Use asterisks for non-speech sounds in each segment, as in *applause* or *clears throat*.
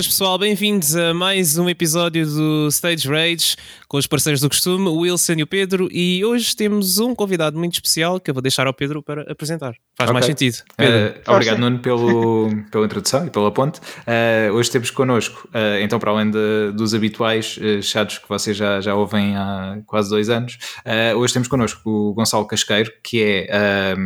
Boas pessoal, bem-vindos a mais um episódio do Stage Rage com os parceiros do costume, o Wilson e o Pedro, e hoje temos um convidado muito especial que eu vou deixar ao Pedro para apresentar. Faz okay. mais sentido. Uh, obrigado, Nuno, pelo, *laughs* pela introdução e pela ponte. Uh, hoje temos connosco, uh, então, para além de, dos habituais chatos que vocês já, já ouvem há quase dois anos, hoje temos connosco o Gonçalo Casqueiro, que é,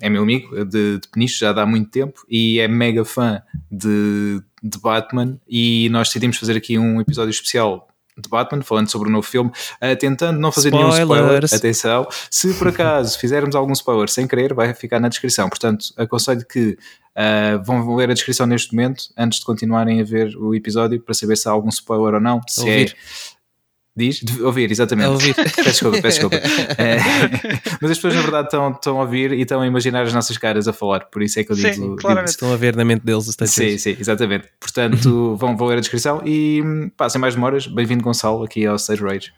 é meu amigo de, de Peniche já há muito tempo e é mega fã de, de Batman. E nós decidimos fazer aqui um episódio especial de Batman, falando sobre o novo filme, uh, tentando não fazer Spoilers. nenhum spoiler. Atenção, se por acaso *laughs* fizermos algum spoiler sem querer, vai ficar na descrição. Portanto, aconselho que uh, vão ler a descrição neste momento, antes de continuarem a ver o episódio, para saber se há algum spoiler ou não. Se Ouvir. é Diz? De ouvir, exatamente. É ouvir. *laughs* peço desculpa, peço desculpa. *laughs* É, mas as pessoas, na verdade, estão, estão a ouvir e estão a imaginar as nossas caras a falar, por isso é que eu digo. Sim, claramente. Estão a ver na mente deles o Sim, sim, exatamente. Portanto, *laughs* vão, vão ler a descrição e, pá, sem mais demoras, bem-vindo, Gonçalo, aqui ao Stage Rage.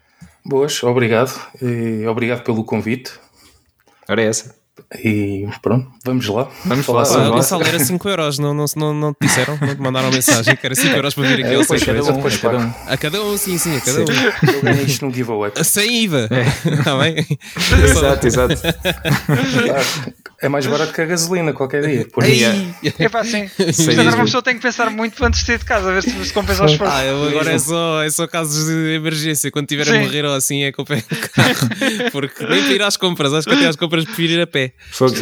Boas, obrigado. E obrigado pelo convite. Ora é essa. E pronto, vamos lá. Vamos falar sobre Gonçalo era 5 euros, não, não, não, não te disseram? Não te mandaram mensagem que era 5 euros para vir aqui é, ao cada um, depois cada um. A cada um, sim, sim, a cada um. Eu ganhei isto num giveaway. Sem IVA. Está é. bem? exato, exato. *laughs* É mais barato que a gasolina qualquer dia. Por dia. É pá, sim. Agora uma pessoa tem que pensar muito antes de sair de casa, a ver se, se compensa os esforços. Ah, agora é só, é só casos de emergência. Quando tiver sim. a morrer ou assim, é comprar o carro. *laughs* Porque nem para ir às compras, acho que até às compras prefiro ir a pé.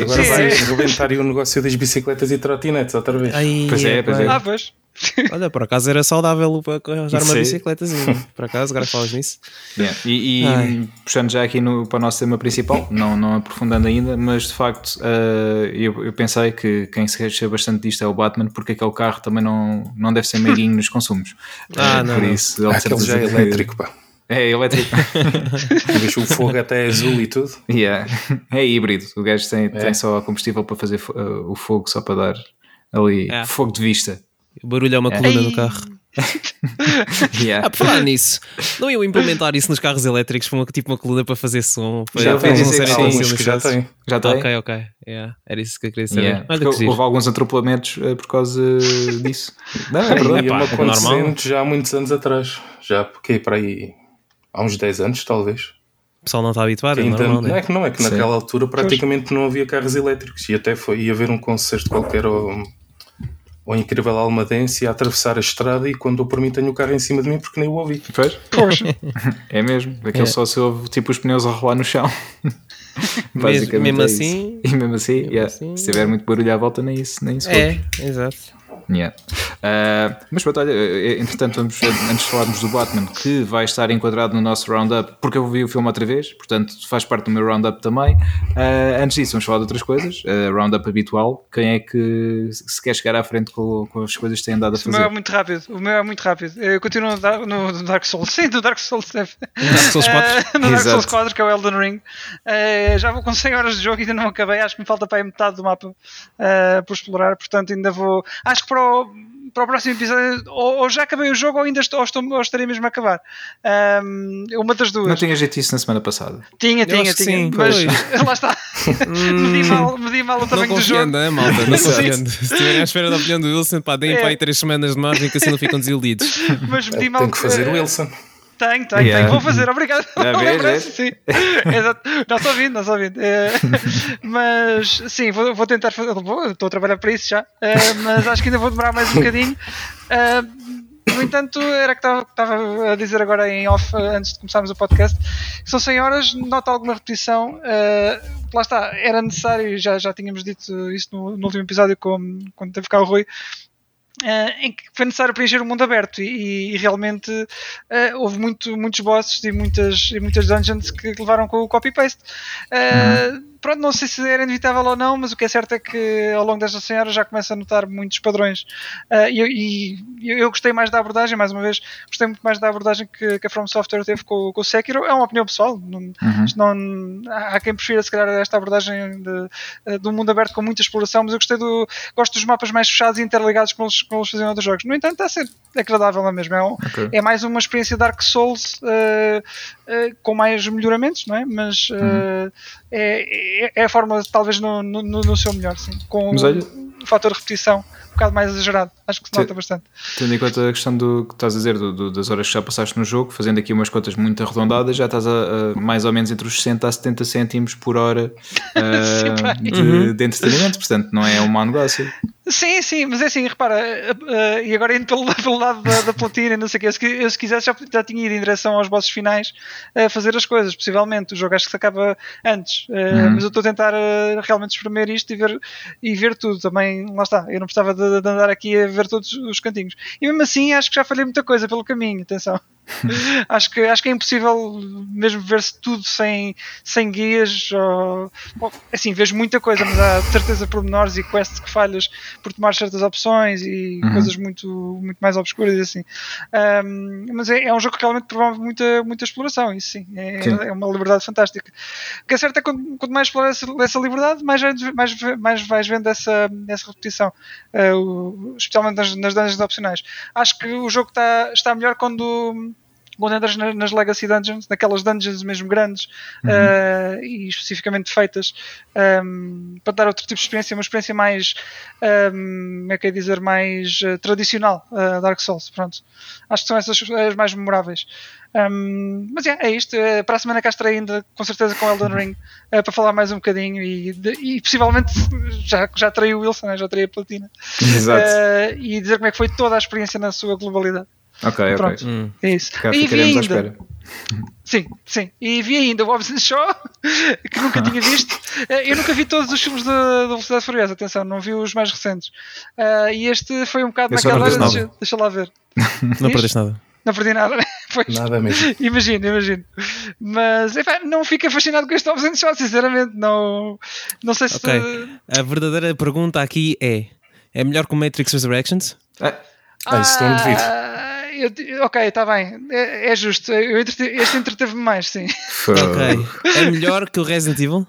Agora vai rebentar o negócio das bicicletas e trotinetes outra vez. Ai, pois é, pois é. Ah, pois. *laughs* Olha, por acaso era saudável para arranjar uma bicicleta, *laughs* por acaso, agora falas nisso. Yeah. E, e puxando já aqui no, para o nosso tema principal, não, não aprofundando ainda, mas de facto uh, eu, eu, pensei que quem se queixa bastante disto é o Batman, porque aquele carro também não, não deve ser meiguinho nos consumos. Ah, uh, não. Por isso, ah, aquele já é elétrico, pá. É elétrico. *laughs* Deixa o fogo até azul e tudo. Yeah. É híbrido. O gajo tem, é. tem só combustível para fazer uh, o fogo, só para dar ali é. fogo de vista. O barulho é uma coluna no carro. *laughs* yeah. Ah, por falar nisso, não iam implementar isso nos carros elétricos para uma, tipo uma coluna para fazer som? Para, já tem, sim, já tem. Já tem? Ok, ok. Yeah. Era isso que eu queria saber. Yeah. houve alguns atropelamentos uh, por causa disso. *laughs* Não, é verdade. É, pá, normal. já há muitos anos atrás. Já porque para aí há uns 10 anos, talvez. O pessoal não está habituado, é normal, não é? que não, é que Sim. naquela altura praticamente pois. não havia carros elétricos e até foi, ia haver um concerto qualquer ou ou incrível almadense a atravessar a estrada e quando eu por mim tenho o carro em cima de mim porque nem o ouvi. Pois? Poxa. *laughs* é mesmo. Aquele é. só se ouve tipo os pneus a rolar no chão. *laughs* Basicamente mesmo, é assim, E mesmo assim, mesmo yeah. assim, se tiver muito barulho à volta, nem isso, nem isso. É, exato. Yeah. Uh, mas pronto, olha, eh, entretanto, vamos, antes de falarmos do Batman, que vai estar enquadrado no nosso roundup, porque eu vi o filme outra vez, portanto faz parte do meu roundup também. Uh, antes disso, vamos falar de outras coisas. Uh, roundup habitual. Quem é que se quer chegar à frente com, com as coisas que têm andado a fazer? O meu é muito rápido. O meu é muito rápido. Eu continuo no, no Dark Souls. *laughs* Sim, no Dark Souls. Dark Souls 4. no Dark Souls 4, que é o Elden Ring. já vou com 100 horas de jogo e ainda não acabei. Acho que me falta para aí metade do mapa por explorar, portanto ainda vou. Acho que para o, para o próximo episódio, ou, ou, já acabei o jogo, ou ainda estou, ou, estou, ou estarei mesmo a acabar. Um, uma das duas. Não tinha jeito isso na semana passada? Tinha, tinha, tinha. Sim, mas pois. *laughs* lá está. medi, mal, medi mal o tamanho do jogo. Não é, malta? Não *laughs* confiando. Se estiverem à espera da opinião do Wilson, pá, deem é. para aí três semanas de margem que assim não ficam desiludidos. Mas medi mal. Tem que fazer o Wilson. Tenho, tenho, yeah. tenho. Vou fazer, obrigado. *laughs* É sim. Exato. Não estou ouvindo, não estou ouvindo. É, *laughs* mas sim, vou, vou tentar fazer. Vou, estou a trabalhar para isso já. É, mas acho que ainda vou demorar mais um bocadinho. É, no entanto, era que estava a dizer agora em off, antes de começarmos o podcast, são 100 horas, nota alguma repetição. Uh, lá está, era necessário, já, já tínhamos dito isso no, no último episódio, com, quando teve cá o Rui, Uh, em que foi necessário preencher o mundo aberto e, e realmente uh, houve muito, muitos bosses e muitas, e muitas dungeons que levaram com o copy-paste. Uh, uhum pronto, não sei se era inevitável ou não, mas o que é certo é que ao longo desta senhora já começa a notar muitos padrões. Uh, e, e, eu gostei mais da abordagem, mais uma vez, gostei muito mais da abordagem que, que a From Software teve com, com o Sekiro. É uma opinião pessoal. Não, uhum. não, há quem prefira, se calhar, esta abordagem de, ah, do mundo aberto com muita exploração, mas eu gostei do. Gosto dos mapas mais fechados e interligados como eles, como eles faziam outros jogos. No entanto, está a ser agradável na mesma. É, um, okay. é mais uma experiência Dark Souls uh, uh, com mais melhoramentos, não é? Mas uhum. é, é, é a forma talvez no, no, no, seu melhor, sim. Com, Mas olha, o fator repetição um bocado mais exagerado. Acho que se nota bastante. Tendo em conta a questão do que estás a dizer, do, do, das horas que já passaste no jogo, fazendo aqui umas contas muito arredondadas, já estás a, a mais ou menos entre os 60 a 70 cêntimos por hora *laughs* uh, de, uhum. de, entretenimento, portanto não é um mau negócio. Sim, sim, mas é assim, repara, uh, uh, e agora indo pelo, *laughs* pelo lado da, da platina, não sei o que, eu, eu se quisesse já, já tinha ido em direção aos bosses finais a fazer as coisas, possivelmente. O jogo acho que se acaba antes, uhum. mas eu estou a tentar realmente espremer isto e ver, e ver tudo. Também, lá está, eu não precisava de, de andar aqui a ver todos os cantinhos. E mesmo assim, acho que já falhei muita coisa pelo caminho, atenção. *laughs* acho, que, acho que é impossível mesmo ver-se tudo sem, sem guias. Ou, assim, vejo muita coisa, mas há de certeza pormenores e quests que falhas por tomar certas opções e uhum. coisas muito, muito mais obscuras e assim. Um, mas é, é, um jogo que realmente promove muita, muita exploração, isso sim. É, sim. é uma liberdade fantástica. O que é certo é que quanto, quanto mais exploras essa, essa, liberdade, mais, mais, mais vais vendo essa, essa repetição, uh, especialmente nas, nas dungeons opcionais. Acho que o jogo está, está melhor quando quando entras nas Legacy Dungeons, naquelas dungeons mesmo grandes uhum. uh, e especificamente feitas um, para dar outro tipo de experiência, uma experiência mais, um, como é que é dizer, mais uh, tradicional uh, Dark Souls. Pronto. Acho que são essas as mais memoráveis. Um, mas yeah, é isto. para a semana cá estarei ainda, com certeza, com Elden Ring para falar mais um bocadinho e, de, e possivelmente *laughs* já, já terei o Wilson, né? já terei a Platina. Exato. e dizer como é que foi toda a experiência na sua globalidade. Ok, Pronto, ok. Hum. É isso. Cá e vi ainda. Sim, sim. E vi ainda o Hobbs Shaw, *laughs* que nunca tinha visto. Eh, eu nunca vi todos os filmes da, Velocidade Furiosa, atenção, não vi os mais recentes. Uh, e este foi um bocado naquela hora. Deixa, deixa, lá ver. *laughs* Não perdeste nada. Não perdi nada. *laughs* Pois, nada mesmo. Imagino, imagino. Mas enfim, não fica fascinado com este Hobbs Shaw, sinceramente. Não, não sei se. Okay. Te... A verdadeira pergunta aqui é: é melhor que o Matrix Resurrections? Ah, ah isso não duvido. Eu, ok, está bem, é, é justo. Eu entrete, este entreteve-me mais, sim. ok. É melhor que o Resident Evil?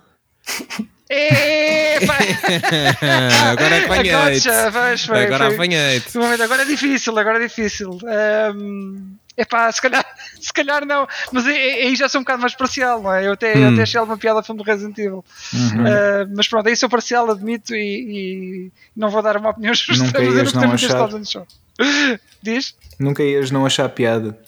É, *laughs* agora apanhei-te. Agora apanhei-te. Agora é difícil, agora é difícil. Um, epá, se calhar, *laughs* se calhar não, mas aí já sou um bocado mais parcial, não é? Eu até, hum. eu até achei alguma piada filme do Resident Evil. Uhum. Uh, mas pronto, aí sou parcial, admito, e, e não vou dar uma opinião *laughs* justa. Nunca ias não achar. *laughs* Diz? Nunca ias não achar piada.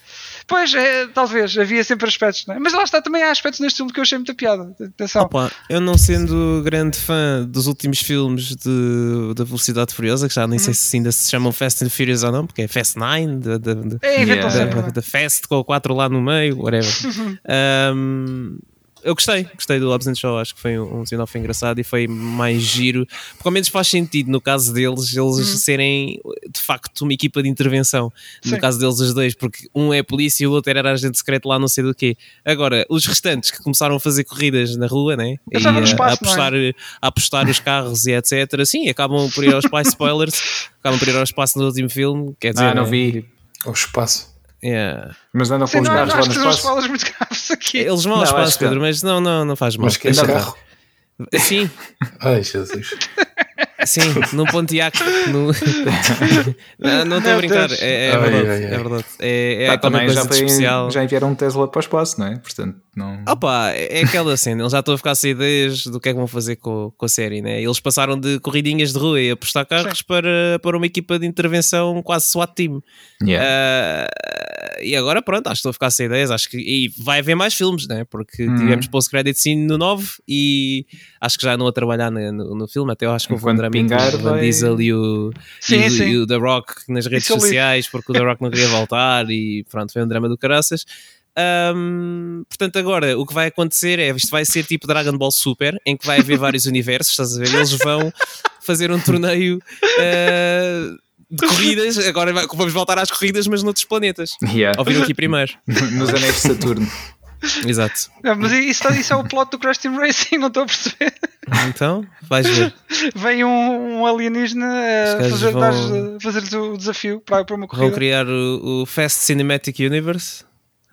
Pois, é, talvez, havia sempre aspectos, não é? Mas lá está, também há aspectos neste filme que eu achei muita piada. Atenção. Opa, eu não sendo grande fã dos últimos filmes de, da Velocidade Furiosa, que já nem sei uhum. se ainda se chamam Fast and Furious ou não, porque é Fast 9, de, de, de, é, yeah. da, Fast com o 4 lá no meio, whatever. *laughs* um, eu gostei, gostei do Hobbs Show, acho que foi um, um spin-off engraçado e foi mais giro, porque ao menos faz sentido no caso deles, eles uhum. serem de facto uma equipa de intervenção. Sim. No caso deles, os dois, porque um é polícia e o outro era agente secreto lá, não sei do quê. Agora, os restantes que começaram a fazer corridas na rua, né? E a, espaço, a, apostar, é? a apostar os carros e etc. Sim, acabam por ir aos espaço, spoilers, *laughs* acabam por ir ao espaço no último filme. Quer dizer, ah, não né? vi. Ao espaço. Yeah. Mas andam com os carros lá no espaço. falas muito graves aqui. Eles vão ao espaço, Pedro, mas não, não, não faz mal. Mas que é carro? Sim. Ai, Jesus. *laughs* Sim, no Pontiac. No... *laughs* não estou a brincar, é, é, verdade, ai, ai, ai. é verdade. É, é também coisa já, foi, especial. já enviaram um Tesla para o espaço, não é? Portanto, não. Opa, é aquela cena, eles já estão a ficar sem ideias do que é que vão fazer com, com a série, né? Eles passaram de corridinhas de rua e apostar carros para, para uma equipa de intervenção quase SWAT team. Yeah. Uh, e agora, pronto, acho que estou a ficar sem ideias. Acho que e vai haver mais filmes, né? Porque hum. tivemos post-credit scene no 9 e acho que já não a trabalhar no, no, no filme. Até eu acho que houve drama pingar, o Van Diesel e o, sim, e, sim. e, o The Rock nas redes Isso sociais porque o The Rock não queria *laughs* voltar e pronto, foi um drama do caraças. Um, portanto, agora o que vai acontecer é isto vai ser tipo Dragon Ball Super, em que vai haver vários *laughs* universos, estás a ver? Eles vão fazer um torneio uh, de corridas. Agora vamos voltar às corridas, mas noutros planetas. Yeah. Ouviram aqui primeiro. *laughs* Nos anéis de Saturno. Exato. Não, mas isso, isso, é o plot do Crash Team Racing, não estou a perceber. Então, vais ver. *laughs* Vem um, um alienígena a fazer, vão... fazer o desafio para, para uma corrida. Vão criar o, o Fast Cinematic Universe.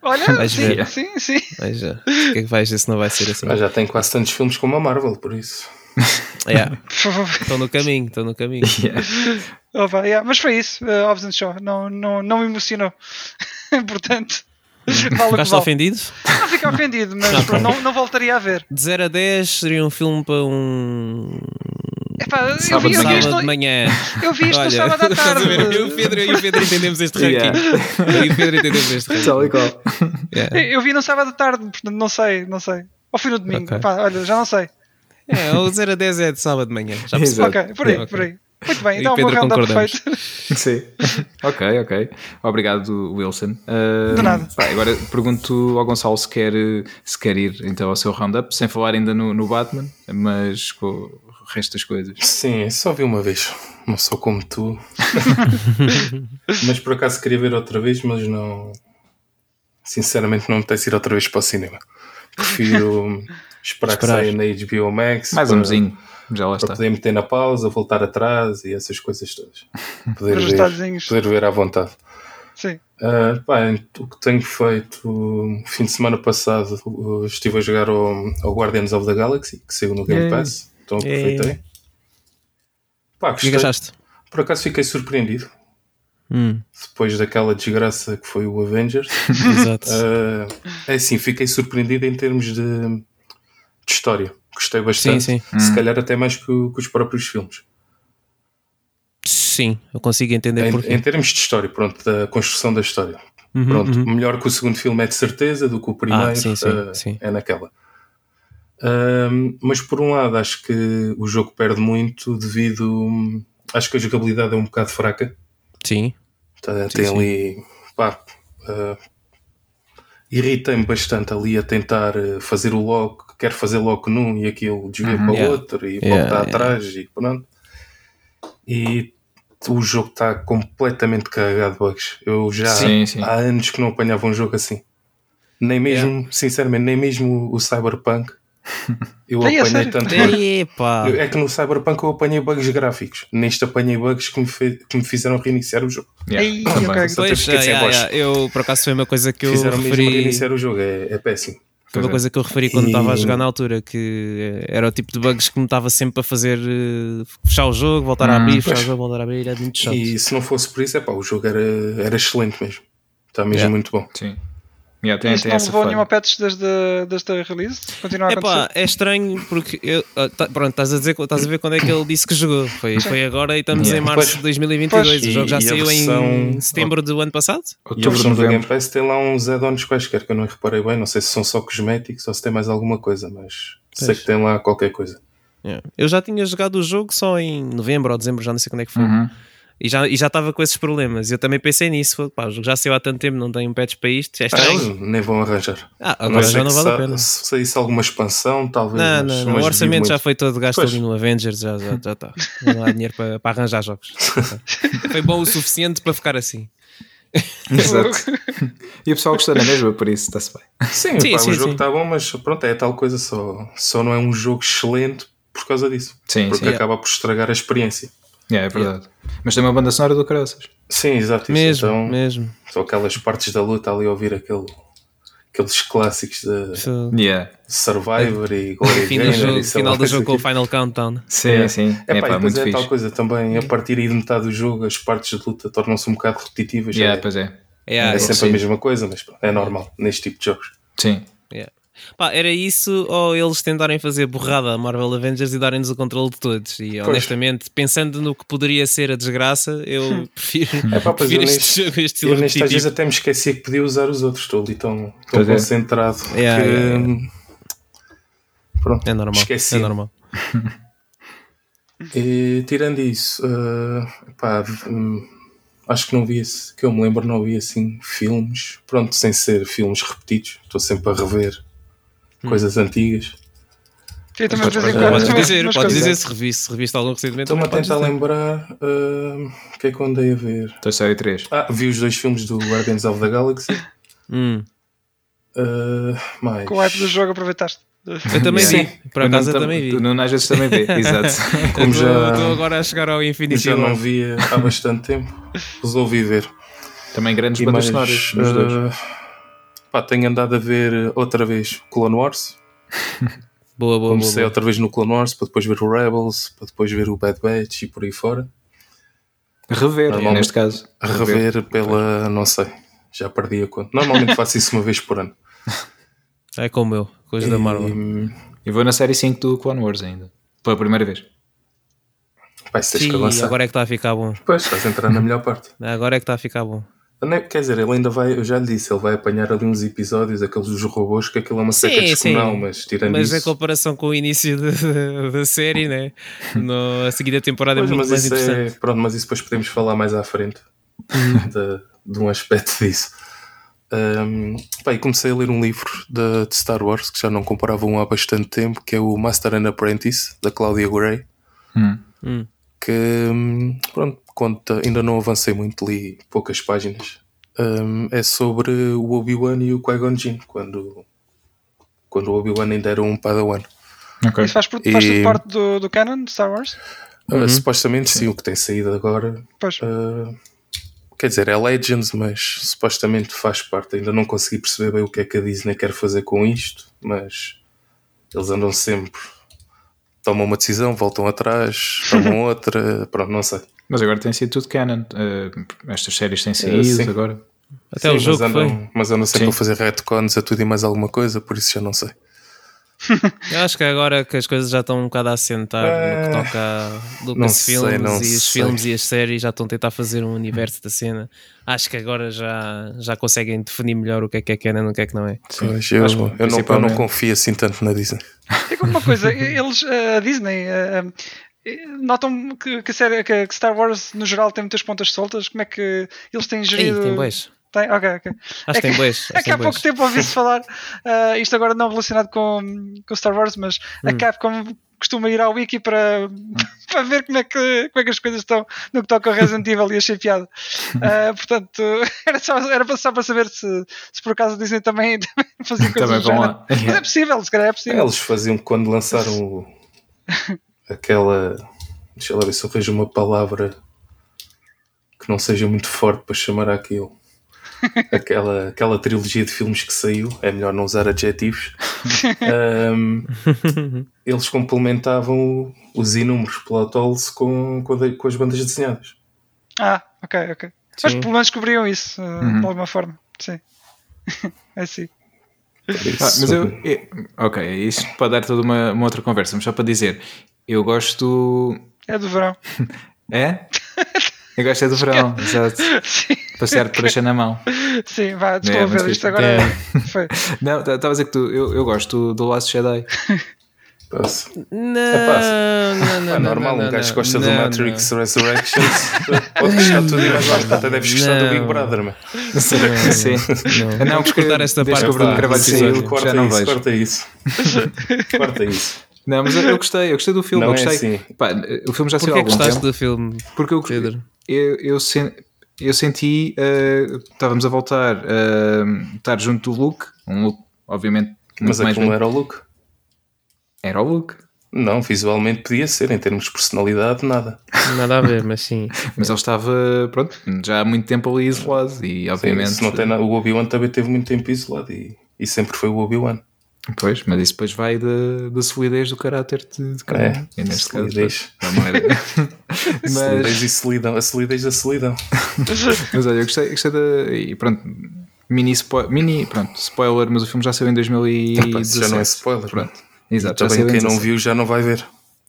Olha, vais sim, ver. sim, sim. Vais ver. O que é que vais ver se não vai ser assim? Mas já tem quase tantos filmes como a Marvel, por isso. *laughs* Yeah. Estou no caminho, estou no caminho. *laughs* Yeah. Opa, yeah. Mas foi isso, uh, Hobbs and Shaw. Não, não, não me emocionou. Portanto. *laughs* Vale Ficaste ofendido? Não fico ofendido, mas okay. não, não voltaria a ver. De 0 a 10 seria um filme para um. Pá, eu vi, eu vi sábado de manhã. Eu vi isto Olha, no sábado à tarde. Eu e o Pedro, eu e o Pedro entendemos este ranking. Yeah. Eu e o Pedro entendemos este ranking. Tal e qual. Yeah. Eu vi no sábado à tarde, portanto não sei, não sei. Ao fim do domingo, okay. pá, olha, já não sei. É, o 0 a 10 é de sábado de manhã. Já percebi. Ok, por aí, okay. por aí. Muito bem, então o meu round perfeito. Sim. *laughs* ok, ok. Obrigado, Wilson. Uh, de nada. Pá, agora pergunto ao Gonçalo se quer, se quer ir então ao seu roundup, sem falar ainda no, no Batman, mas com o resto das coisas. Sim, só vi uma vez. Não sou como tu. *laughs* mas por acaso queria ver outra vez, mas não. Sinceramente, não me apetece ir outra vez para o cinema. Prefiro esperar, esperar. que saia na HBO Max. Mais para... um mesinho já lá para está. poder meter na pausa, voltar atrás e essas coisas todas. *laughs* Poder, ver, poder ver à vontade. Sim. Uh, pá, o que tenho feito, no fim de semana passado, estive a jogar ao, ao, Guardians of the Galaxy, que saiu no Game Pass, então aproveitei. Pá, gostei. E gastaste? Por acaso fiquei surpreendido. Hum. Depois daquela desgraça que foi o Avengers. *laughs* Exato. Uh, é assim, fiquei surpreendido em termos de, de história. Gostei bastante. Sim, sim. Se hum. calhar até mais que, que, os próprios filmes. Sim, eu consigo entender em, porquê. Em termos de história, pronto, da construção da história. Uhum, pronto, uhum. melhor que o segundo filme é de certeza do que o primeiro. Ah, sim, sim, uh, sim. É naquela. Uh, mas por um lado, acho que o jogo perde muito devido. Acho que a jogabilidade é um bocado fraca. Sim. Tá, tem sim, ali. Pá, uh, irritei-me bastante ali a tentar eh, fazer o lock, quero fazer lock num e aquilo desvia uhum, para o yeah. outro e yeah, volta yeah. atrás e pronto. E o jogo está completamente carregado de bugs. Eu já sim, sim. há anos que não apanhava um jogo assim. Nem mesmo, sinceramente, nem mesmo o Cyberpunk *laughs* eu apanhei tanto bug. É que no Cyberpunk eu apanhei bugs gráficos. Neste apanhei bugs que me, fe... que me fizeram reiniciar o jogo. Yeah. Ei, okay. pois, yeah, yeah, Eu, por acaso, foi uma coisa que fizeram eu referi... mesmo reiniciar o jogo. É, é péssimo. Foi uma coisa que eu referi quando estava a jogar na altura, que era o tipo de bugs que me estava sempre a fazer uh, fechar o jogo, voltar hum, a abrir, fechar o jogo, voltar a abrir, era muito chato. E se não fosse por isso, é pá, o jogo era, era excelente mesmo. Está mesmo muito bom. Sim. Yeah, tem, tem não levou nenhuma patch desde, desde a release? Continua a Epá, é estranho porque eu, uh, tá, pronto, estás a, dizer, estás a ver quando é que ele disse que jogou. Foi, foi agora e estamos yeah. em março pois, de 2022. Pois, o jogo já saiu versão, em setembro do ano passado. E a versão do Game Pass tem lá uns add-ons quaisquer que eu não reparei bem. Não sei se são só cosméticos ou se tem mais alguma coisa, mas pois. sei que tem lá qualquer coisa. Yeah. Eu já tinha jogado o jogo só em novembro ou dezembro, já não sei quando é que foi. Uhum. E já, e já estava com esses problemas. Eu também pensei nisso. Pá, já saiu há tanto tempo, não tenho patch para isto. É ah, nem vão arranjar. Ah, agora já não vale a pena. Se saísse alguma expansão, talvez. Não, não, não. o orçamento já foi todo gasto pois. ali no Avengers. Já está. Já, já não há dinheiro para, para arranjar jogos. *laughs* foi bom o suficiente para ficar assim. *laughs* Exato. e o pessoal gostou da mesma, por isso está-se bem. Sim, sim, pá, sim o jogo está bom, mas pronto, é tal coisa. Só, só não é um jogo excelente por causa disso. Sim, porque sim. acaba por estragar a experiência. Yeah, é verdade. Yeah. Mas tem uma banda sonora do Caraças. Sim, exato. Mesmo, então, mesmo. São aquelas partes da luta ali a ouvir aquele, aqueles clássicos de so, yeah. Survivor é. e Glory Fim do jogo, final do jogo com o Final Countdown. Sim, é. sim. É, é, pá, muito é tal coisa também, a partir aí de metade do jogo, as partes de luta tornam-se um bocado repetitivas. Yeah, é, pois é. É, sempre sim. a mesma coisa, mas é normal neste tipo de jogos. Sim. Yeah. Pá, era isso ou eles tentarem fazer borrada a Marvel Avengers e darem-nos o controle de todos. E pois. honestamente, pensando no que poderia ser a desgraça, eu prefiro, é, pá, prefiro este neste, jogo, este Eu neste às vezes até me esquecia que podia usar os outros. Estou ali tão, tão é. concentrado é. que. Yeah, yeah, Pronto, é normal. Esqueci. É normal. *laughs* e, tirando isso, uh, pá, hum, acho que não vi, que eu me lembro, não vi assim filmes, pronto, sem ser filmes repetidos. Estou sempre a rever hum. Coisas antigas. Sim, também de vez em quando. Podes dizer, pode dizer se reviste, se reviste algum recentemente. Estou-me a tentar lembrar uh, o que é que eu andei a ver. Toy Story 3. Ah, vi os dois filmes do Guardians of the Galaxy. Hum. Uh, mais. Com o hype do jogo aproveitaste? Eu também yeah. vi, por acaso eu também vi. Tu não às vezes também vê, *laughs* exato. Como já estou agora a chegar ao Infinity Já não via há bastante tempo, resolvi ver. Também grandes bandas sonoras nos uh, dois. Pá, tenho andado a ver outra vez Clone Wars. *laughs* boa, boa, Comecei boa, outra vez no Clone Wars para depois ver o Rebels, para depois ver o Bad Batch e por aí fora. Rever, neste caso. Rever, rever pela, não sei, já perdi a conta. Normalmente faço isso uma vez por ano. *laughs* É como eu, coisa e... da Marvel. E vou na série 5 do Clone Wars ainda, pela primeira vez. Vai, se tens que avançar. agora é que está a ficar bom. Pois, estás a entrar na melhor parte. Agora é que está a ficar bom. Quer dizer, ele ainda vai, eu já lhe disse, ele vai apanhar ali uns episódios, aqueles dos robôs, que aquilo é uma seca descomunal, mas tirando mas isso... Mas em comparação com o início da série, né? No, a seguida temporada pois, é muito mais é- interessante. É, pronto, mas isso depois podemos falar mais à frente de, de, um aspecto disso. Um, pá, e comecei a ler um livro de, de, Star Wars, que já não comparava um há bastante tempo, que é o Master and Apprentice, da Claudia Gray. Hum. Hum. Que, hum, pronto, conta, ainda não avancei muito, li poucas páginas. Um, é sobre o Obi-Wan e o Qui-Gon Jinn, quando, quando o Obi-Wan ainda era um Padawan. Okay. Isso faz, por, faz e... parte do, do canon de Star Wars? Uh, uhum. Supostamente sim, o que tem saído agora. Uh, quer dizer, é Legends, mas supostamente faz parte. Ainda não consegui perceber bem o que é que a Disney quer fazer com isto, mas eles andam sempre. Tomam uma decisão, voltam atrás, tomam *laughs* outra, pronto, não sei. Mas agora tem sido tudo canon. Uh, estas séries têm saído agora. Até Sim, o jogo mas andam, foi. Mas andam sempre Sim. a fazer retcons a tudo e mais alguma coisa, por isso já não sei. Acho que agora que as coisas já estão um bocado a assentar é... no que toca a Lucasfilms e os filmes e as séries já estão a tentar fazer um universo da cena. Acho que agora já, já conseguem definir melhor o que é que é canon e o que é que não é. Pois, eu, eu, não, eu não confio assim tanto na Disney. É como uma coisa, eles, a Disney, notam que, que, série, que, Star Wars no geral tem muitas pontas soltas. Como é que eles têm gerido? Ei, tem bois. Tem? Ok, ok. Acho que é tem bois. É que há pouco tempo ouvi-se *laughs* falar, uh, isto agora não relacionado com, com Star Wars, mas hum. a Capcom costuma ir ao wiki para, *laughs* para ver como é, que, como é que as coisas estão no que toca ao Resident Evil e achei piada. Uh, portanto, *laughs* era só, era só para saber se, se por acaso dizem também, também faziam coisas também do género. Mas é possível, se calhar é possível. Eles faziam quando lançaram o, aquela. Deixa lá ver se eu vejo uma palavra que não seja muito forte para chamar aquilo. Aquela, aquela trilogia de filmes que saiu, é melhor não usar adjetivos. Um, *laughs* eles complementavam os inúmeros plot holes com, com, com, as bandas desenhadas. Ah, ok, ok. Sim. Mas pelo menos cobriam isso uh, uhum. de alguma forma. Sim. *laughs* é assim. Ah, mas eu, eu, ok, isto pode dar toda uma, uma outra conversa, mas só para dizer, eu gosto. É do verão. *laughs* é? Eu gosto é do verão, exato. Sim. Passear por a na mão. *laughs* Sim, vá, é, a ver isto agora. É. *laughs* Foi. *laughs* Não, estava a dizer que tu, eu, eu gosto do Last Jedi. Passo. Não, é não, não, é normal, não, um gajo gosta do Matrix Resurrections. Pode gostar tudo e mais lá até deves gostar do Big Brother, mano. Sim. Não, não, cortar esta parte. Desde que o Carvalho saiu, corta já não isso, vejo. Corta isso. corta isso. Não, mas eu, gostei, eu gostei do filme. Não eu gostei. É assim. Pá, o filme já saiu há algum gostaste tempo. do filme? Porque eu, Pedro? eu, eu, eu senti. Uh, estávamos a voltar a uh, estar junto do Luke. Um Luke, obviamente. Mas mais não era o Luke? Era o Luke. Não, visualmente podia ser, em termos de personalidade, nada. Nada a ver, mas sim. *laughs* mas ele estava, pronto, já há muito tempo ali isolado e obviamente. Sim, não tem nada, o Obi-Wan também teve muito tempo isolado e, e sempre foi o Obi-Wan. Pois, mas isso depois vai da, da solidez do caráter de, de cada é, e neste solidez. caso. Não, era. *laughs* mas... Solidez e solidão, a solidez da solidão. *laughs* mas olha, eu gostei, gostei da. E pronto, mini, spo, mini pronto, spoiler, mas o filme já saiu em *laughs* 2017. já não é spoiler. Pronto. Exato, também quem não viu já não vai ver.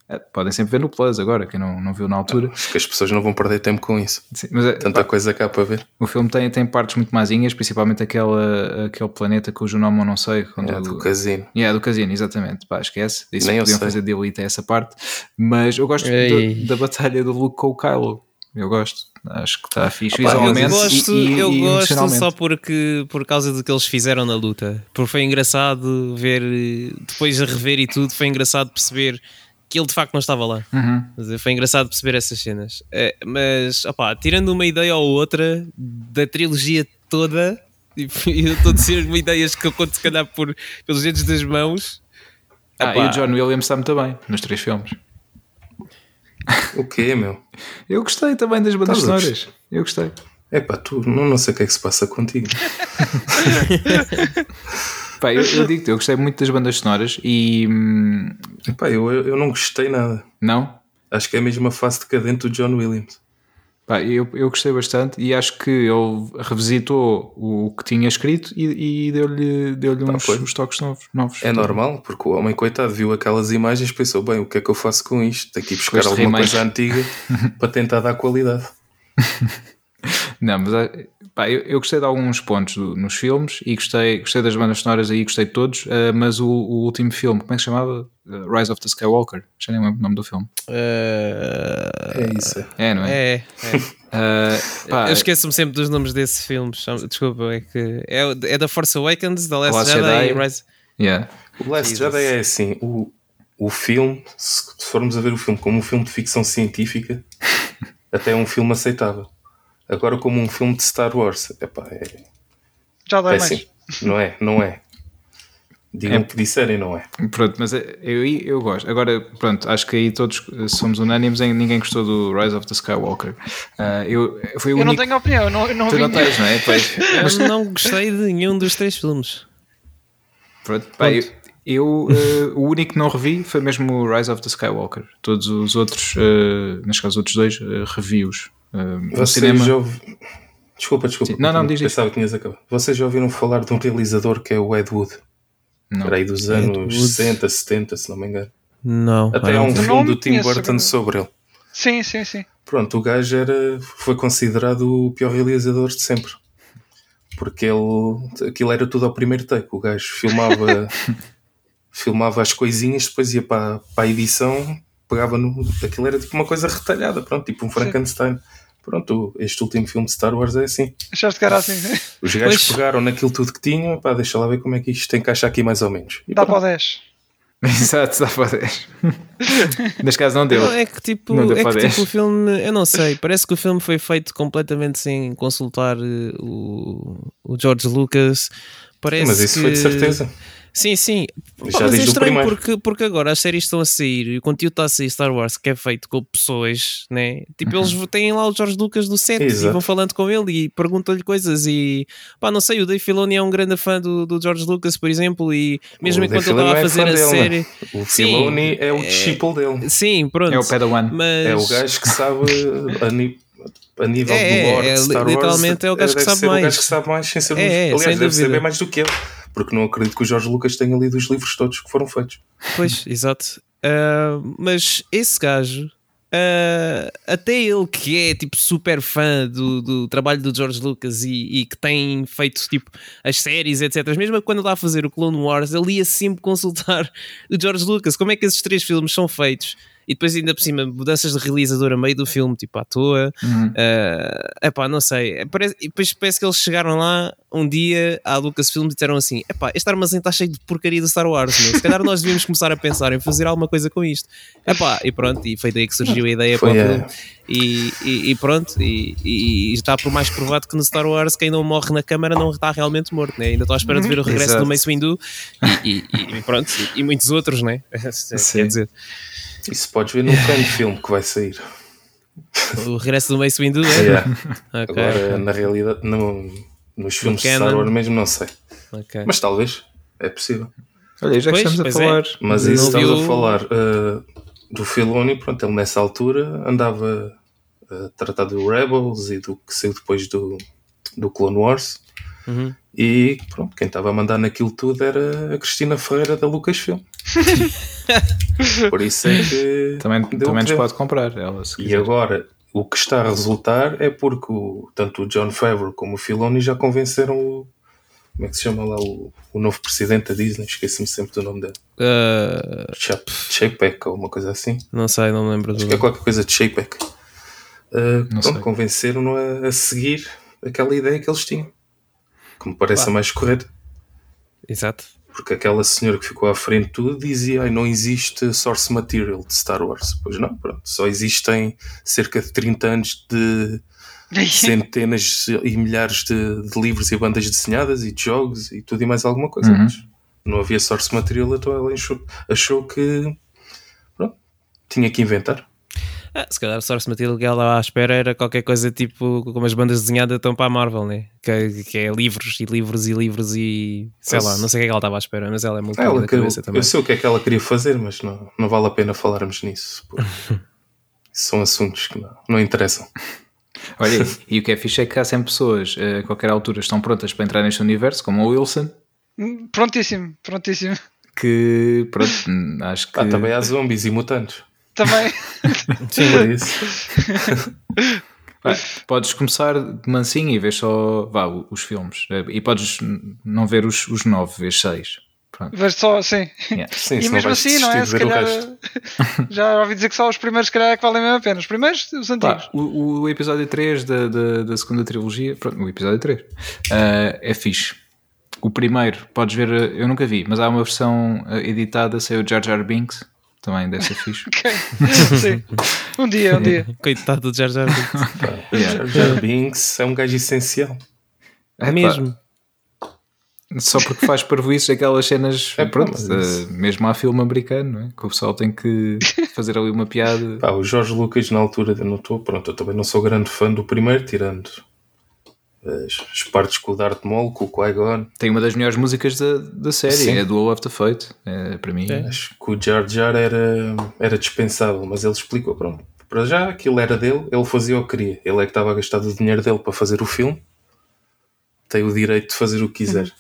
É, podem sempre ver no Plus agora, quem não, não viu na altura. Acho que as pessoas não vão perder tempo com isso. Sim, mas é, Tanta pá, coisa cá para ver. O filme tem, tem partes muito mazinhas, principalmente aquela, aquele planeta cujo nome eu não sei. Quando é, do casino. É, do casino, exatamente. Pá, esquece. Isso Nem podiam fazer de elite essa parte. Mas eu gosto da, da batalha do Luke com o Kylo. Eu gosto. Acho que está fixe Opa, visualmente. Eu gosto, e, e, eu e gosto só porque, por causa do que eles fizeram na luta. Porque foi engraçado ver, depois de rever e tudo, foi engraçado perceber que ele de facto não estava lá. Uhum. Foi engraçado perceber essas cenas. É, mas, opá, tirando uma ideia ou outra da trilogia toda, *laughs* e eu estou a dizer uma ideias que eu conto se calhar por, pelos dedos das mãos. Ah, e o John Williams está muito bem nos três filmes. O quê, meu? Eu gostei também das bandas sonoras. Eu gostei. É pá, tu não, não sei o que é que se passa contigo. *laughs* Pá, eu, eu digo-te, eu gostei muito das bandas sonoras e. Hum, Pá, eu, eu não gostei nada. Não? Acho que é a mesma fase decadente do John Williams. Pá, eu, eu gostei bastante e acho que ele revisitou o que tinha escrito e, e deu-lhe deu uns, uns, toques novos, novos. É normal, porque o homem, coitado, viu aquelas imagens e pensou: bem, o que é que eu faço com isto? Tenho que ir buscar alguma coisa antiga para tentar dar qualidade. *laughs* Não, mas eh, pá, eu, eu, gostei de alguns pontos do, nos filmes e gostei, gostei das bandas sonoras aí, gostei de todos, uh, mas o, o, último filme, como é que se chamava? Uh, Rise of the Skywalker, já nem lembro o nome do filme. Uh, é isso. É, não é? É. é. Pá, eu esqueço-me sempre dos nomes desses filmes, desculpa, é que é, é da Force Awakens, da Last, Last Jedi, Jedi, e Rise. Yeah. O Last Jesus. Jedi é assim, o, o filme, se formos a ver o filme como um filme de ficção científica, *laughs* até é um filme aceitável. Agora, como um filme de Star Wars, epá, é. Já dói mais. Não é, não é. Digam o é, que disserem, não é? Pronto, mas é, eu, eu gosto. Agora, pronto, acho que aí todos somos unânimes em ninguém gostou do Rise of the Skywalker. Uh, eu foi eu único... não tenho opinião, não, não Tu não tens, não é? Pois. Mas não gostei de nenhum dos três filmes. Pronto, pá, eu, eu uh, o único que não revi foi mesmo o Rise of the Skywalker. Todos os outros, uh, neste caso, os outros dois, uh, revi-os. Uh, cinema... já ouvi... Desculpa, desculpa. Sim. Não, não, diz Pensava que tinhas acabado. Vocês já ouviram falar de um realizador que é o Ed Wood? Não. Era aí dos anos Ed 60, 70, se não me engano. Não. Até há um filme do Tim Burton sobre ele. Sim, sim, sim. Pronto, o gajo era, foi considerado o pior realizador de sempre. Porque ele, aquilo era tudo ao primeiro take. O gajo filmava, *laughs* filmava as coisinhas, depois ia para, para a edição, pegava no. Aquilo era tipo uma coisa retalhada, pronto, tipo um Frankenstein. Sim. Pronto, este último filme de Star Wars é assim. Achaste que era assim? Os gajos pois. pegaram naquilo tudo que tinham, pá, deixa lá ver como é que isto encaixa aqui mais ou menos. E dá pronto. para o 10. *laughs* Exato, dá para 10. *laughs* Neste caso não deu. Não, é que tipo, não deu é que, tipo o filme, eu não sei, parece que o filme foi feito completamente sem consultar eh, o, o George Lucas. Parece Mas isso que... foi de certeza. Sim, sim. Já mas é estranho porque, porque agora as séries estão a sair e o conteúdo está a sair Star Wars que é feito com pessoas, né? Tipo, eles uhum. têm lá o George Lucas do set Exato. e vão falando com ele e perguntam-lhe coisas e pá, não sei, o Dave Filoni é um grande fã do, do George Lucas, por exemplo, e mesmo o enquanto ele estava a é fazer a dele, série. Né? O Filoni sim, é o discípulo dele. Sim, pronto. É o Padawan. Mas... É o gajo que sabe a, a nível é, do lore é, de Star literalmente Wars, é o gajo que sabe mais. o gajo que sabe mais sem ser é, Aliás, deve dúvida. saber mais do que ele porque não acredito que o Jorge Lucas tenha lido os livros todos que foram feitos. Pois, *laughs* exato. Uh, mas esse gajo, uh, até ele que é tipo super fã do, do trabalho do George Lucas e, e, que tem feito tipo as séries, etc. Mesmo quando ele está a fazer o Clone Wars, ele ia sempre *laughs* consultar o George Lucas. Como é que esses três filmes são feitos? E depois ainda por cima mudanças de realizador a meio do filme, tipo à toa. Uhum. Uh, epá, não sei. É, parece, e depois parece que eles chegaram lá um dia à Lucasfilm e disseram assim: epá, este armazém está cheio de porcaria do Star Wars, meu. se calhar nós devíamos começar a pensar em fazer alguma coisa com isto. Epá, e pronto, e foi daí que surgiu a ideia foi, para o filme. E, e, e, pronto, e, e, está por mais provado que no Star Wars quem não morre na câmara não está realmente morto, né? ainda estou à espera de ver o regresso Exato. do Mace Windu e, pronto, e, muitos outros, né? *laughs* Quer dizer. Isso podes ver no *laughs* grande filme que vai sair. O regresso do Mace Windu, é? Yeah. *laughs* okay. Agora, na realidade, no, nos filmes de Star Wars mesmo, não sei. Okay. Mas talvez, é possível. Olha, já que pois, estamos a falar. É. Mas isso estamos viu... a falar uh, do Filoni, pronto, ele nessa altura andava a tratar do Rebels e do que saiu depois do, do Clone Wars. Uhum. E pronto, quem estava a mandar naquilo tudo era a Cristina Ferreira da Lucasfilm. *laughs* Por isso é que. Também, também nos pode comprar ela. e agora, o que está a resultar é porque o, tanto o John Favreau como o Filoni já convenceram o. Como é que se chama lá o, o novo presidente da Disney? Esqueci-me sempre do nome dele. Uh... Chapek ou uma coisa assim. Não sei, não lembro Acho do que é qualquer coisa de Chapek. Uh, convenceram-no a, a seguir aquela ideia que eles tinham que me parece a mais correta. Exato. Porque aquela senhora que ficou à frente de tudo dizia ai não existe source material de Star Wars. Pois não, pronto. Só existem cerca de 30 anos de *laughs* centenas e milhares de, de, livros e bandas desenhadas e de jogos e tudo e mais alguma coisa. Uhum. Mas não havia source material, então ela achou, achou que pronto, tinha que inventar. Ah, se calhar o source material que ela à espera era qualquer coisa tipo como as bandas desenhadas estão para a Marvel, né? Que, que é livros e livros e livros e sei lá, não sei o que é que ela estava à espera, mas ela é muito ela, cabeça também. Eu sei o que é que ela queria fazer, mas não, não vale a pena falarmos nisso. *laughs* são assuntos que não, não interessam. Olha, *laughs* e o que é fixe é que há sempre pessoas, a qualquer altura, estão prontas para entrar neste universo, como o Wilson. Hum, prontíssimo, prontíssimo. Que, pronto, acho que. Ah, também há zombies e mutantes. Também. *laughs* Sim, por isso. *laughs* Vai, podes começar de mansinho e ver só vá, os filmes. E podes não ver os, os nove, ver seis. Ver só, sim. Yeah. Sim, e mesmo assim, não é? Se calhar, *laughs* já ouvi dizer que só os primeiros, se calhar, é que valem mesmo a pena. Os primeiros, os antigos. Pá, o, o, episódio 3 da, da, da, segunda trilogia, pronto, o episódio 3, uh, é fixe. O primeiro, podes ver, eu nunca vi, mas há uma versão editada, sem o Jar Jar Binks, também deve ser fixe. *laughs* sim. Um dia, um dia. *laughs* Coitado do Jar Jar Binks. *laughs* yeah. Jar Jar Binks é um gajo essencial. É mesmo. Só porque faz parvoíces aquelas cenas, é, pronto, uh, mesmo há filme americano, não é? que o pessoal tem que fazer ali uma piada. Pá, o Jorge Lucas na altura notou, pronto, eu também não sou grande fã do primeiro, tirando as, as partes com o Darth Maul, com o Qui-Gon. Tem uma das melhores músicas da, da série, Sim. é Duel of the Fate, é, para mim. É. Acho que o Jar Jar era, era dispensável, mas ele explicou, pronto, para já aquilo era dele, ele fazia o que queria, ele é que estava a gastar o dinheiro dele para fazer o filme, tem o direito de fazer o que quiser.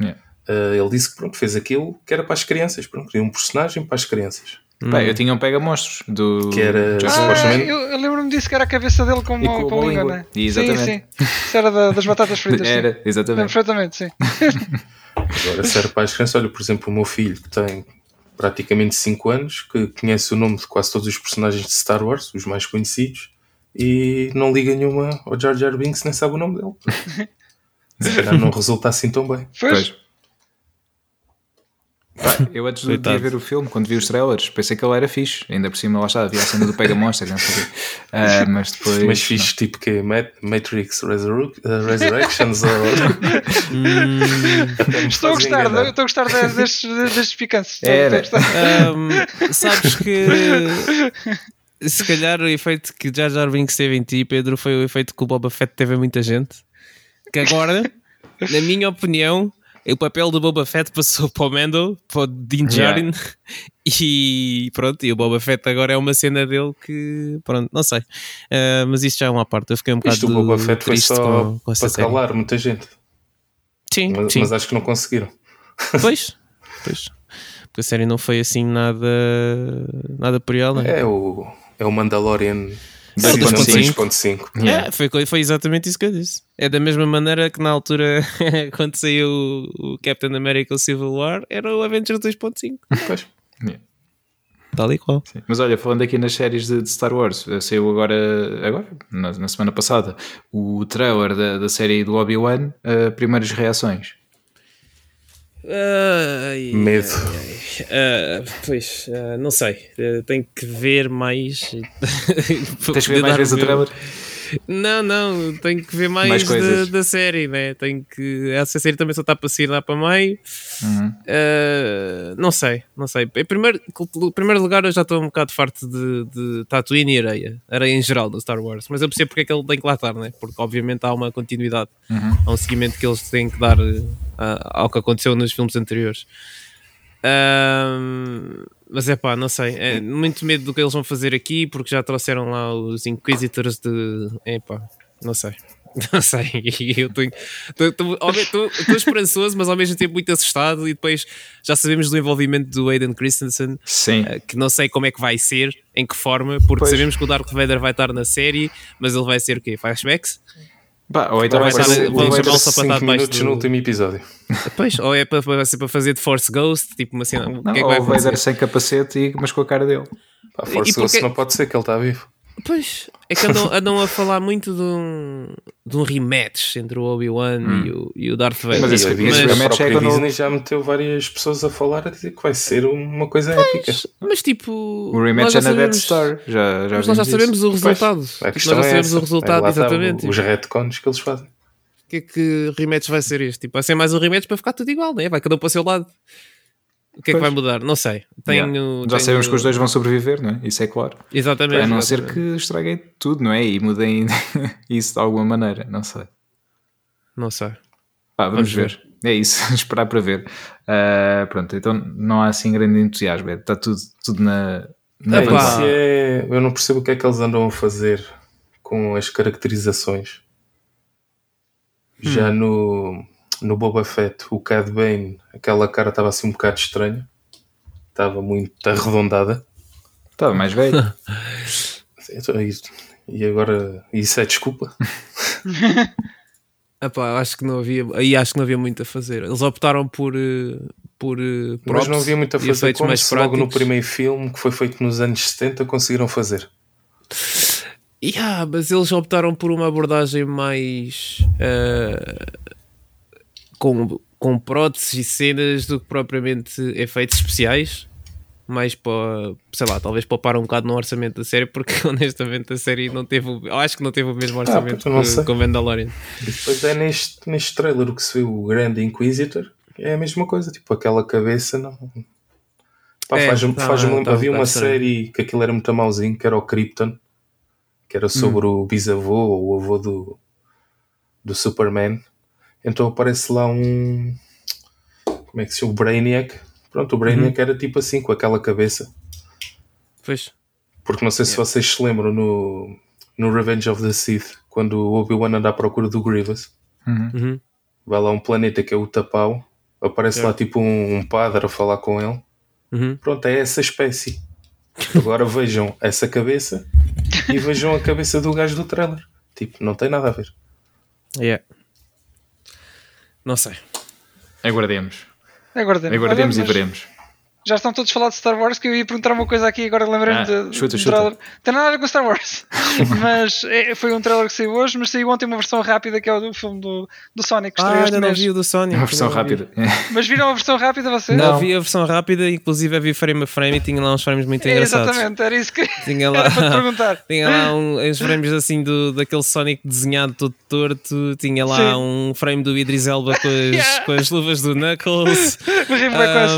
Uhum. Yeah. Uh, ele disse que pronto, fez aquilo que era para as crianças, pronto, queria um personagem para as crianças. Hum. eu tinha um pega-monstros do. Que era. Ah, eu, eu lembro-me disso que era a cabeça dele com uma, com língua, né? Exatamente. Sim, sim. Isso era da, das batatas fritas. Era, exatamente. Perfeitamente, sim. *laughs* Agora, se era para as crianças, olha, por exemplo, o meu filho que tem praticamente 5 anos, que conhece o nome de quase todos os personagens de Star Wars, os mais conhecidos, e não liga nenhuma ao Jar Jar Binks, nem sabe o nome dele. *laughs* Se calhar não resulta assim tão bem. Pois. Pá, *laughs* eu antes de ver o filme, quando vi os trailers, pensei que ele era fixe. Ainda por cima, lá está, havia a cena do Pega Monster, não sei uh, *laughs* mas depois. Mas fixe, tipo que Matrix Resurrec uh, Resurrections ou. *laughs* hum, estou, a gostar, estou a gostar destes, destes picantes. Era. Um, sabes que. Se calhar o efeito que Jar Jar Binks teve em ti, Pedro, foi o efeito que o Boba Fett teve em muita gente. Que agora, na minha opinião, o papel do Boba Fett passou para o Mando, para o Din Djarin, yeah. *laughs* e pronto, e o Boba Fett agora é uma cena dele que, pronto, não sei. Uh, mas isto já é uma parte, eu fiquei um bocado Isto o Boba Fett foi só com, com para série. calar muita gente. Sim mas, sim, mas acho que não conseguiram. *laughs* Pois, pois. Porque a série não foi assim nada, nada por ela. É o, é o Mandalorian 6.5. É, foi, foi exatamente isso que eu disse. É da mesma maneira que na altura, *laughs* quando saiu o Captain America Civil War, era o Avengers 2.5. Pois. Yeah. Tal e qual. Sim. Mas olha, falando aqui nas séries de, de Star Wars, eh, saiu agora, agora na, na semana passada, o trailer da, da série do Obi-Wan, uh, primeiras reações. Uh, Medo. Uh, pois, uh, não sei. Uh, tenho que ver mais. *laughs* Tens que ver mais vezes o trailer? Não, não, tenho que ver mais, mais da, da, série, né? Tenho que. Essa série também só está para sair lá para meio. Uhum. Uh, não sei, não sei. Em primeiro, em primeiro lugar, eu já estou um bocado farto de, de Tatooine e areia. Areia em geral do Star Wars. Mas eu percebo porque é que ele tem que lá estar, né? Porque obviamente há uma continuidade. Uhum. Há um seguimento que eles têm que dar uh, ao que aconteceu nos filmes anteriores. Uh, mas é pá, não sei. É muito medo do que eles vão fazer aqui, porque já trouxeram lá os Inquisitors de. É pá, não sei. *laughs* Não sei, eu estou esperançoso, mas ao mesmo tempo muito assustado. E depois já sabemos do envolvimento do Aiden Christensen, Sim. Uh, que não sei como é que vai ser, em que forma, porque pois. sabemos que o Darth Vader vai estar na série, mas ele vai ser o quê? Flashbacks? Bah, ou então vai, vai ser vamos chamar o sapatado minutos do... no último episódio. *laughs* Pois, ou é para, para, para fazer de Force Ghost, tipo uma cena. Não, que é que ou vai Vader sem capacete, e, mas com a cara dele. Pá, Force Ghost não pode ser que ele está vivo. Pois, é que andam, *laughs* andam a falar muito de um, de um rematch entre o Obi-Wan hum. e, o, e o Darth Vader. Mas esse mas, rematch é quando... Disney já meteu várias pessoas a falar a dizer que vai ser uma coisa pois, épica. Mas tipo... O rematch é na Death Star. Já, já mas nós já sabemos isso. o resultado. Pois, nós já sabemos é o resultado, exatamente. Os retcons que eles fazem. O que é que rematch vai ser este? Tipo, vai ser mais um rematch para ficar tudo igual, né? Vai cada um para o seu lado. O que é que vai mudar? Não sei. Tenho, yeah. Já tenho... sabemos que os dois vão sobreviver, não é? Isso é claro. Exatamente. A não exatamente. ser que estraguem tudo, não é? E mudem *laughs* isso de alguma maneira. Não sei. Não sei. Pá, vamos, vamos ver. ver. É isso, *laughs* esperar para ver. Uh, pronto, então não há assim grande entusiasmo. Está tudo, tudo na. na é, é, eu não percebo o que é que eles andam a fazer com as caracterizações. Já hum. no, no Boba Fett, o Cad Bane, aquela cara estava assim um bocado estranha. Estava muito arredondada. Estava mais velho. *laughs* e agora isso é desculpa. *laughs* Epá, acho que não havia aí acho que não havia muito a fazer. Eles optaram por eh, por props, eh, Mas não havia muito a fazer como mais logo no primeiro filme que foi feito nos anos 70 conseguiram fazer. Yeah, mas eles optaram por uma abordagem mais uh, com, com próteses e cenas do que propriamente efeitos especiais mais para, sei lá, talvez poupar um bocado no orçamento da série, porque *laughs* honestamente a série não teve, eu acho que não teve o mesmo ah, orçamento ah, que, com Mandalorian. Depois é neste, neste trailer que se viu o Grande Inquisitor, é a mesma coisa, tipo aquela cabeça não. Pá, é, faz-me tá, faz tá, havia tá uma série que aquilo era muito mauzinho, que era o Krypton, que era sobre hum. o bisavô ou o avô do, do Superman. Então aparece lá um. Como é que se chama? O Brainiac Pronto, o Brainiac uhum. era tipo assim, com aquela cabeça. Pois. Porque não sei se vocês se lembram no, no Revenge of the Sith, quando o Obi-Wan anda à procura do Grievous. Uhum. uhum. Vai lá um planeta que é o Tapau, aparece lá tipo um, um, padre a falar com ele. Uhum. Pronto, é essa espécie. Agora *laughs* vejam essa cabeça e vejam a cabeça do gajo do trailer. Tipo, não tem nada a ver. Yeah. Não sei. Aguardemos. Aguardemos. Aguardemos e veremos já estão todos falados de Star Wars que eu ia perguntar uma coisa aqui agora lembrei-me ah, de, chuta, chuta. trailer. Tem nada a ver com Star Wars *laughs* mas é, foi um trailer que saiu hoje mas saiu ontem uma versão rápida que é o do filme do, do Sonic ah, ainda não vi o do Sonic uma versão rápida mas viram a versão rápida vocês? não, vi a versão rápida inclusive vi frame a frame e tinha lá uns frames muito engraçados exatamente, era isso que tinha *laughs* lá, era para te perguntar *laughs* tinha lá um, uns frames assim do, daquele Sonic desenhado todo torto tinha lá Sim. um frame do Idris Elba com as, yeah. com as luvas do Knuckles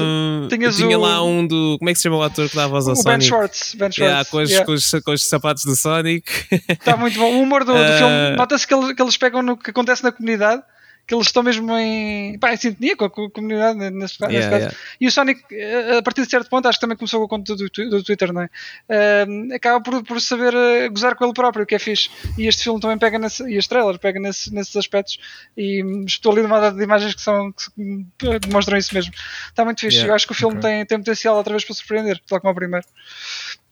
um, tinha lá um do como é que se chama o ator que dá a voz ao o Sonic? Ben Schwartz. Ben Schwartz. Yeah, com, os, yeah. Com, os, com, os, sapatos do Sonic. Está muito bom. O humor do, do uh... *laughs* filme, nota-se que, que eles pegam no que acontece na comunidade que eles estão mesmo em, pá, em sintonia com a, comunidade nesse, yeah, caso. Yeah. E o Sonic, eh, a partir de certo ponto, acho que também começou com a conta do, do Twitter, não é? Uh, acaba por, por saber uh, gozar com ele próprio, que é fixe. E este filme também pega nesse, e este trailer pega nesse, nesses aspectos. E estou ali numa data de imagens que, são, que demonstram isso mesmo. Está muito fixe. Yeah, Eu acho que o filme okay. tem, tem potencial outra vez para surpreender, tal como o primeiro.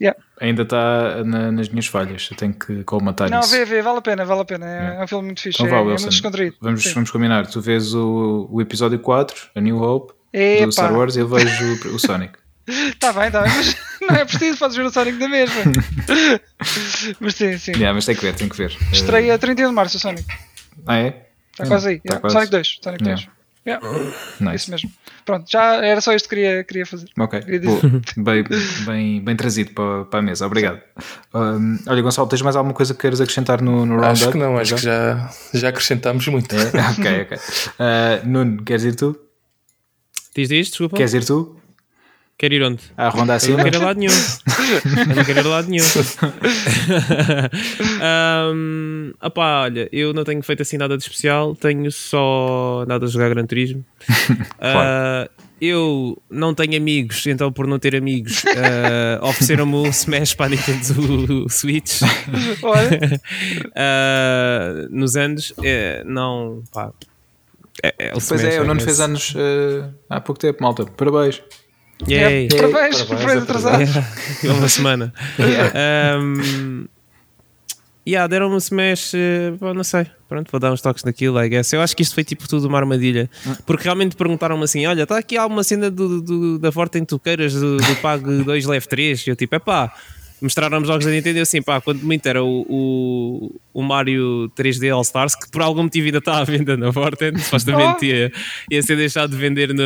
Yeah. Ainda está na, nas minhas falhas, eu tenho que colmatar não, isso. Não, vê, vê, vale a pena, vale a pena. É, é um filme muito fixe, então, é, é muito descontraído. Vamos, vamos combinar, tu vês o, o episódio 4, A New Hope, Epa. do Star Wars, e eu vejo o, o Sonic. Está *laughs* bem, está bem, mas *laughs* não é preciso, fazes ver o Sonic da mesma. *laughs* mas sim, sim. Yeah, mas tem que ver, tem que ver. Estreia 31 de março o Sonic. Ah, é? Está quase aí. Tá yeah. quase. Sonic 2. Sonic 2. Yeah. Yeah. Nice. Isso mesmo. Pronto, já era só isto que queria, queria fazer. Ok, queria *laughs* bem, bem, bem trazido para, para a mesa, obrigado. Um, olha, Gonçalo, tens mais alguma coisa que queiras acrescentar no, no Acho que não, acho já? que já, já acrescentámos muito. É? ok, ok. Uh, Nuno, queres ir tu? Diz isto, desculpa. Queres ir tu? Quer ir onde? À ronda acima? Eu não quero ir a lado nenhum. eu não quero ir a lado nenhum. *laughs* um, opá, olha, eu não tenho feito assim nada de especial, tenho só nada a jogar Gran Turismo. *laughs* Uh, eu não tenho amigos, então por não ter amigos, uh, ofereceram-me o Smash para a Nintendo *laughs* Switch uh, nos anos. É, não, pá. É, é, pois é, o Nuno fez anos uh, há pouco tempo, malta. Parabéns. Yay. Yeah, parabéns, parabéns atrasados. *laughs* Yeah, uma semana. yeah. Um, yeah, deram-me um smash, uh, não sei, pronto, vou dar uns toques naquilo, I guess. Eu acho que isto foi tipo tudo uma armadilha, porque realmente perguntaram-me assim: olha, está aqui alguma cena do, do, da Forte em Toqueiras do, do Pago *laughs* 2 Leve 3? E eu tipo, é pá mostraram jogos da Nintendo e assim, pá, quando muito era o, o, o, Mario 3D All Stars, que por algum motivo ainda está à venda na Vorten, *laughs* supostamente ia, ia ser deixado de vender no,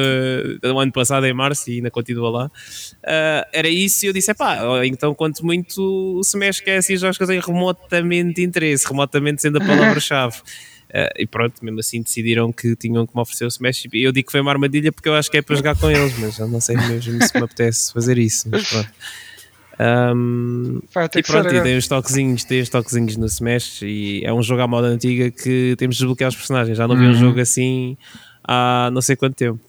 no, ano passado, em março, e ainda continua lá. Uh, era isso e eu disse, pá, então quanto muito o Smash que é assim jogos que têm remotamente interesse, remotamente sendo a palavra-chave. Uh, e pronto, mesmo assim decidiram que tinham que me oferecer o Smash. E eu digo que foi uma armadilha porque eu acho que é para jogar com eles, mas eu não sei mesmo se me apetece fazer isso. Mas pronto. *laughs* Um, e pronto, e tem os toquezinhos, tem os toquezinhos no Smash e é um jogo à moda antiga que temos de desbloquear os personagens. Já não uhum. vi um uhum. jogo assim há não sei quanto tempo.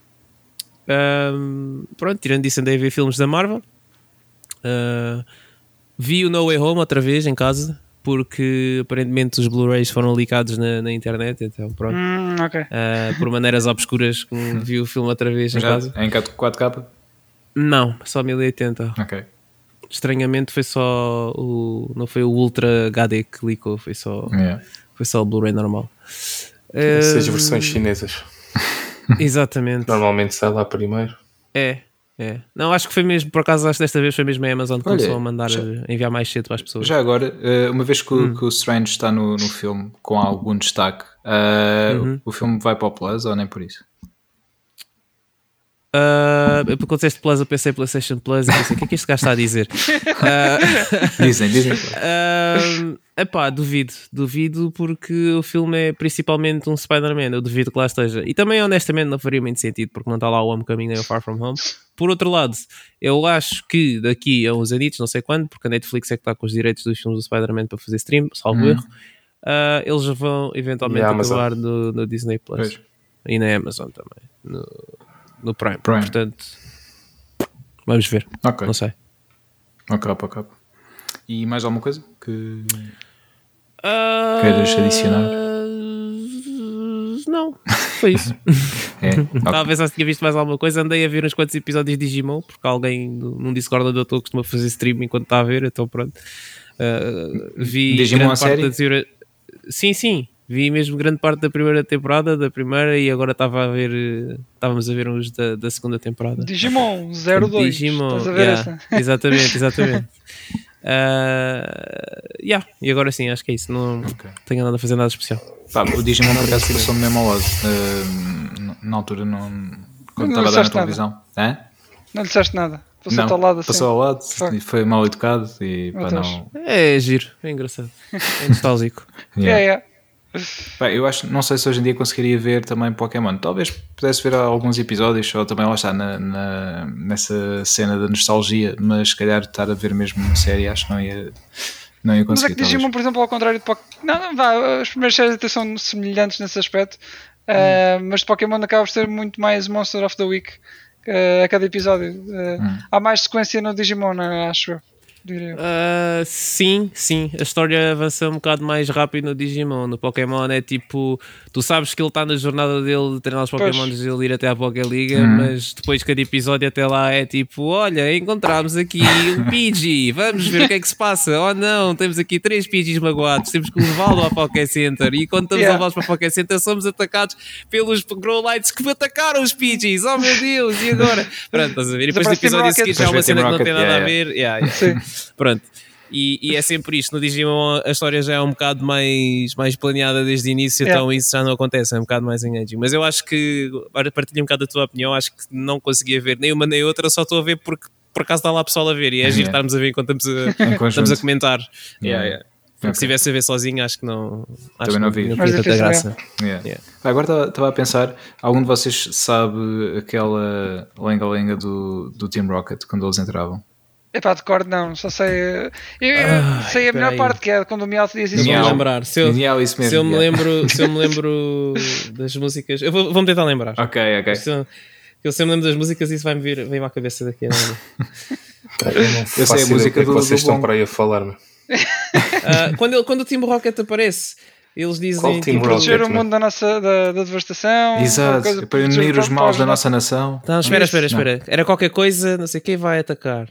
Um, pronto, tirando isso, andei a ver filmes da Marvel. Uh, vi o No Way Home outra vez em casa porque aparentemente os Blu-rays foram licados na, na, internet, então pronto. Hum, okay. uh, por maneiras obscuras, que vi o filme outra vez em casa. Em 4K? Não, só 1080. Ok. Estranhamente foi só o. Não foi o Ultra HD que licou, foi só, yeah. foi só o Blu-ray normal. Essas uh, versões chinesas. *laughs* *laughs* Exatamente. Normalmente sai lá primeiro. É, é. Não, acho que foi mesmo, por acaso, acho que desta vez foi mesmo a Amazon que Olha, começou a mandar já, enviar mais cedo para as pessoas. Já agora, eh, uma vez que, hum. que o Strange está no, no filme com algum destaque, uh, uhum. o, o filme vai para o Plus ou nem por isso? Uh, quando disseste Plus, eu pensei PlayStation Plus e pensei, o que é que este gajo está a dizer? Uh, *laughs* dizem, dizem. Uh, epá, duvido, duvido porque o filme é principalmente um Spider-Man, eu duvido que lá esteja. E também, honestamente, não faria muito sentido porque não está lá o Homecoming nem o Far From Home. Por outro lado, eu acho que daqui a uns anitos, não sei quando, porque a Netflix é que está com os direitos dos filmes do Spider-Man para fazer stream, salvo hum. erro, uh, eles vão eventualmente acabar no, no Disney Plus pois. e na Amazon também. No, no Prime. Prime. Portanto, vamos ver. Ok. Não sei. Ok, ok. E mais alguma coisa que uh... queiras adicionar? Não, foi isso. *laughs* é, okay. Talvez já tinha visto mais alguma coisa. Andei a ver uns quantos episódios de Digimon, porque alguém num Discord onde eu estou costuma fazer stream enquanto está a ver, então pronto. Uh, vi Digimon a série? Sim, sim vi mesmo grande parte da primeira temporada, da primeira, e agora estava a ver, estávamos a ver uns da, da segunda temporada. Digimon 02. Digimon, yeah, *laughs* exatamente, exatamente. uh, *laughs* yeah, e agora sim, acho que é isso. Não okay. tenho nada a fazer nada especial. Pá, o Digimon por acaso passou-me mesmo ao lado. Uh, na altura, não, quando estava a dar na televisão. É? Não lhe disseste nada. Passou ao lado assim. Passou ao lado, foi, foi mal educado e pá, não. É giro, é engraçado. É nostálgico. *laughs* yeah. yeah, yeah. Bem, eu acho, não sei se hoje em dia conseguiria ver também Pokémon. Talvez pudesse ver alguns episódios, ou também lá está na, na, nessa cena da nostalgia, mas se calhar estar a ver mesmo uma série, acho que não ia, não ia conseguir. Mas é que Digimon, por exemplo, ao contrário de Pokémon. Não, não, vá, as primeiras séries até são semelhantes nesse aspecto, hum. uh, mas de Pokémon acaba por ser muito mais Monster of the Week uh, a cada episódio. Uh, hum. Há mais sequência no Digimon, acho eu uh, sim, sim. A história avança um bocado mais rápido no Digimon. No Pokémon é tipo, tu sabes que ele está na jornada dele de treinar os Pokémons e ele ir até à Pokéliga, uhum. mas depois cada episódio até lá é tipo, olha, encontramos aqui um *laughs* Pidgey, vamos ver o que é que se passa. Oh não, temos aqui três Pidgeys magoados, temos que levá-lo ao Poké Center. E quando estamos yeah. a levá-los para o Poké Center, somos atacados pelos Growlites que me atacaram os Pidgeys. Oh meu Deus, e agora? Pronto, estás a ver? E depois do episódio a seguir já é uma cena que não tem nada yeah. a ver. Yeah, yeah. *laughs* Pronto. E, e, é sempre isto. No Digimon a história já é um bocado mais, mais planeada desde o início, é. então isso já não acontece, é um bocado mais engaging. Mas eu acho que, agora partilho um bocado a tua opinião, acho que não conseguia ver nem uma nem outra, só estou a ver porque por acaso está lá pessoal a ver e é giro estarmos a ver enquanto estamos a, estamos a comentar. Yeah, yeah. Porque okay. se estivesse a ver sozinho, acho que não. Acho Também não vi. Não, não tinha tanta graça. Yeah. Yeah. Agora estava a pensar: algum de vocês sabe aquela lenga-lenga do, do Team Rocket quando eles entravam? Epá, de cor não, só sei. Eu, ah, sei a melhor aí. parte que é quando o Miau diz isso. Miau. lembrar. Se eu, Miau, isso mesmo, se eu me lembro, se eu me *laughs* lembro das músicas, eu vou, vou me tentar lembrar. Ok, ok. Se eu, se eu me lembro das músicas, isso vai-me vir, vem à cabeça daqui a nada. *laughs* eu, sei a música do, vocês do estão para aí a falar-me. Uh, quando, quando o Timbo Rocket aparece, eles dizem tipo, proteger o mundo da nossa da, da devastação. Exato, para unir os maus da nossa nação. Então, espera, espera, espera. Era qualquer coisa, não sei quem vai atacar.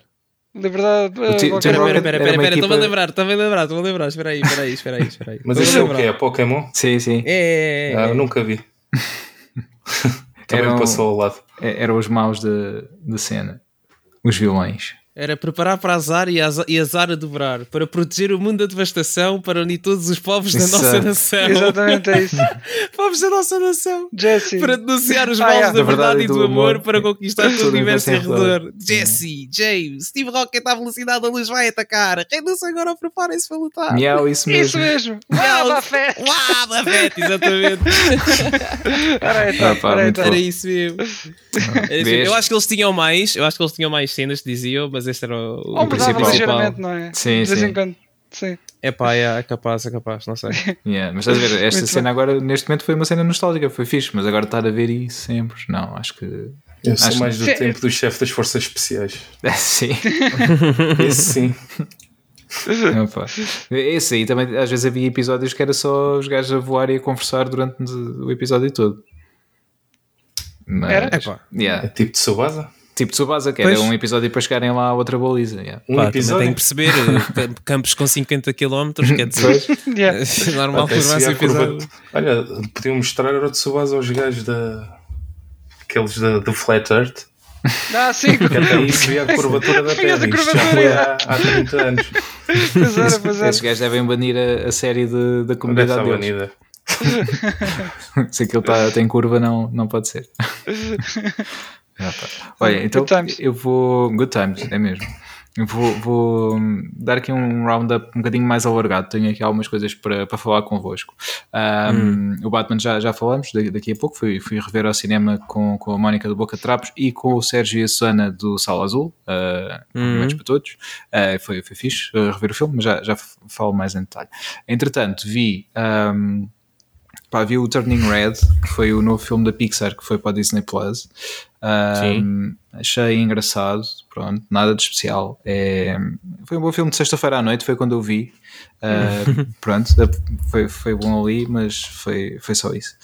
Liberdade. Uh, espera, espera, espera, espera, estou a lembrar, estou a lembrar, estou a lembrar. Espera aí, espera aí, espera aí. Espera aí. Mas isso é o que é? Pokémon? Sim, sim. É, é, é, ah, nunca vi. *laughs* Também eram, passou ao lado. É, eram os maus da cena, os vilões. Era preparar para azar e, azar e azar a dobrar, para proteger o mundo da devastação, para unir todos os povos da nossa nação. Exatamente, é isso. *laughs* povos da nossa nação. Jesse. Para denunciar os males ah, da, verdade e do, amor, amor, para conquistar todo o universo em redor. Jesse, James, Steve Rocket à velocidade da luz vai atacar. Rendam-se agora, preparem-se para lutar. Miau, isso mesmo. Isso mesmo. Uau, Bafete. Uau, Bafete, exatamente. *laughs* era, então, ah, era, então. era isso mesmo. eu acho que eles tinham mais, eu acho que eles tinham mais cenas, diziam, mas este era o, o principal. ligeiramente, não é? Sim, de vez sim. em quando. Sim. É pá, é, é capaz, é capaz, não sei. *laughs* yeah, mas estás a ver, esta cena bem. agora, neste momento, foi uma cena nostálgica, foi fixe, mas agora estar a ver isso sempre, não, acho que. Eu sou mais do sim. tempo do chefe das forças especiais. *laughs* sim. *laughs* Esse sim. Opa. Esse aí também, às vezes havia episódios que era só os gajos a voar e a conversar durante o episódio todo. Mas, era? Yeah. É tipo de Subasa? Tipo de Subasa, que pois. era um episódio para chegarem lá a outra baliza. Yeah. Um Pá, episódio. Tem que perceber, eh, campos com 50 km, quer dizer, *laughs* yeah. normal mais episódio. Olha, podiam mostrar era de Subasa aos gajos da. aqueles da, do Flat Earth. Ah, sim. Porque até aí se via a curvatura da *laughs* Terra. Isto já foi há, há 30 anos. Pois era, pois era. Esses gajos devem banir a, a série de, da comunidade deles. banida. *laughs* se aquilo tá, tem curva, não, não pode ser. Ah, tá. Olha, então eu vou. Good times, é mesmo. Vou, vou, dar aqui um roundup um bocadinho mais alargado. Tenho aqui algumas coisas para, para falar convosco. Um, hum. O Batman já, já falamos daqui a pouco. Fui, fui rever ao cinema com, com a Mónica do Boca Trapos e com o Sérgio e a Susana do Sala Azul. Uh, hum. para todos. Uh, foi, foi fixe uh, rever o filme, mas já, já falo mais em detalhe. Entretanto, vi. Um, pá, vi o Turning Red, que foi o novo filme da Pixar que foi para a Disney Plus. Um, achei engraçado, pronto, nada de especial. É, foi um bom filme de sexta-feira à noite, foi quando eu vi. Uh, *laughs* pronto, foi, foi bom ali, mas foi, foi só isso.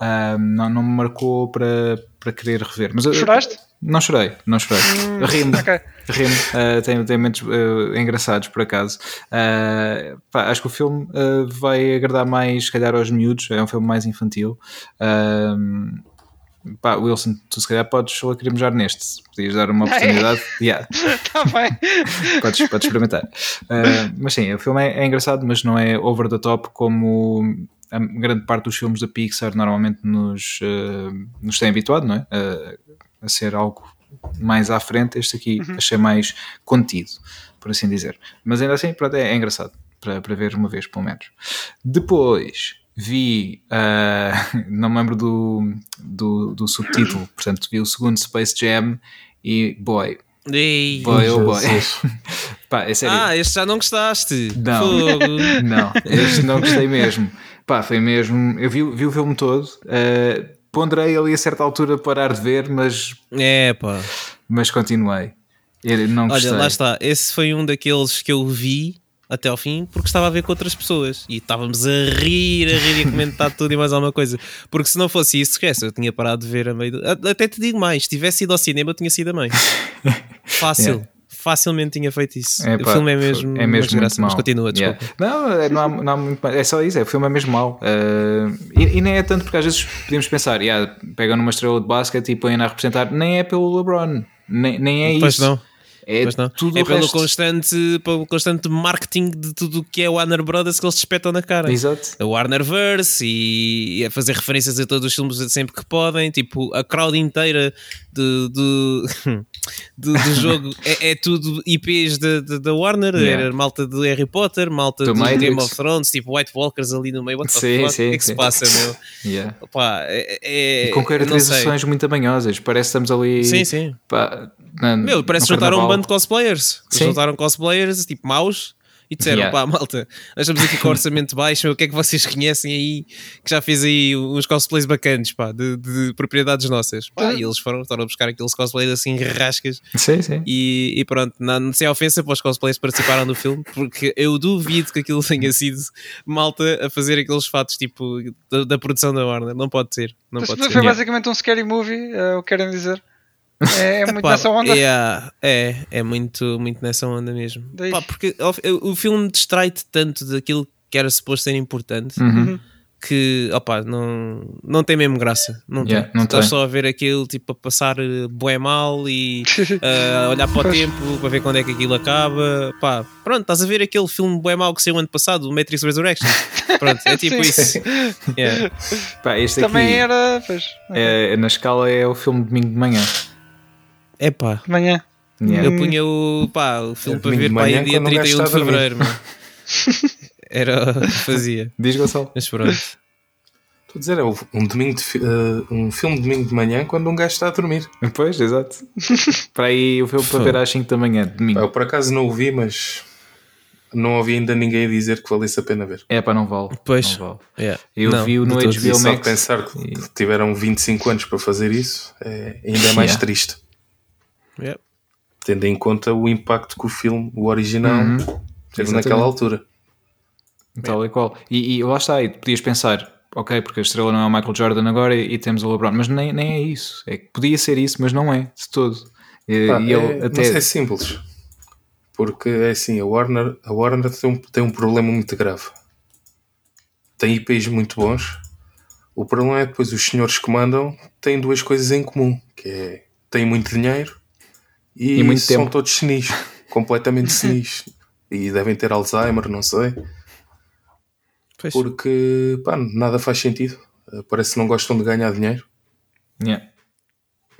Uh, não, não me marcou para, para querer rever. Mas, Choraste? Não chorei, não chorei. Hum, Rimo, okay. rimo. Uh, tem, tem momentos uh, engraçados, por acaso. Uh, pá, acho que o filme vai agradar mais, se calhar, aos miúdos. É um filme mais infantil. Pá, Wilson, tu se calhar podes lacrimejar neste. Podias dar uma oportunidade. Está yeah. *laughs* Tá bem. *laughs* podes, podes experimentar. Uh, mas sim, o filme é, é, engraçado, mas não é over the top como a grande parte dos filmes da Pixar normalmente nos, uh, nos tem habituado, não é? Uh, a ser algo mais à frente. Este aqui uhum. achei mais contido, por assim dizer. Mas ainda assim, pronto, é, é engraçado para, para ver uma vez, pelo menos. Depois vi, uh, *laughs* não me lembro do, do, do, subtítulo, portanto, vi o segundo Space Jam e boy. Ei, boy, oh boy. *laughs* Pá, é sério. Ah, este já não gostaste. Não, *laughs* não, este não gostei mesmo. Pá, foi mesmo. Eu vi, vi o filme todo. Uh, ponderei ali a certa altura parar de ver, mas. É, pá. Mas continuei. Eu não Olha, lá está. Esse foi um daqueles que eu vi até ao fim porque estava a ver com outras pessoas e estávamos a rir, a rir e a comentar tudo e mais alguma coisa. Porque se não fosse isso, esquece, eu tinha parado de ver a meio. Do... Até te digo mais, se tivesse ido ao cinema, eu tinha sido a mãe. *laughs* Fácil. Yeah. Facilmente tinha feito isso. É, o pá, filme é mesmo, é mesmo desgraça, mas continua, desculpa. Yeah. Não, é, não há, não há muito É só isso, é, o filme é mesmo mau. Uh, e, e, nem é tanto porque às vezes podemos pensar, yeah, pegam numa estrela de basquete e põem a representar, nem é pelo LeBron, nem, nem é pois isso. Não. É, tudo é pelo constante, pelo constante marketing de tudo o que é Warner Brothers que eles te espetam na cara. Exato. A Warnerverse e, e a fazer referências a todos os filmes sempre que podem. Tipo, a crowd inteira do, do, do, do jogo *laughs* é, é, tudo IPs da Warner. Yeah. Era malta do Harry Potter, malta do, do Game of Thrones, tipo White Walkers ali no meio. What the sim, que é que sim. se passa, meu? *laughs* Yeah. Opa, é, é, e com caracterizações muito manhosas. Parece que estamos ali. Sim, sim. Pá, na, Meu, parece que juntaram um bando de cosplayers. Sim. Juntaram cosplayers, tipo maus, e disseram: yeah. pá, malta, nós estamos aqui com orçamento baixo, o que é que vocês conhecem aí que já fez aí uns cosplays bacanas, pá, de, de propriedades nossas? Pá, e eles foram, foram buscar aqueles cosplays assim rascas. Sim, sim. E, e pronto, não, sem ofensa para os cosplays que participaram do filme, porque eu duvido que aquilo tenha sido malta a fazer aqueles fatos tipo da, da produção da Warner. Não pode ser. Não pode foi ser. basicamente um scary movie, é o que querem dizer. É, é *laughs* muito Pá, nessa onda. É, é, é muito, muito nessa onda mesmo. Pá, porque o, o filme distrai-te tanto daquilo que era suposto ser importante. Uhum que opa, não, não tem mesmo graça. Não yeah, tem. Não Estás só a ver aquilo tipo a passar eh, bué mal e uh, *laughs* a olhar para o tempo para ver quando é que aquilo acaba. Pá, pronto, estás a ver aquele filme bué mal que saiu ano passado, o Matrix Resurrection. *laughs* Pronto, é tipo isso. Yeah. Pá, este Também aqui era. Pois, é, na escala é o filme de domingo de manhã. É pá. De manhã. Yeah. Eu punha o, pá, o filme é para ver para aí dia 31 de fevereiro. *laughs* Era o que fazia. Diz Gonçalo. Mas pronto. Estou a dizer, é um, domingo de, uh, um filme de domingo de manhã quando um gajo está a dormir. Pois, exato. *laughs* para aí o filme para ver às 5 da manhã, domingo. Eu por acaso não o vi, mas não ouvi ainda ninguém a dizer que valesse a pena ver. É para não vale. Pois. Não vale. Yeah. Eu vi-o no HBO Max. Só pensar que tiveram 25 anos para fazer isso é, ainda é *laughs* mais yeah. triste. Yeah. Tendo em conta o impacto que o filme, o original, uhum Teve naquela altura. Tal e qual. E, e lá está, e podias pensar, ok, porque a estrela não é o Michael Jordan agora e, e temos o LeBron, mas nem, nem é isso. É que podia ser isso, mas não é, de todo. E, ah, e ele é, até... Mas é simples. Porque é assim, a Warner, a Warner tem, um, tem um problema muito grave. Tem IPs muito bons. O problema é que depois os senhores que mandam têm duas coisas em comum, que é têm muito dinheiro e, e muito são tempo. todos senis, *laughs* completamente senis. e devem ter Alzheimer, não sei. Pois. Porque pá, nada faz sentido. Parece que não gostam de ganhar dinheiro. Yeah.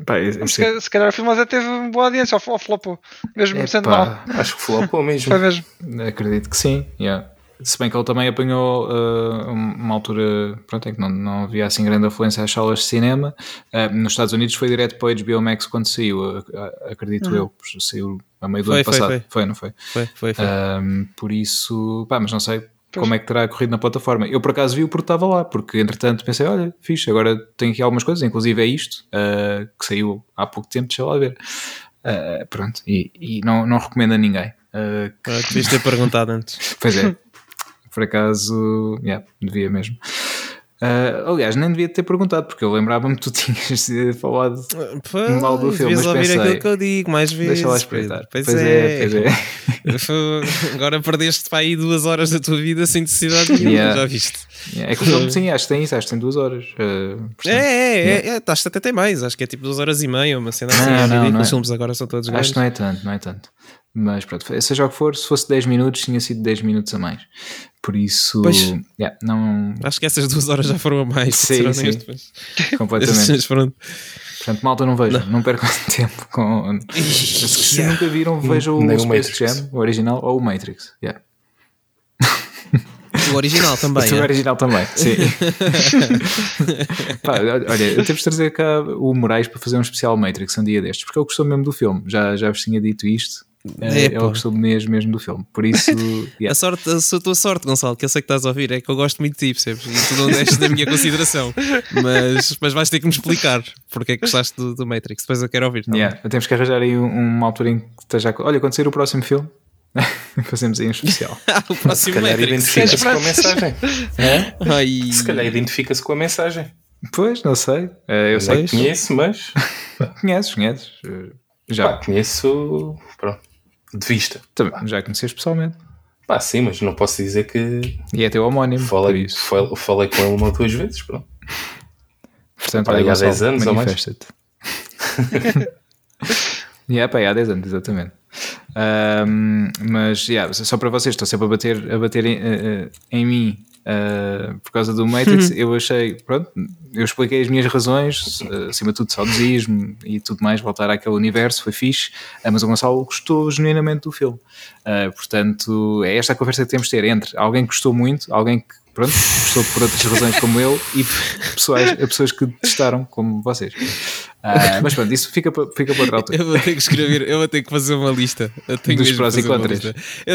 Pá, se, se calhar o filme até teve uma boa audiência ou flopou, mesmo é, sendo mal. Acho que flopou mesmo. Foi mesmo. Acredito que sim. Yeah. Se bem que ele também apanhou uh, uma altura pronto, em que não, não havia assim grande afluência às salas de cinema. Uh, nos Estados Unidos foi direto para o HBO Max quando saiu, acredito uhum. eu. Saiu a meio do foi, ano passado. Foi, foi. não foi? Foi, foi. foi. por isso, pá, mas não sei Pois. como é que terá corrido na plataforma. Eu por acaso vi-o porque estava lá, porque entretanto pensei, olha, fixe, agora tem aqui algumas coisas, inclusive é isto, uh, que saiu há pouco tempo, deixa lá ver. Uh, pronto, e, e, não, não recomendo a ninguém. Uh, que... ah, devias ter perguntado antes. pois é, *laughs* por acaso, yeah, devia mesmo. Uh, aliás, nem devia ter perguntado, porque eu lembrava-me que tu *laughs* tinhas falado Pô, mal do filme. Mas ouvir pensei, aquilo que eu digo mais vezes. Deixa lá espreitar. Pois, pois é, é, pois é. *laughs* Agora perdeste para aí duas horas da tua vida sem necessidade nenhuma, yeah. já viste? Yeah. É que o filme, sim, acho que tem isso, acho que tem duas horas. Uh, é, é, yeah. é, é, acho que até tem mais, acho que é tipo duas horas e meia, uma cena assim. Não, não, não os é. filmes agora são todos Acho que não é tanto, não é tanto. Mas pronto, seja o que for, se fosse 10 minutos, tinha sido 10 minutos a mais. Por isso, pois, yeah, não... acho que essas duas horas já foram a mais. Sim, sim. Mas... completamente. pronto. Portanto, malta, não vejam, não, não percam *laughs* tempo com. Se nunca viram, vejam o Space Jam, o original, ou o Matrix. Yeah. O original *laughs* também. O é? original também, sim. *laughs* Pá, olha, eu temos de trazer cá o Moraes para fazer um especial Matrix um dia destes, porque ele gostou mesmo do filme. Já, já vos tinha dito isto. É, ele gostou mesmo, mesmo do filme. Por isso. *laughs* Yeah. a, sorte, a tua sorte, Gonçalo, que eu sei que estás a ouvir, é que eu gosto muito de ti, percebes? E tu não deixes da minha consideração. Mas, mas vais ter que me explicar porque é que gostaste do, do Matrix. Depois eu quero ouvir. Tá yeah. Temos que arranjar aí uma altura em que esteja. Olha, quando sair o próximo filme. *laughs* Fazemos aí um especial. *laughs* o próximo Se calhar identifica-se com a mensagem. É? Se calhar identifica-se com a mensagem. Pois, não sei. Eu sei que conheço, mas. conheces, conheces. Já. Pá, conheço. Pronto de vista. Também, já conheces pessoalmente. Pá, sim, mas não posso dizer que. E é teu homónimo. Falei, isso. Falei, falei com ele uma ou duas vezes, pronto. Portanto, pá, há 10 anos ou mais. e *laughs* yeah, pá, há 10 anos, exatamente. Um, mas yeah, só para vocês, estou sempre a bater, a bater em, uh, em mim uh, por causa do Matrix. eu achei, pronto, eu expliquei as minhas razões, uh, acima de tudo, saudosismo e tudo mais, voltar àquele universo foi fixe, uh, mas o Gonçalo gostou genuinamente do filme. portanto, é esta a conversa que temos de ter entre alguém que gostou muito, alguém que pronto, gostou por outras razões como eu e pessoas, pessoas que testaram como vocês. Uh, mas pronto, isso fica, fica para outra altura. Eu vou ter que escrever, eu vou ter que fazer uma lista. Eu tenho Dos prós e contras.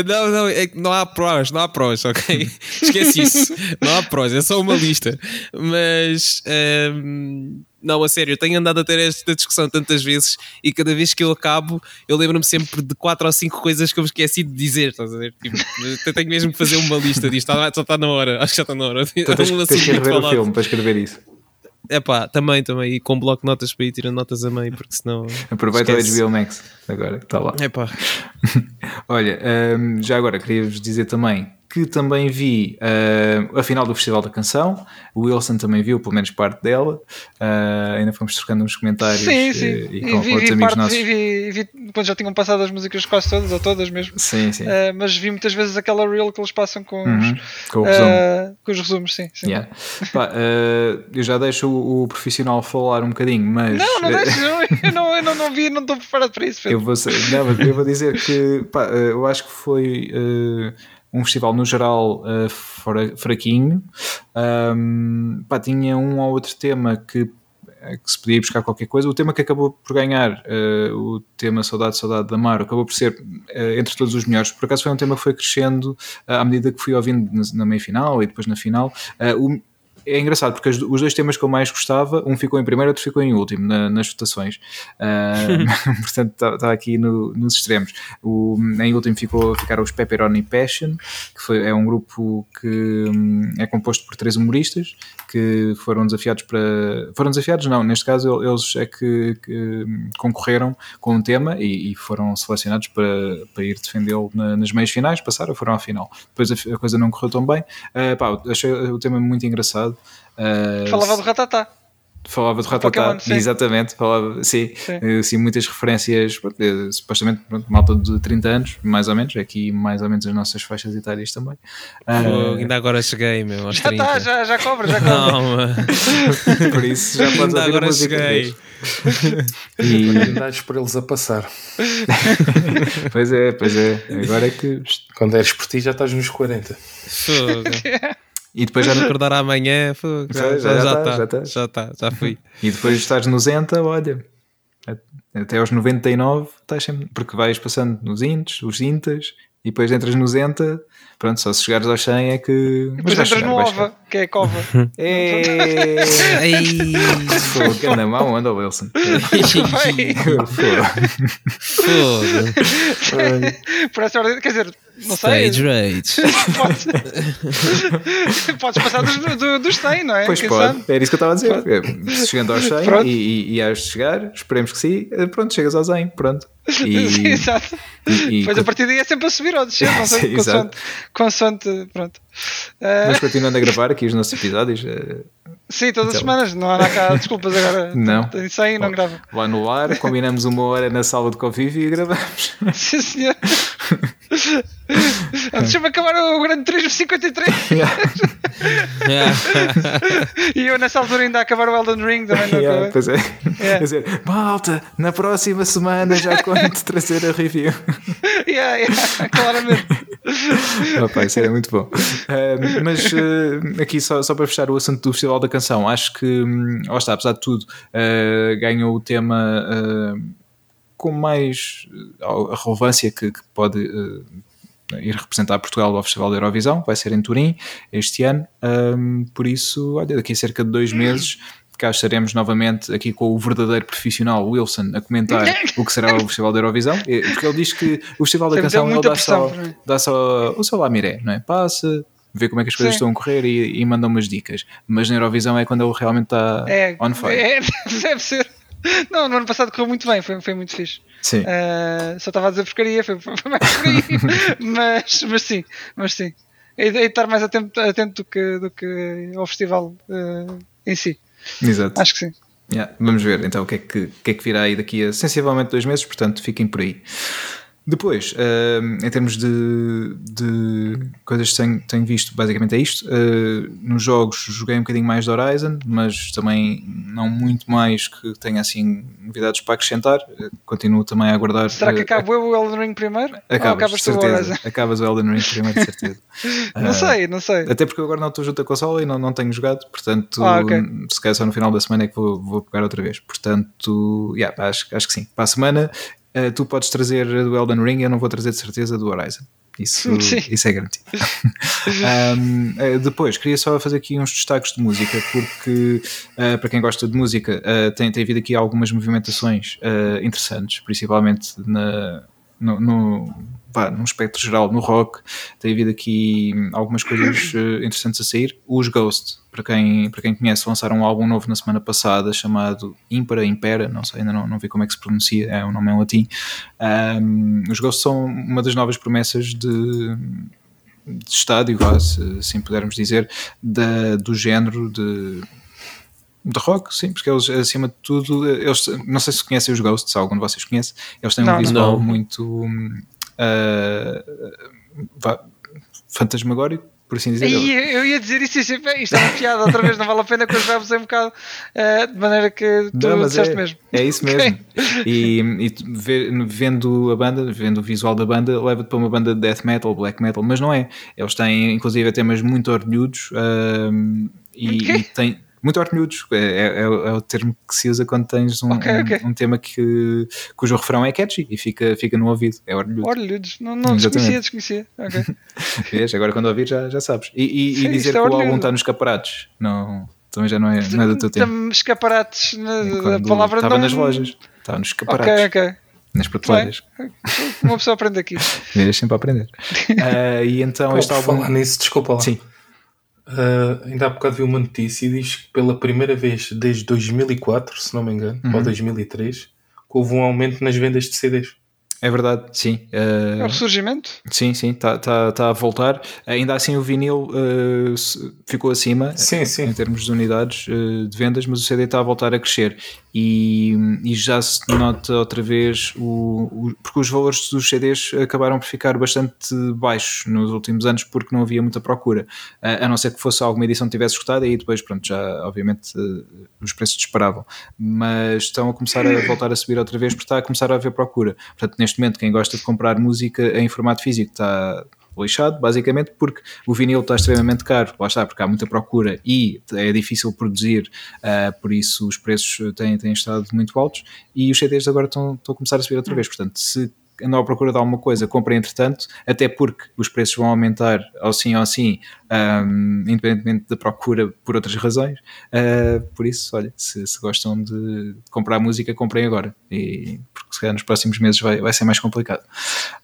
Não, não, é que não há prós, não há prós, ok? *laughs* Esquece isso. Não há prós, é só uma lista. Mas. Um, não, a sério, eu tenho andado a ter esta discussão tantas vezes e cada vez que eu acabo, eu lembro-me sempre de quatro ou cinco coisas que eu me esqueci de dizer. Estás a ver? Tipo, eu tenho mesmo que fazer uma lista disto. Já está na hora, acho que já está na hora. Tu tens, *laughs* tens que rever o filme para escrever isso. É pá, também, também. E com bloco de notas para ir tirando notas a meio, porque senão. Aproveita esquece. o HBO Max agora, está lá. É pá. *laughs* Olha, um, já agora queria-vos dizer também que também vi uh, a final do Festival da Canção. O Wilson também viu, pelo menos parte dela. Uh, ainda fomos trocando uns comentários sim, sim. Uh, e com, vi, outros vi amigos parte, nossos. Vi, vi, quando já tinham passado as músicas quase todas, ou todas mesmo. Sim, sim. mas vi muitas vezes aquela reel que eles passam com, uhum, os, com, resumo. com os resumos. Sim, sim. Yeah. Pá, eu já deixo o, o, profissional falar um bocadinho, mas. Não, não deixo, *laughs* eu, não, eu não, não vi, não estou preparado para isso. Eu vou, não, eu vou dizer que pá, eu acho que foi um festival no geral uh, fraquinho. Um, pá, tinha um ou outro tema que, eh, que se podia buscar qualquer coisa. O tema que acabou por ganhar, uh, o tema Saudade, Saudade da Mar, acabou por ser uh, entre todos os melhores. Por acaso foi um tema que foi crescendo à medida que fui ouvindo na, na meia final e depois na final. o é engraçado porque os dois temas que eu mais gostava, um ficou em primeiro, outro ficou em último na, nas votações. Uh, *laughs* *laughs* portanto, está tá aqui no, nos extremos. O, em último ficou, ficaram os Pepperoni Passion, que foi, é um grupo que um, é composto por três humoristas que foram desafiados para. Foram desafiados, não, neste caso eles é que, que concorreram com um tema e, e, foram selecionados para, para ir defendê-lo na, nas meias finais, passaram, foram à final. Depois a, a coisa não correu tão bem. Uh, pá, achei o tema muito engraçado. Uh, Falava do Ratatá. Falava do Ratatá, exatamente, falava, sim, sim. Eh, sim muitas referências, eh, supostamente, pronto, malta de 30 anos, mais ou menos, aqui mais ou menos as nossas faixas etárias também. Uh, ainda agora cheguei, meu, aos já 30. Tá, já, já cobra, já cobra. Não, *laughs* Por isso já podes ouvir agora cheguei. *laughs* E oportunidades por eles a passar. *laughs* pois é, pois é, agora é que... Quando eres por ti já estás nos 40. Fogo. E depois já acordar *laughs* amanhã, já, já, já, já, tá, já, tá. já tá, já fui. E depois estás nos 90, olha, até aos 99 estás sempre, porque vais passando nos intes, os intas, e depois entras nos 90 Pronto, só se chegares ao 100 é que. Depois entras no OVA, que é cova. *laughs* É. *laughs* Fogo, que anda mal, anda o Wilson. Fogo. Por essa ordem, quer dizer, não sei. Stage rage. *laughs* Podes, podes *laughs* passar dos, do, dos 100, não é? Pois Quem pode, sabe? era isso que eu estava a dizer. Pode. Chegando aos 100 e, e, e chegar, esperemos que sim, pronto, chegas ao 100, pronto. *laughs* E, sim, exato. E, Depois a partir daí é sempre a subir ou descer, não sei, sim, consoante, consoante, pronto. Uh... Mas continuando a gravar aqui os nossos episódios. Uh... Sim, todas então... as semanas, não há cá desculpas agora. Não. Isso aí não grava. Lá no ar, combinamos uma hora na sala de convívio e gravamos. Sim, senhor. *laughs* Deixa-me acabar o Grande 3 53. *laughs* Yeah. yeah. *laughs* e eu nessa altura ainda a acabar o Elden Ring também não yeah, Pois é. Yeah. Quer dizer, malta, na próxima semana já conto trazer a review. yeah, yeah, claramente. Opa, isso era muito bom. Uh, mas uh, aqui só, só para fechar o assunto do Festival da Canção, acho que, um, está, apesar de tudo, uh, ganhou o tema com mais a relevância que, que pode ir representar Portugal ao Festival da Eurovisão, vai ser em Turim este ano, um, por isso, olha, daqui a cerca de dois meses cá estaremos novamente aqui com o verdadeiro profissional Wilson a comentar o que será o Festival da Eurovisão, porque ele diz que o Festival da Canção ele dá, só, dá só o seu lamiré, não é? Passa, vê como é que as coisas Sim. estão a correr e, e manda umas dicas, mas na Eurovisão é quando ele realmente está é, on fire. É, *laughs* deve ser. *laughs* Não, no ano passado correu muito bem, foi, foi muito fixe. Sim. Uh, só estava a dizer porcaria, foi, foi mais porcaria. *laughs* mas, mas sim, mas sim. É de estar mais atento, atento do, que, do que ao festival uh, em si. Exato. Acho que sim. Yeah, vamos ver então o que, é que, que é que virá aí daqui a sensivelmente dois meses, portanto fiquem por aí. Depois, uh, em termos de, de coisas que tenho, tenho, visto, basicamente é isto. Uh, nos jogos joguei um bocadinho mais de Horizon, mas também não muito mais que tenha assim novidades para acrescentar. Uh, continuo também a aguardar. Será que acabou o Elden Ring primeiro? Acabas, de certeza. Acabas o Elden Ring primeiro, de certeza. *laughs* não sei, não sei. Até porque agora não estou junto à consola e não, não tenho jogado, portanto, ah, okay. se calhar só no final da semana é que vou, vou pegar outra vez. Portanto, yeah, acho, acho que sim. Para a semana uh, tu podes trazer do Elden Ring, eu não vou trazer de certeza do Horizon. Isso, *laughs* isso é garantido. *laughs* um, eh, depois, queria só fazer aqui uns destaques de música, porque uh, para quem gosta de música, uh, tem, tem havido aqui algumas movimentações interessantes, principalmente na, no, no pá, num espectro geral, no rock, tem havido aqui algumas coisas uh, *clears throat* interessantes a sair. Os Ghost, para quem, para quem conhece, lançaram um álbum novo na semana passada chamado Impera, Impera, não sei, ainda não, não vi como é que se pronuncia, é um nome em latim. Um, os Ghost são uma das novas promessas de, de estádio, se assim pudermos dizer, da, do género de de rock, sim, porque eles, acima de tudo, eles, não sei se conhecem os Ghosts, algum de vocês conhece, eles têm não, um visual não. muito uh, fantasmagórico, por assim dizer. E eu ia dizer isso, isso, isto é uma piada, outra vez não vale a pena que eu já um bocado uh, de maneira que tu não, disseste é, mesmo. É isso mesmo. Okay. E, e, vendo a banda, vendo o visual da banda, leva-te para uma banda de death metal, black metal, mas não é. Eles têm inclusive temas muito orgulhudos uh, e, okay. e têm muito orelhudos, é, é, é, o termo que se usa quando tens um, okay, okay. um, um tema que, cujo refrão é catchy e fica, fica no ouvido, é. Orelhudos, não, não desconhecia, desconhecia. Okay. *laughs* Vês, agora quando ouvir já, já sabes. E, e, Sim, e dizer que o álbum está nos escaparatos, não, também já não é, não é do teu tempo. Escaparates, na, a palavra Estava não... nas lojas, estava nos escaparatos. Ok, ok nas prateleiras. Uma pessoa aprende aqui. Viras sempre a aprender. Uh, *laughs* e então Pô, este álbum. falar nisso, desculpa lá. Sim. Uh, ainda há bocado vi uma notícia e diz que pela primeira vez desde 2004, se não me engano, uhum. ou 2003, houve um aumento nas vendas de CDs. É verdade, sim. Uh, é o ressurgimento? Sim, sim, está tá, tá a voltar. Ainda assim, o vinil uh, ficou acima sim, sim. em termos de unidades uh, de vendas, mas o CD está a voltar a crescer e, e já se nota outra vez o, o, porque os valores dos CDs acabaram por ficar bastante baixos nos últimos anos porque não havia muita procura, a, a não ser que fosse alguma edição que tivesse escutado e aí depois, pronto, já obviamente os preços disparavam, mas estão a começar a *clears throat* voltar a subir outra vez porque está a começar a haver procura. Portanto, neste neste momento quem gosta de comprar música em formato físico está lixado, basicamente porque o vinil está extremamente caro, lá está, porque há muita procura e é difícil produzir, uh, por isso os preços têm, têm estado muito altos e os CDs agora estão, estão a começar a subir outra vez, portanto se andam à procura de alguma coisa, comprem entretanto, até porque os preços vão aumentar ao sim ou sim, um, independentemente da procura por outras razões. Uh, por isso, olha, se, se, gostam de comprar música, comprem agora, e, porque se calhar nos próximos meses vai, vai ser mais complicado.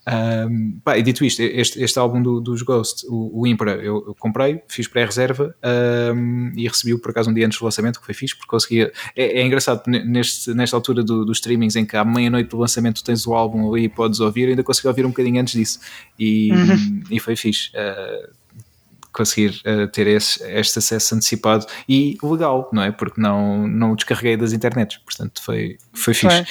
Um, pá, e dito isto, este, este álbum do, dos Ghost, o, o Impera, eu, eu comprei, fiz pré-reserva um, e recebi-o por acaso um dia antes do lançamento, que foi fixe, porque conseguia. É, é engraçado neste, nesta altura do, dos streamings em que à meia-noite do lançamento tens o álbum ali podes ouvir, ainda consegui ouvir um bocadinho antes disso e, uhum. e foi fixe. Uh, conseguir uh, ter esse, este acesso antecipado e legal, não é? Porque não, não o descarreguei das internets, portanto foi, foi fixe.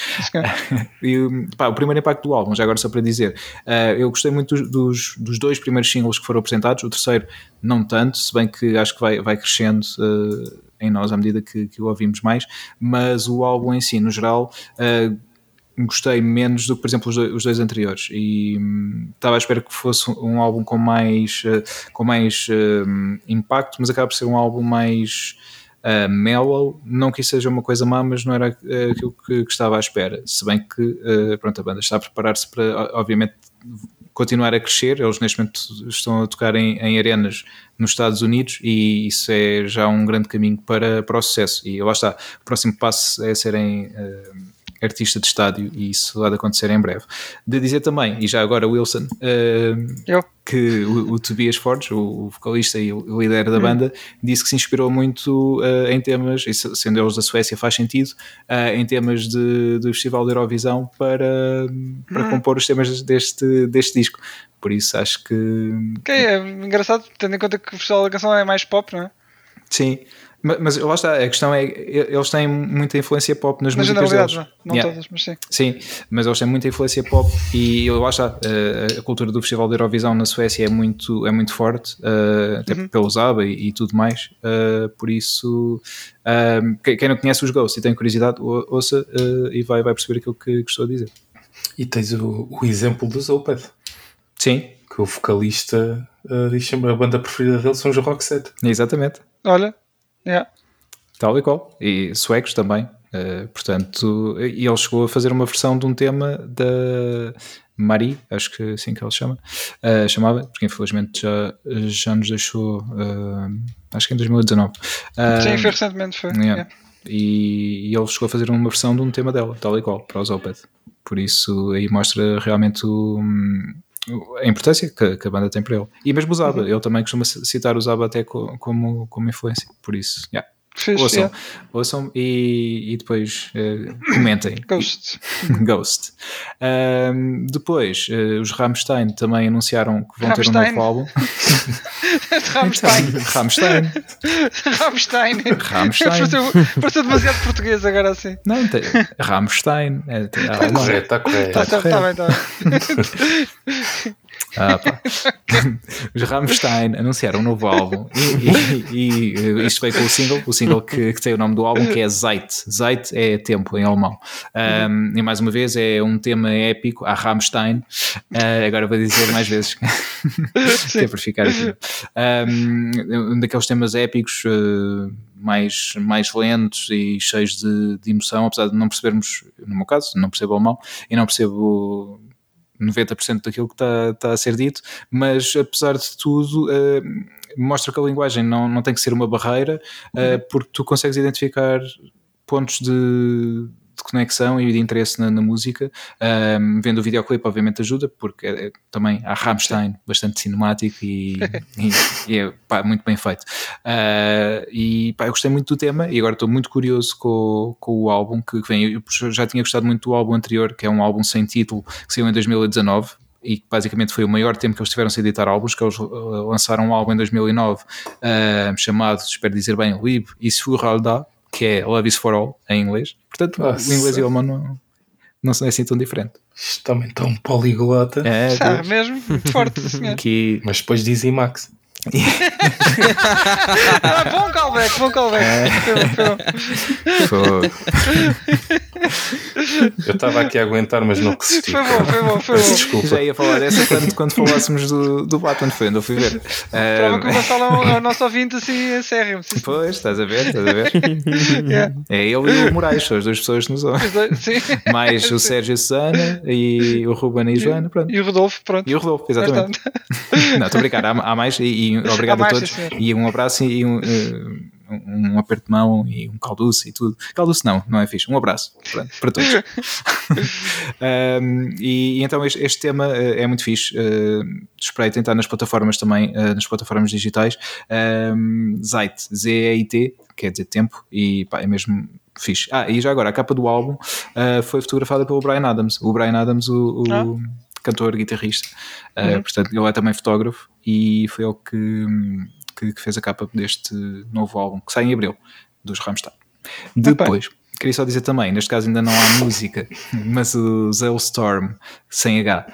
*laughs* e, pá, o primeiro impacto do álbum, já agora só para dizer, uh, eu gostei muito dos, dos, dos, dois primeiros singles que foram apresentados, o terceiro não tanto, se bem que acho que vai, vai crescendo. Uh, em nós à medida que, que o ouvimos mais, mas o álbum em si, no geral, uh, gostei menos do que, por exemplo, os dois, anteriores. E hum, estava à espera que fosse um álbum com mais, uh, com mais uh, impacto, mas acaba por ser um álbum mais uh, mellow, não que isso seja uma coisa má, mas não era aquilo que, que estava à espera, se bem que pronto, a banda está a preparar-se para, obviamente, continuar a crescer, eles neste momento estão a tocar em, em arenas nos Estados Unidos e isso é já um grande caminho para, para o sucesso. E lá está, o próximo passo é serem artista de estádio e isso há de acontecer em breve. De dizer também, e já agora Wilson, uh, que o, o, Tobias Forge, o, vocalista e o líder da hum. banda, disse que se inspirou muito uh, em temas, sendo eles da Suécia faz sentido, uh, em temas de, do Festival de Eurovisão para, para hum. compor os temas deste, deste disco. Por isso acho que. Que é engraçado, tendo em conta que o Festival da Canção é mais pop, não é? Sim, mas, mas lá está, a questão é eles têm muita influência pop nas, músicas deles. Não, não yeah. todas, mas sim. Sim, mas eles têm muita influência pop e lá está, a, a cultura do Festival de Eurovisão na Suécia é muito, é muito forte, uh, até uhum. pelos ABBA e, e, tudo mais, uh, por isso uh, quem, não conhece os Ghosts e tem curiosidade, ouça e vai, vai perceber aquilo que, que estou a dizer. E tens o, o exemplo do Zoped. Sim. Que o vocalista uh, diz sempre a banda preferida dele são os Roxette. Exatamente. Olha, Yeah. Tal e qual. E suecos também. Uh, portanto, e ele chegou a fazer uma versão de um tema da Marie, acho que assim que ele chama, uh, chamava, porque infelizmente já, já nos deixou, uh, acho que em 2019. Sim, foi recentemente, foi. Yeah. Yeah. E, e, ele chegou a fazer uma versão de um tema dela, tal e qual, para os Opeth. Por isso aí mostra realmente o, a importância que, que, a banda tem para ele. E mesmo usava, uhum. ele também costuma citar usava até como, como influência, por isso, yeah. Fiz, ouçam, yeah. ouçam e, e depois uh, comentem. *coughs* Ghost. *coughs* Ghost. Um, depois, uh, os Rammstein também anunciaram que vão Rammstein. ter um novo álbum. *laughs* Rammstein. Rammstein. Rammstein. Rammstein. Pareceu demasiado português agora assim. Não, tem, Rammstein. Está é, correto, está correto. Está tá, tá bem, está bem. *laughs* Ah, *laughs* Os Rammstein anunciaram um novo álbum e, e, e, isto veio com o single, o single que, que, tem o nome do álbum que é Zeit. Zeit é tempo em alemão. Um, e mais uma vez é um tema épico a Rammstein. Uh, agora vou dizer mais vezes *laughs* que é para ficar aqui. Um, um daqueles temas épicos. Uh, mais, mais lentos e cheios de, de, emoção, apesar de não percebermos, no meu caso, não percebo alemão e não percebo 90% daquilo que está, está a ser dito, mas apesar de tudo, uh, mostra que a linguagem não, não tem que ser uma barreira, uh, porque tu consegues identificar pontos de, de conexão e de interesse na, na música. Um, vendo o videoclipe, obviamente, ajuda, porque é, também há Rammstein, bastante cinemático e, *laughs* e, e é pá, muito bem feito. Uh, e pá, eu gostei muito do tema e agora estou muito curioso com, com o álbum que vem. Eu já tinha gostado muito do álbum anterior, que é um álbum sem título, que saiu em 2019 e que basicamente foi o maior tempo que eles tiveram sem editar álbuns, que eles lançaram um álbum em 2009 uh, chamado, espero dizer bem, Lib Isfuralda, que é Love is for All, em inglês. Portanto, Nossa. o inglês e o alemão não, não são assim tão diferentes. Isto também está um poliglota. É, ah, mesmo forte, senhor. Que... Mas depois dizem Max *laughs* ah, bom callback, bom callback. É. Eu estava aqui a aguentar, mas não *laughs* resisti. Foi bom, foi bom, foi bom. Desculpa. Já ia falar dessa quando, quando falássemos do, do Batman, foi onde eu fui ver. Prova que o Gonçalo é o nosso ouvinte assim, sério. Pois, estás a ver, estás a ver. *laughs* yeah. É ele e o Moraes, são as duas pessoas que nos ouvem. Mais o *laughs* Sérgio e a Susana e o Ruben e a Joana, pronto. E o Rodolfo, pronto. E o Rodolfo, exatamente. Não, estou a brincar, há, há mais e obrigado a, a todos. E um abraço e um, uh, um aperto de mão e um calduce e tudo. Calduce não, não é fixe. Um abraço para, para todos. *laughs* um, e, e, então este, este, tema uh, é muito fixe. Uh, espreitem, está nas plataformas também, uh, nas plataformas digitais. Um, Zeit, Z-E-I-T, quer dizer tempo, e pá, é mesmo fixe. Ah, e já agora, a capa do álbum uh, foi fotografada pelo Brian Adams. O Brian Adams, o, o ah. cantor, guitarrista. Uh, uhum. Portanto, ele é também fotógrafo e foi ele que, que, que, fez a capa deste novo álbum, que sai em abril, dos Rammstein. Depois, queria só dizer também, neste caso ainda não há música, *laughs* mas o Zellstorm, sem H,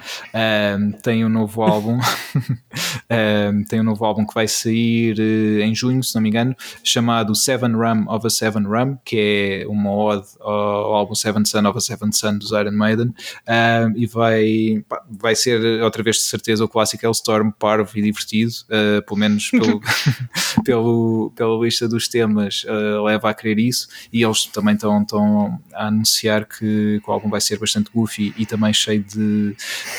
um, tem um novo álbum, *laughs* um, tem um novo álbum que vai sair uh, em junho, se não me engano, chamado Seven Rum of a Seven Rum, que é uma ode ao álbum Seven Son of a Seven Son dos Iron Maiden, um, e vai, pá, vai ser outra vez de certeza o clássico Hellstorm, parvo e divertido, uh, pelo menos pelo, *laughs* pelo, pela lista dos temas uh, leva a crer isso, e eles também estão estão, estão a anunciar que, que o álbum vai ser bastante goofy e também cheio de,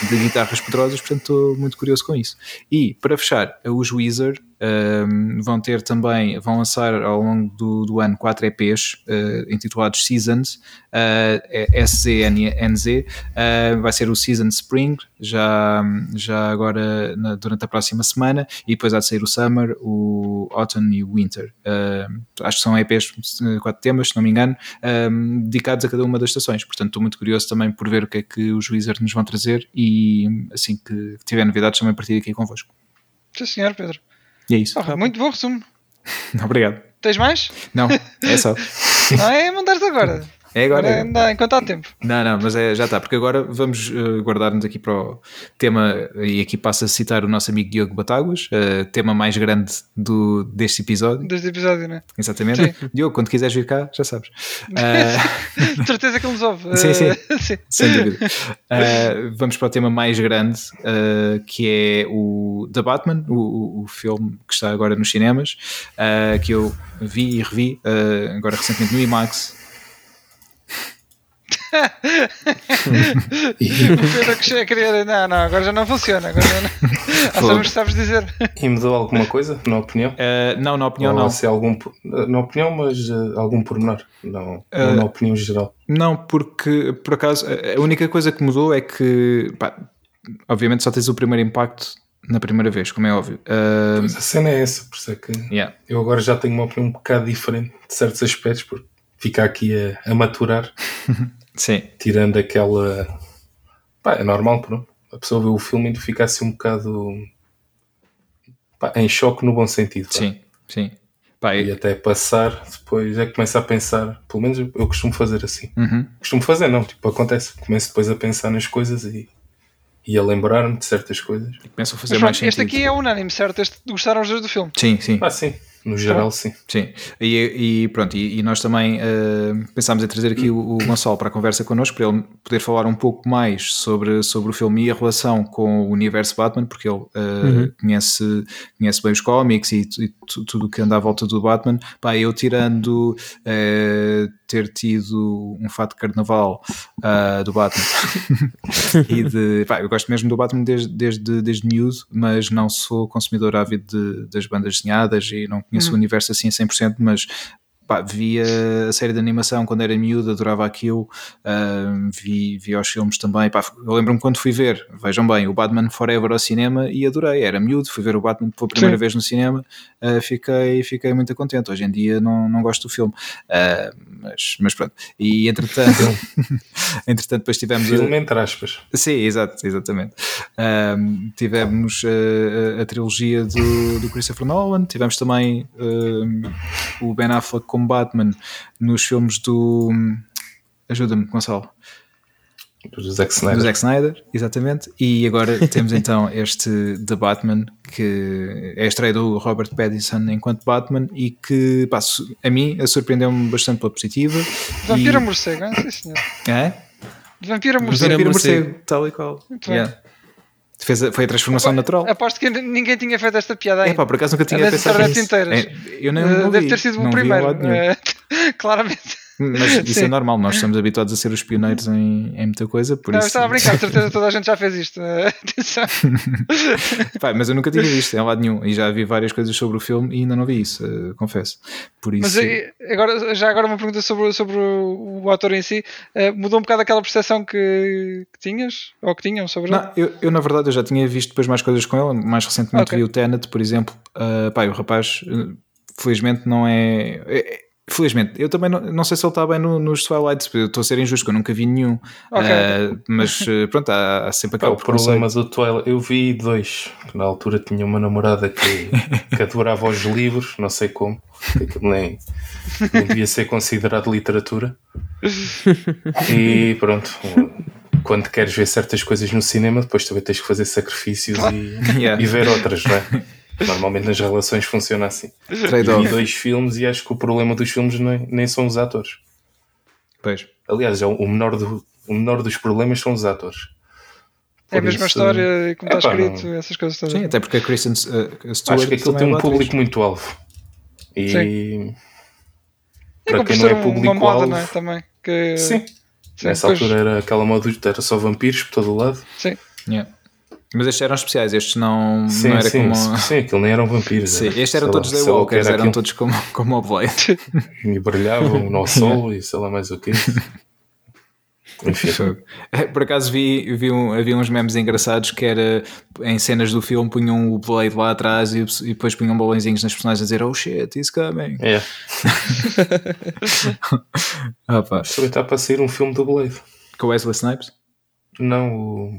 de guitarras poderosas, portanto estou muito curioso com isso. E para fechar, os Wizard vão ter também, vão lançar ao longo do, do ano quatro EPs uh, intitulados Seasons, uh, SZNZ, uh, vai ser o Season Spring, já, já agora na, durante a próxima semana, e depois há de sair o Summer, o Autumn e o Winter. Uh, acho que são EPs, quatro temas, se não me engano, um, dedicados a cada uma das estações, portanto estou muito curioso também por ver o que é que os Wizards nos vão trazer e assim que tiver novidades também partilho aqui convosco. Sim senhor, Pedro. E é isso. Oh, muito bom resumo. *laughs* Obrigado. Tens mais? Não, é só. *laughs* Não é mandar-te agora. É agora. ainda, enquanto há tempo. Não, não, mas é, já está, porque agora vamos uh, guardar-nos aqui para o tema, e aqui passo a citar o nosso amigo Diogo Batáguas, uh, tema mais grande do, deste episódio. Deste episódio, não é? Exatamente. Sim. Diogo, quando quiseres vir cá, já sabes. *laughs* Uh, certeza que ele nos ouve. Sim, sim, sim. sem dúvida. vamos para o tema mais grande, que é o The Batman, o, o filme que está agora nos cinemas, que eu vi e revi agora recentemente no IMAX *laughs* o que a querer. Não, não, agora já não funciona. Agora já não. *laughs* sabes, sabes dizer. E mudou alguma coisa, na opinião? Uh, não, na opinião Ou não. Se algum, na opinião, mas uh, algum pormenor. Não, uh, na opinião geral. Não, porque por acaso a única coisa que mudou é que, pá, obviamente, só tens o primeiro impacto na primeira vez, como é óbvio. Uh... Pois a cena é essa, por isso é que yeah. eu agora já tenho uma opinião um bocado diferente de certos aspectos, porque fica aqui a, a maturar. *laughs* Sim. Tirando aquela. Pá, é normal, pronto. A pessoa vê o filme e fica assim um bocado. Pá, em choque no bom sentido. Pá. Sim, sim. Pá, e até passar, depois é que começa a pensar. Pelo menos eu costumo fazer assim. Uhum. Costumo fazer, não, tipo, acontece. Começo depois a pensar nas coisas e, e a lembrar-me de certas coisas. E começam a fazer Mas, mais Este aqui é unânime, certo? Este, gostaram os dois do filme? Sim, sim. Ah, sim. No geral, sim. Sim. E, e pronto, e, e, nós também uh, pensámos em trazer aqui o, o Gonçalo para a conversa connosco, para ele poder falar um pouco mais sobre, sobre o filme e a relação com o universo Batman, porque ele uh, uhum. conhece, conhece bem os cómics e, e tudo o que anda à volta do Batman. Pá, eu tirando uh, ter tido um fato de carnaval do Batman *laughs* e de. Pá, eu gosto mesmo do Batman desde, desde, desde miúdo, mas não sou consumidor ávido de, das bandas desenhadas e não conheço conheço hum. o universo assim a 100%, mas pá, via a série de animação quando era miúdo, adorava aquilo, uh, vi, vi os filmes também. Pá, eu lembro-me quando fui ver, vejam bem, o Batman Forever ao cinema e adorei. Era miúdo, fui ver o Batman pela primeira Sim. vez no cinema, uh, fiquei, fiquei muito contente. Hoje em dia não, não gosto do filme, uh, mas, mas pronto. E entretanto, *laughs* entretanto, depois tivemos. Filme entre aspas. Sim, exato, exatamente. tivemos a, a, trilogia do, do Christopher Nolan, tivemos também o Ben Affleck como Batman nos filmes do. Ajuda-me, Gonçalo. Do Zack Snyder. Do Zack Snyder, exatamente. E agora *laughs* temos então este The Batman, que é a estreia do Robert Pattinson enquanto Batman e que, pá, a mim, surpreendeu-me bastante pela positiva. Vampira e... morcego, é? Sim, senhor. É? Vampira morcego. Vampira morcego, tal e qual. Muito yeah. Fez a, foi a transformação natural. Aposto que ninguém tinha feito esta piada ainda. É pá, por acaso nunca tinha pensado nisso. Inteiras. É, eu não, não Deve ter sido o primeiro. *laughs* claramente. Mas *laughs* isso é normal, nós estamos habituados a ser os pioneiros em, em muita coisa. Por não, isso... estava a brincar, *laughs* certeza toda a gente já fez isto. *laughs* Atenção. Pai, mas eu nunca tinha visto em lado nenhum e já vi várias coisas sobre o filme e ainda não vi isso, uh, confesso. Por isso... Mas eh, agora, já agora uma pergunta sobre, sobre o, o ator em si. Uh, mudou um bocado aquela percepção que, que, tinhas ou que tinham sobre não, ele? Eu, eu, na verdade, eu já tinha visto depois mais coisas com ele. Mais recentemente okay. vi o Tenet, por exemplo. Uh, pá, o rapaz, felizmente, não é, é Felizmente, eu também não, não sei se ele está bem no, nos Twilight, eu estou a ser injusto, eu nunca vi nenhum. Okay. Uh, mas uh, pronto, há, há sempre aquele o problema do Twilight. Eu vi dois, que na altura tinha uma namorada que, *laughs* que adorava os livros, não sei como, que aquilo nem, nem devia ser considerado literatura. E pronto, quando queres ver certas coisas no cinema, depois também tens que fazer sacrifícios e, *laughs* yeah. e ver outras, não é? Normalmente nas relações funciona assim. Vi dois filmes e acho que o problema dos filmes nem, nem são os atores. Pois. Aliás, é o, menor do, o menor dos problemas são os atores. Por é a mesma isso, história e como está escrito, não... essas coisas todas. Sim, até porque a Kristen uh, Stewart Acho que aquilo tem um público muito alvo. E Sim. para quem não é público alvo. Não é? Também, que... Sim. Sim. Nessa depois... altura era aquela moda, era só vampiros por todo o lado. Sim. Yeah. Mas estes eram especiais, estes não, sim, não era sim, como. Sim, aquilo nem eram vampiros. Sim, estes eram todos lá, Daywalkers, eram aquilo. todos como, como o Blade. *laughs* E brilhavam no *laughs* sol e sei lá mais o que. Enfim. É, por acaso vi, vi um, havia uns memes engraçados que era em cenas do filme punham o Blade lá atrás e, e depois punham balõezinhos nas personagens a dizer Oh shit, he's coming. É. *laughs* ah, pá. está para sair um filme do Blade. Com Wesley Snipes? Não, o.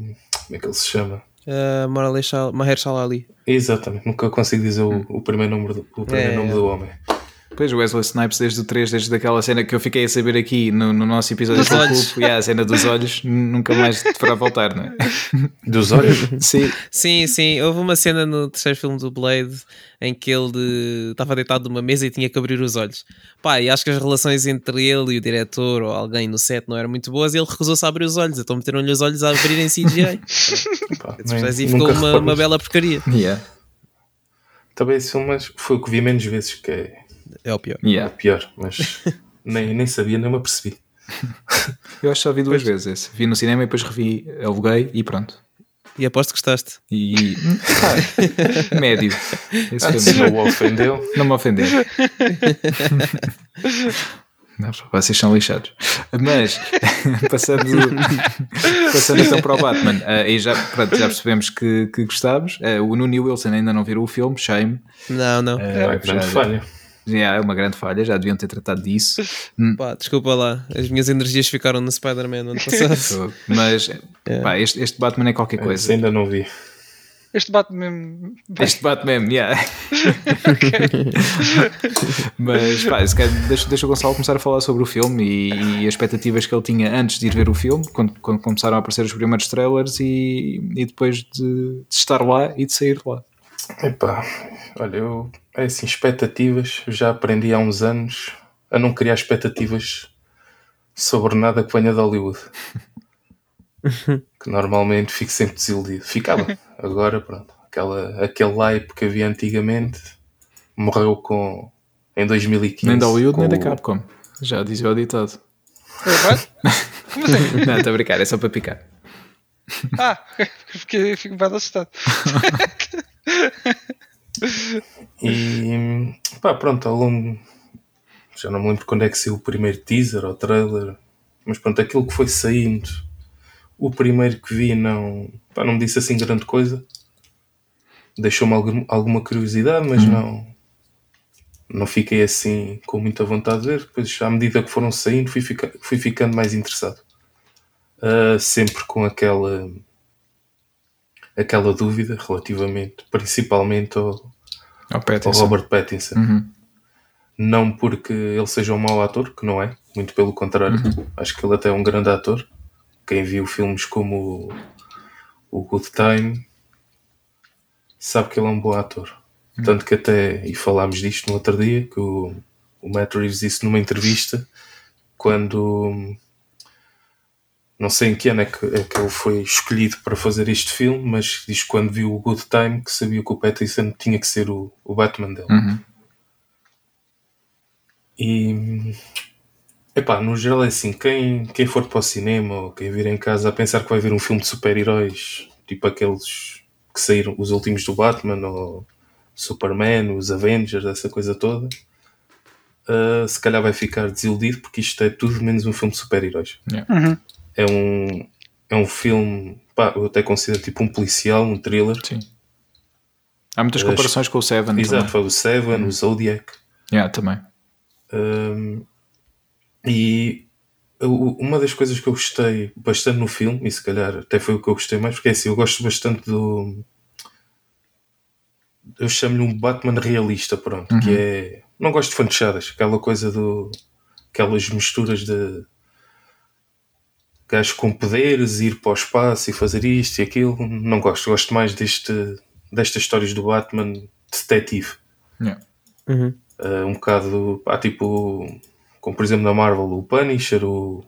Como é que ele se chama? Uh, Mahershala Ali. Exatamente, nunca consigo dizer o, o primeiro, nome do, o primeiro é, nome do homem. Pois, o Wesley Snipes desde o 3, desde aquela cena que eu fiquei a saber aqui no, no nosso episódio dos olhos. Culpo, yeah, a cena dos olhos, nunca mais deverá voltar, não é? *laughs* Dos olhos? Sim. Sim, sim. Houve uma cena no terceiro filme do Blade em que ele estava deitado numa mesa e tinha que abrir os olhos. Pá, e acho que as relações entre ele e o diretor ou alguém no set não eram muito boas e ele recusou-se a abrir os olhos. Então meteram-lhe os olhos a abrir em CGI. *laughs* Pá, e ficou uma, uma, bela porcaria. Yeah. Também esse filme foi o que vi menos vezes, que é é o pior. Yeah. É o pior, mas *laughs* nem, nem sabia, nem me apercebi. *laughs* Eu acho que só vi duas vezes esse. Vi no cinema e depois revi, aluguei e pronto. E aposto que gostaste. E. *laughs* Ah, médio. Esse não me ofendeu. Não me ofendeu. Não, vocês são lixados. Mas, passando, passando então para o Batman, uh, e já, pronto, já percebemos que, que gostávamos. Uh, o Nuno Wilson ainda não virou o filme, shame. Não, não. Uh, é, grande falha. É uma grande falha, já deviam ter tratado disso. *laughs* Hum. Pá, desculpa lá, as minhas energias ficaram no Spider-Man ano passado. *laughs* Mas yeah. pá, este, este, Batman é qualquer coisa. ainda não vi. Este mesmo. Este mesmo, yeah. *laughs* Mas pá, deixa, deixa o Gonçalo começar a falar sobre o filme e, e, as expectativas que ele tinha antes de ir ver o filme, quando, quando começaram a aparecer os primeiros trailers e, e depois de, de, estar lá e de sair de lá. Epá, olha, eu é assim, expectativas, já aprendi há uns anos a não criar expectativas sobre nada que venha de Hollywood. *laughs* que normalmente fico sempre desiludido. Ficava. *laughs* Agora, pronto. Aquela, aquele hype que havia antigamente morreu com, em 2015. Nem da Hollywood nem da Capcom. Já dizia o ditado. *laughs* Como assim? Não, estou a brincar, é só para picar. Ah, fiquei, fico bem assustado. *laughs* e pá, pronto, ao longo. Já não me lembro quando é que saiu o primeiro teaser ou trailer, mas pronto, aquilo que foi saindo o primeiro que vi não, pá, não me disse assim grande coisa. Deixou-me algum, alguma curiosidade, mas uhum. não, não fiquei assim com muita vontade de ver. Depois, à medida que foram saindo, fui, fica, fui ficando mais interessado. Uh, sempre com aquela aquela dúvida relativamente, principalmente ao, ao, ao Robert Pattinson. Uhum. Não porque ele seja um mau ator, que não é, muito pelo contrário. Uhum. Acho que ele até é um grande ator quem viu filmes como o Good Time sabe que ele é um bom ator. Hum. Tanto que até, e falámos disto no outro dia, que o, o Matt Reeves disse numa entrevista quando não sei em que ano é que, é que ele foi escolhido para fazer este filme, mas diz que quando viu o Good Time que sabia que o Pattinson tinha que ser o, o Batman dele. Uhum. E Epá, no geral é assim, quem, quem for para o cinema ou quem vir em casa a pensar que vai ver um filme de super-heróis, tipo aqueles que saíram, os últimos do Batman ou Superman, os Avengers, essa coisa toda, uh, se calhar vai ficar desiludido porque isto é tudo menos um filme de super-heróis. Yeah. Uhum. É, um, é um filme, pá, eu até considero tipo um policial, um thriller. Sim. Há muitas comparações com o Seven. Exato, foi o Seven, uhum. o Zodiac. Yeah, também. Um, e uma das coisas que eu gostei bastante no filme, e se calhar até foi o que eu gostei mais, porque é assim, eu gosto bastante do. Eu chamo-lhe um Batman realista, pronto, uhum. que é. Não gosto de fanchadas, aquela coisa do. aquelas misturas de. Gajos com poderes, ir para o espaço e fazer isto e aquilo. Não gosto, gosto mais deste, destas histórias do Batman detetive. Yeah. Uhum. Uh, um bocado. Pá, tipo como por exemplo na Marvel o Punisher, o,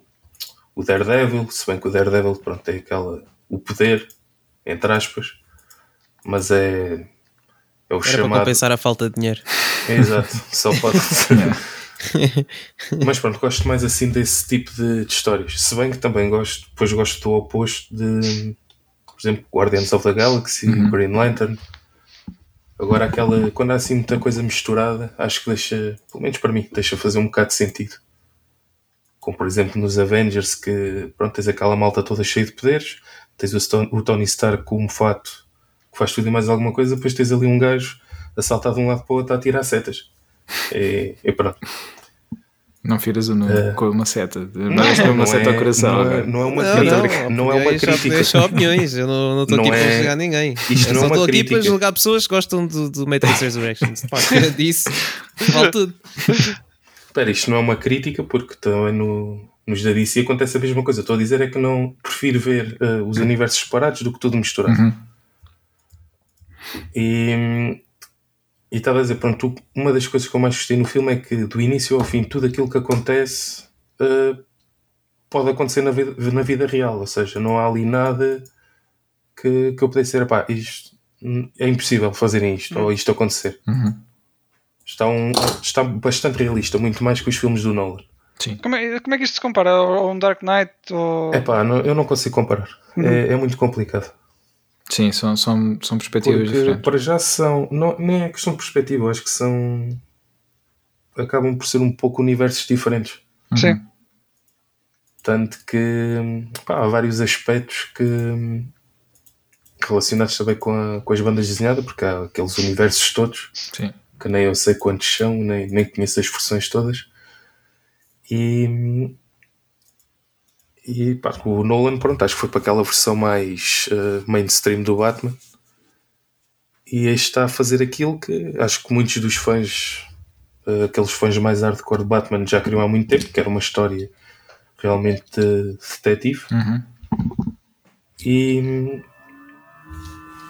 o Daredevil, se bem que o Daredevil pronto, tem aquela, o poder, entre aspas, mas é, é o Era chamado... para compensar a falta de dinheiro. Exato, só pode *laughs* *laughs* mas pronto, gosto mais assim desse tipo de, de, histórias. Se bem que também gosto, depois gosto do oposto de, por exemplo, Guardians of the Galaxy, uhum. Green Lantern. Agora, aquela, quando há assim muita coisa misturada, acho que deixa, pelo menos para mim, deixa fazer um bocado de sentido. Como por exemplo nos Avengers, que pronto, tens aquela malta toda cheia de poderes, tens o, Stone, o Tony Stark com um fato que faz tudo e mais alguma coisa, depois tens ali um gajo a saltar de um lado para o outro a tirar setas. E, e pronto. Não firas o nome uh, com uma seta. Mas não, uma seta é, ao coração. Não é, não é uma não, crítica. Não, não é uma crítica. Só opiniões. Eu não estou aqui é... para julgar ninguém. Isto eu só estou aqui para julgar pessoas que gostam do, do Matrix *laughs* Resurrections. disso, vale tudo. Espera, isto não é uma crítica porque também no, nos da DC acontece a mesma coisa. Estou a dizer é que não prefiro ver uh, os universos separados do que tudo misturado. Uhum. E e estava a dizer, pronto, uma das coisas que eu mais gostei no filme é que do início ao fim tudo aquilo que acontece uh, pode acontecer na vida, na vida real, ou seja, não há ali nada que, que eu pudesse dizer, pá, isto é impossível fazerem isto ou isto acontecer. Uhum. Está, um, está bastante realista, muito mais que os filmes do Nolan. Sim. Como é, como é que isto se compara a um Dark Knight? Ou... É pá, não, eu não consigo comparar. Uhum. É, é muito complicado. Sim, são, são, são perspectivas Porque, diferentes. Para já são. Não, nem é questão de perspectiva, acho que são. acabam por ser um pouco universos diferentes. Uhum. Sim. Tanto que pá, há vários aspectos que. relacionados também com, a, com as bandas desenhadas, porque há aqueles universos todos. Sim. Que nem eu sei quantos são, nem, nem conheço as versões todas. E e pá, o Nolan, pronto, acho que foi para aquela versão mais uh, mainstream do Batman. E este está a fazer aquilo que acho que muitos dos fãs, uh, aqueles fãs mais hardcore de Batman, já queriam há muito tempo, que era uma história realmente de detetive. Uhum. E,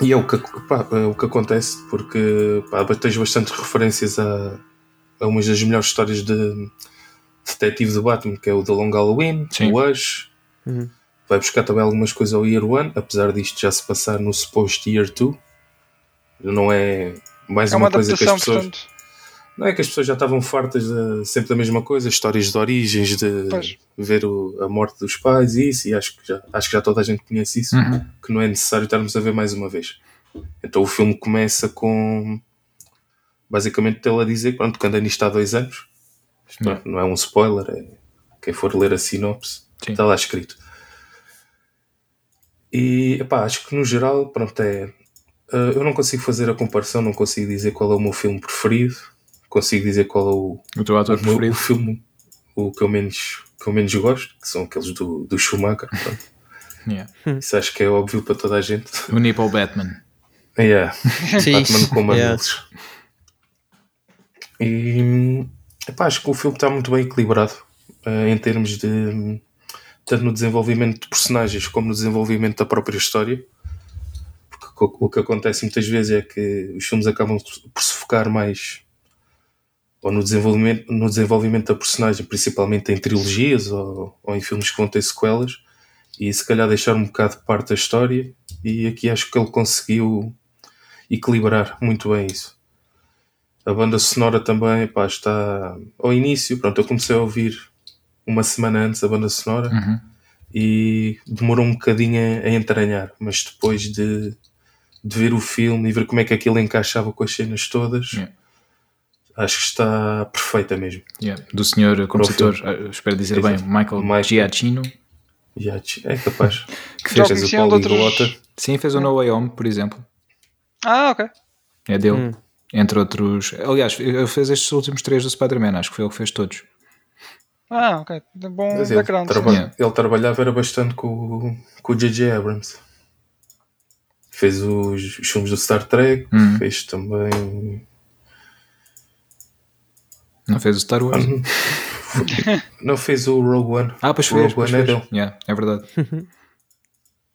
e é o que, pá, é o que acontece, porque pá, tens bastantes referências a, a umas das melhores histórias de detetive de Batman, que é o The Long Halloween, Sim. o Ash. Uhum. Vai buscar também algumas coisas ao Year One, apesar disto já se passar no suposto Year Two. Não é mais é uma, uma coisa que as pessoas. Portanto... Não é que as pessoas já estavam fartas de, sempre da mesma coisa, histórias de origens, de pois. ver o, a morte dos pais e isso, e acho que já, acho que já toda a gente conhece isso, uhum. que não é necessário estarmos a ver mais uma vez. Então o filme começa com basicamente ele a dizer pronto, que anda nisto há dois anos. Uhum. Não é um spoiler, é, quem for ler a sinopse Sim. está lá escrito. E epá, acho que no geral, pronto, é. Uh, eu não consigo fazer a comparação, não consigo dizer qual é o meu filme preferido, consigo dizer qual é o, o teu ator o, preferido. O filme o que eu menos, que eu menos gosto, que são aqueles do, do Schumacher. *laughs* yeah. Isso acho que é óbvio para toda a gente. O Nipple Batman. Yeah. *laughs* Batman com uma yeah. E epá, acho que o filme está muito bem equilibrado uh, em termos de tanto no desenvolvimento de personagens como no desenvolvimento da própria história. Porque o que acontece muitas vezes é que os filmes acabam por se focar mais ou no desenvolvimento, no desenvolvimento da personagem, principalmente em trilogias ou, ou em filmes que vão ter sequelas, e se calhar deixar um bocado de parte da história. E aqui acho que ele conseguiu equilibrar muito bem isso. A banda sonora também pá, está ao início. Pronto, eu comecei a ouvir uma semana antes a banda sonora uhum. e demorou um bocadinho a, a entranhar, mas depois de, de, ver o filme e ver como é que aquilo encaixava com as cenas todas, yeah. acho que está perfeita mesmo. Yeah. Do senhor compositor, uh, espero dizer Exato. bem, Michael, Michael Giacchino. Giacchino, é capaz. *laughs* que fez, fez o Poliglota. Outros... Sim, fez o No Way Home, por exemplo. Ah, ok. É dele. Hum. Entre outros. Aliás, ele fez estes últimos três do Spider-Man, acho que foi ele que fez todos. Ah, ok. Bom Mas background. Ele, traba ele trabalhava era bastante com, com o J.J. Abrams. Fez os, os filmes do Star Trek, uhum. fez também. Não fez o Star Wars? não fez o Rogue One. Ah, pois fez. Rogue One é dele. Yeah, é verdade. *laughs*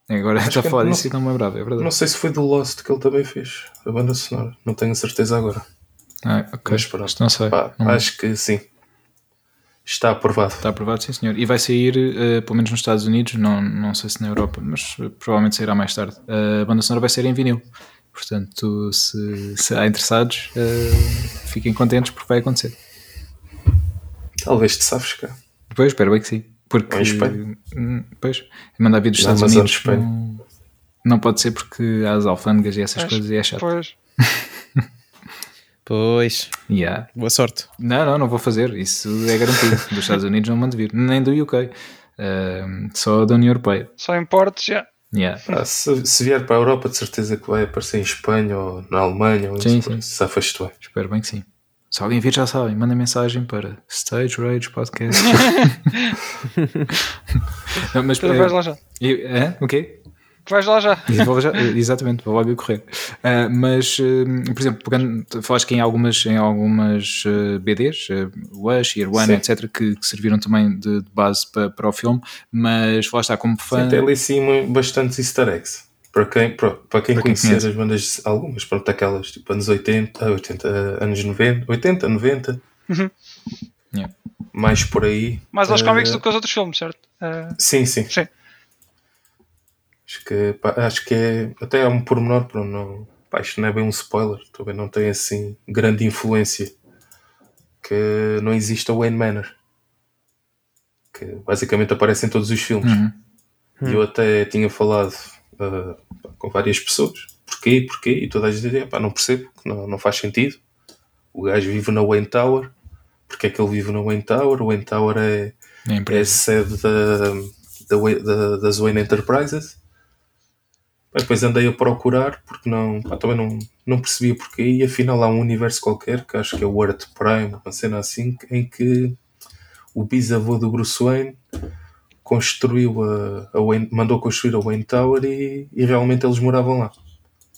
Agora está a falar disso e não me lembrava, é verdade. Não sei se foi do Lost que ele também fez, a banda sonora. Não tenho certeza agora. Ah, ok. Mas pronto. Não sei. Pá, não. Acho que sim. Está aprovado. Está aprovado, sim senhor. E vai sair, uh, pelo menos nos Estados Unidos, não, não sei se na Europa, mas uh, provavelmente sairá mais tarde. Uh, a banda sonora vai ser em vinil. Portanto, se, se há interessados, fiquem contentes porque vai acontecer. Talvez te sabes cá. Pois, espero bem que sim. Porque, em Espanha. Hum, pois, mandar vir dos Estados Unidos não, não pode ser porque há as alfândegas e essas pois, coisas e é chato. Pois. *laughs* Pois. Yeah. Boa sorte. Não, não, não vou fazer. Isso é garantido. Dos Estados Unidos não mando vir. Nem do UK. Uh, só da União Europeia. Só importes, já. Yeah. Ah, se, se, vier para a Europa, de certeza que vai aparecer em Espanha ou naAlemanha. Ou sim, sim. Se afastou. Espero bem que sim. Se alguém vir, já sabem. Manda mensagem para Stage Rage Podcast. *laughs* não, mas, é, vais lá já. é? O quê? Vais lá já. Vou já *laughs* exatamente, vou logo a correr. Uh, mas, uh, por exemplo, pegando, falaste que em algumas, em algumas uh, BDs, uh, Wash, Year One, etc., que, que, serviram também de, de base para, para, o filme, mas lá está, como fã. Sim, tem ali sim bastantes easter eggs. Para quem, para, para quem para conhecia quem as bandas, algumas, pronto, aquelas tipo anos 80, 80 anos 90, 80, 90. Uhum. Yeah. Mais por aí. Mais aos cómics do que os outros filmes, certo? sim, sim. Sim. Acho que, pá, acho que é até é um pormenor, para não, pá, isto não é bem um spoiler, também não tem assim grande influência que não existe a Wayne Manor, que basicamente aparece em todos os filmes. Uhum. E eu até tinha falado uh, com várias pessoas, porquê, porquê, e toda a gente dizia, pá, não percebo, não, não faz sentido. O gajo vive na Wayne Tower, porque é que ele vive na Wayne Tower? O Wayne Tower é, é, a sede da, da, da, das Wayne Enterprises depois andei a procurar porque não, pá, também não, não percebia porquê e afinal há um universo qualquer que acho que é o Earth Prime, uma cena assim, em que o bisavô do Bruce Wayne construiu a, a Wayne, mandou construir a Wayne Tower e, e realmente eles moravam lá.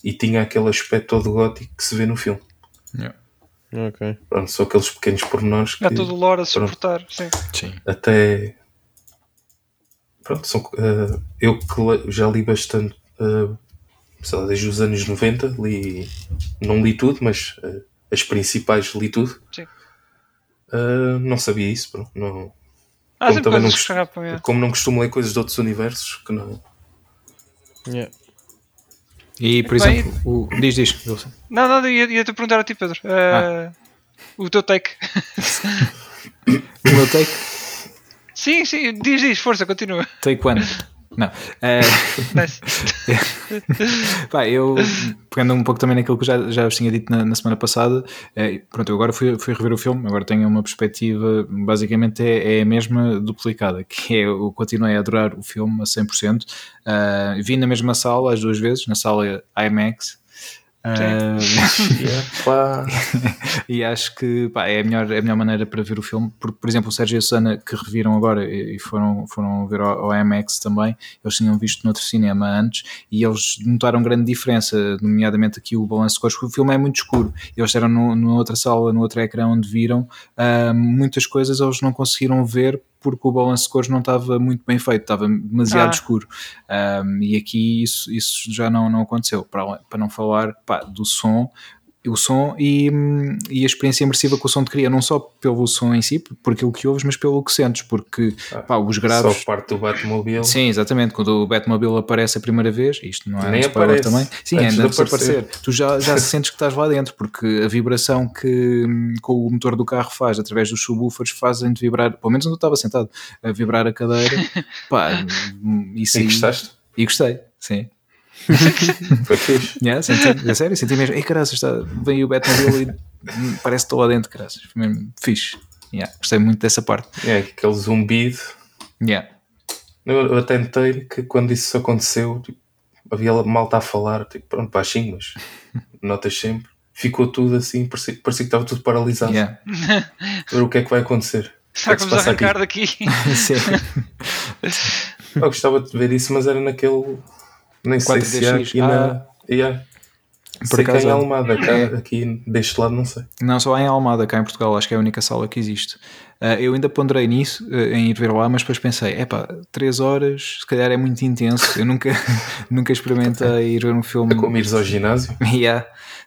e tinha aquele aspecto todo gótico que se vê no filme. Yeah. Ok. Pronto, são aqueles pequenos pormenores que. Há todo o lore a suportar, sim. Sim. Até. Pronto, são, uh, eu que já li bastante, uh, sei lá, desde os anos 90, li, não li tudo, mas uh, as principais li tudo. Sim. Uh, não sabia isso, pronto, não, Há Como também não escapam, é. como não costumo ler coisas de outros universos, que não. Yeah. E, por Bem, exemplo, o... diz, diz, Wilson. Não, não, ia- ia-te perguntar a ti, Pedro. Eh, O teu take. *laughs* O meu take, Sim, sim, diz, diz, força, continua. take one. Não. Nice. *laughs* Pá, eu, pegando um pouco também naquilo que já, já vos tinha dito na, na semana passada, eh, pronto, eu agora fui, fui rever o filme, agora tenho uma perspectiva, basicamente é, é a mesma duplicada, que é, eu continuei a adorar o filme a 100%, uh, vi na mesma sala as duas vezes, na sala IMAX, Uh, *laughs* e acho que pá, é, a melhor, é a melhor maneira para ver o filme, porque, por exemplo, o Sérgio e a Susana que reviram agora e foram, foram ver ao, ao IMAX também, eles tinham visto noutro cinema antes e eles notaram grande diferença, nomeadamente aqui o balanço de cores, porque o filme é muito escuro. Eles eram no, numa outra sala, no outro ecrã onde viram, ah, muitas coisas eles não conseguiram ver porque o balanço de cores não estava muito bem feito, estava demasiado Ah. escuro. Um, e aqui isso, isso já não, não aconteceu. Para, para não falar pá, do som, o som e, e a experiência imersiva que o som te cria, não só pelo som em si, por aquilo que ouves, mas pelo que sentes, porque pá, os graves. Só parte do Batmobile. Sim, exatamente. Quando o Batmobile aparece a primeira vez, isto não é Nem spoiler também. Sim, Antes ainda de de aparecer. Tu já, já *laughs* sentes que estás lá dentro, porque a vibração que, que o motor do carro faz através dos subwoofers fazem-te vibrar, pelo menos onde eu estava sentado, a vibrar a cadeira. *laughs* Pá, isso E gostaste? E gostei, sim. Foi fixe. *laughs* Yeah, senti, a sério, senti mesmo. Ei, caraças, está, vem o Batmobile e parece que estou lá dentro, caraças. Foi mesmo fixe. Yeah, gostei muito dessa parte. É, aquele zumbido. Yeah. Eu, eu até notei que quando isso aconteceu, tipo, havia malta a falar, tipo, pronto, baixinho, mas *laughs* notas sempre. Ficou tudo assim, parecia, parecia que estava tudo paralisado. Yeah. Ver o que é que vai acontecer. *laughs* O que que vamos se passa aqui? arrancar daqui? Sim. Eu gostava de ver isso, mas era naquele. Nem sei 4DX. se há aqui na. Yeah. Por sei que é acaso em há. Almada, cá, aqui deste lado não sei. Não, só há em Almada, cá em Portugal, acho que é a única sala que existe. Ah, eu ainda ponderei nisso, ah, em ir ver lá, mas depois pensei, epá, 3 horas, se calhar é muito intenso. Eu nunca, *laughs* nunca experimentei ir ver um filme. É como ires ao ginásio. *laughs* Yeah.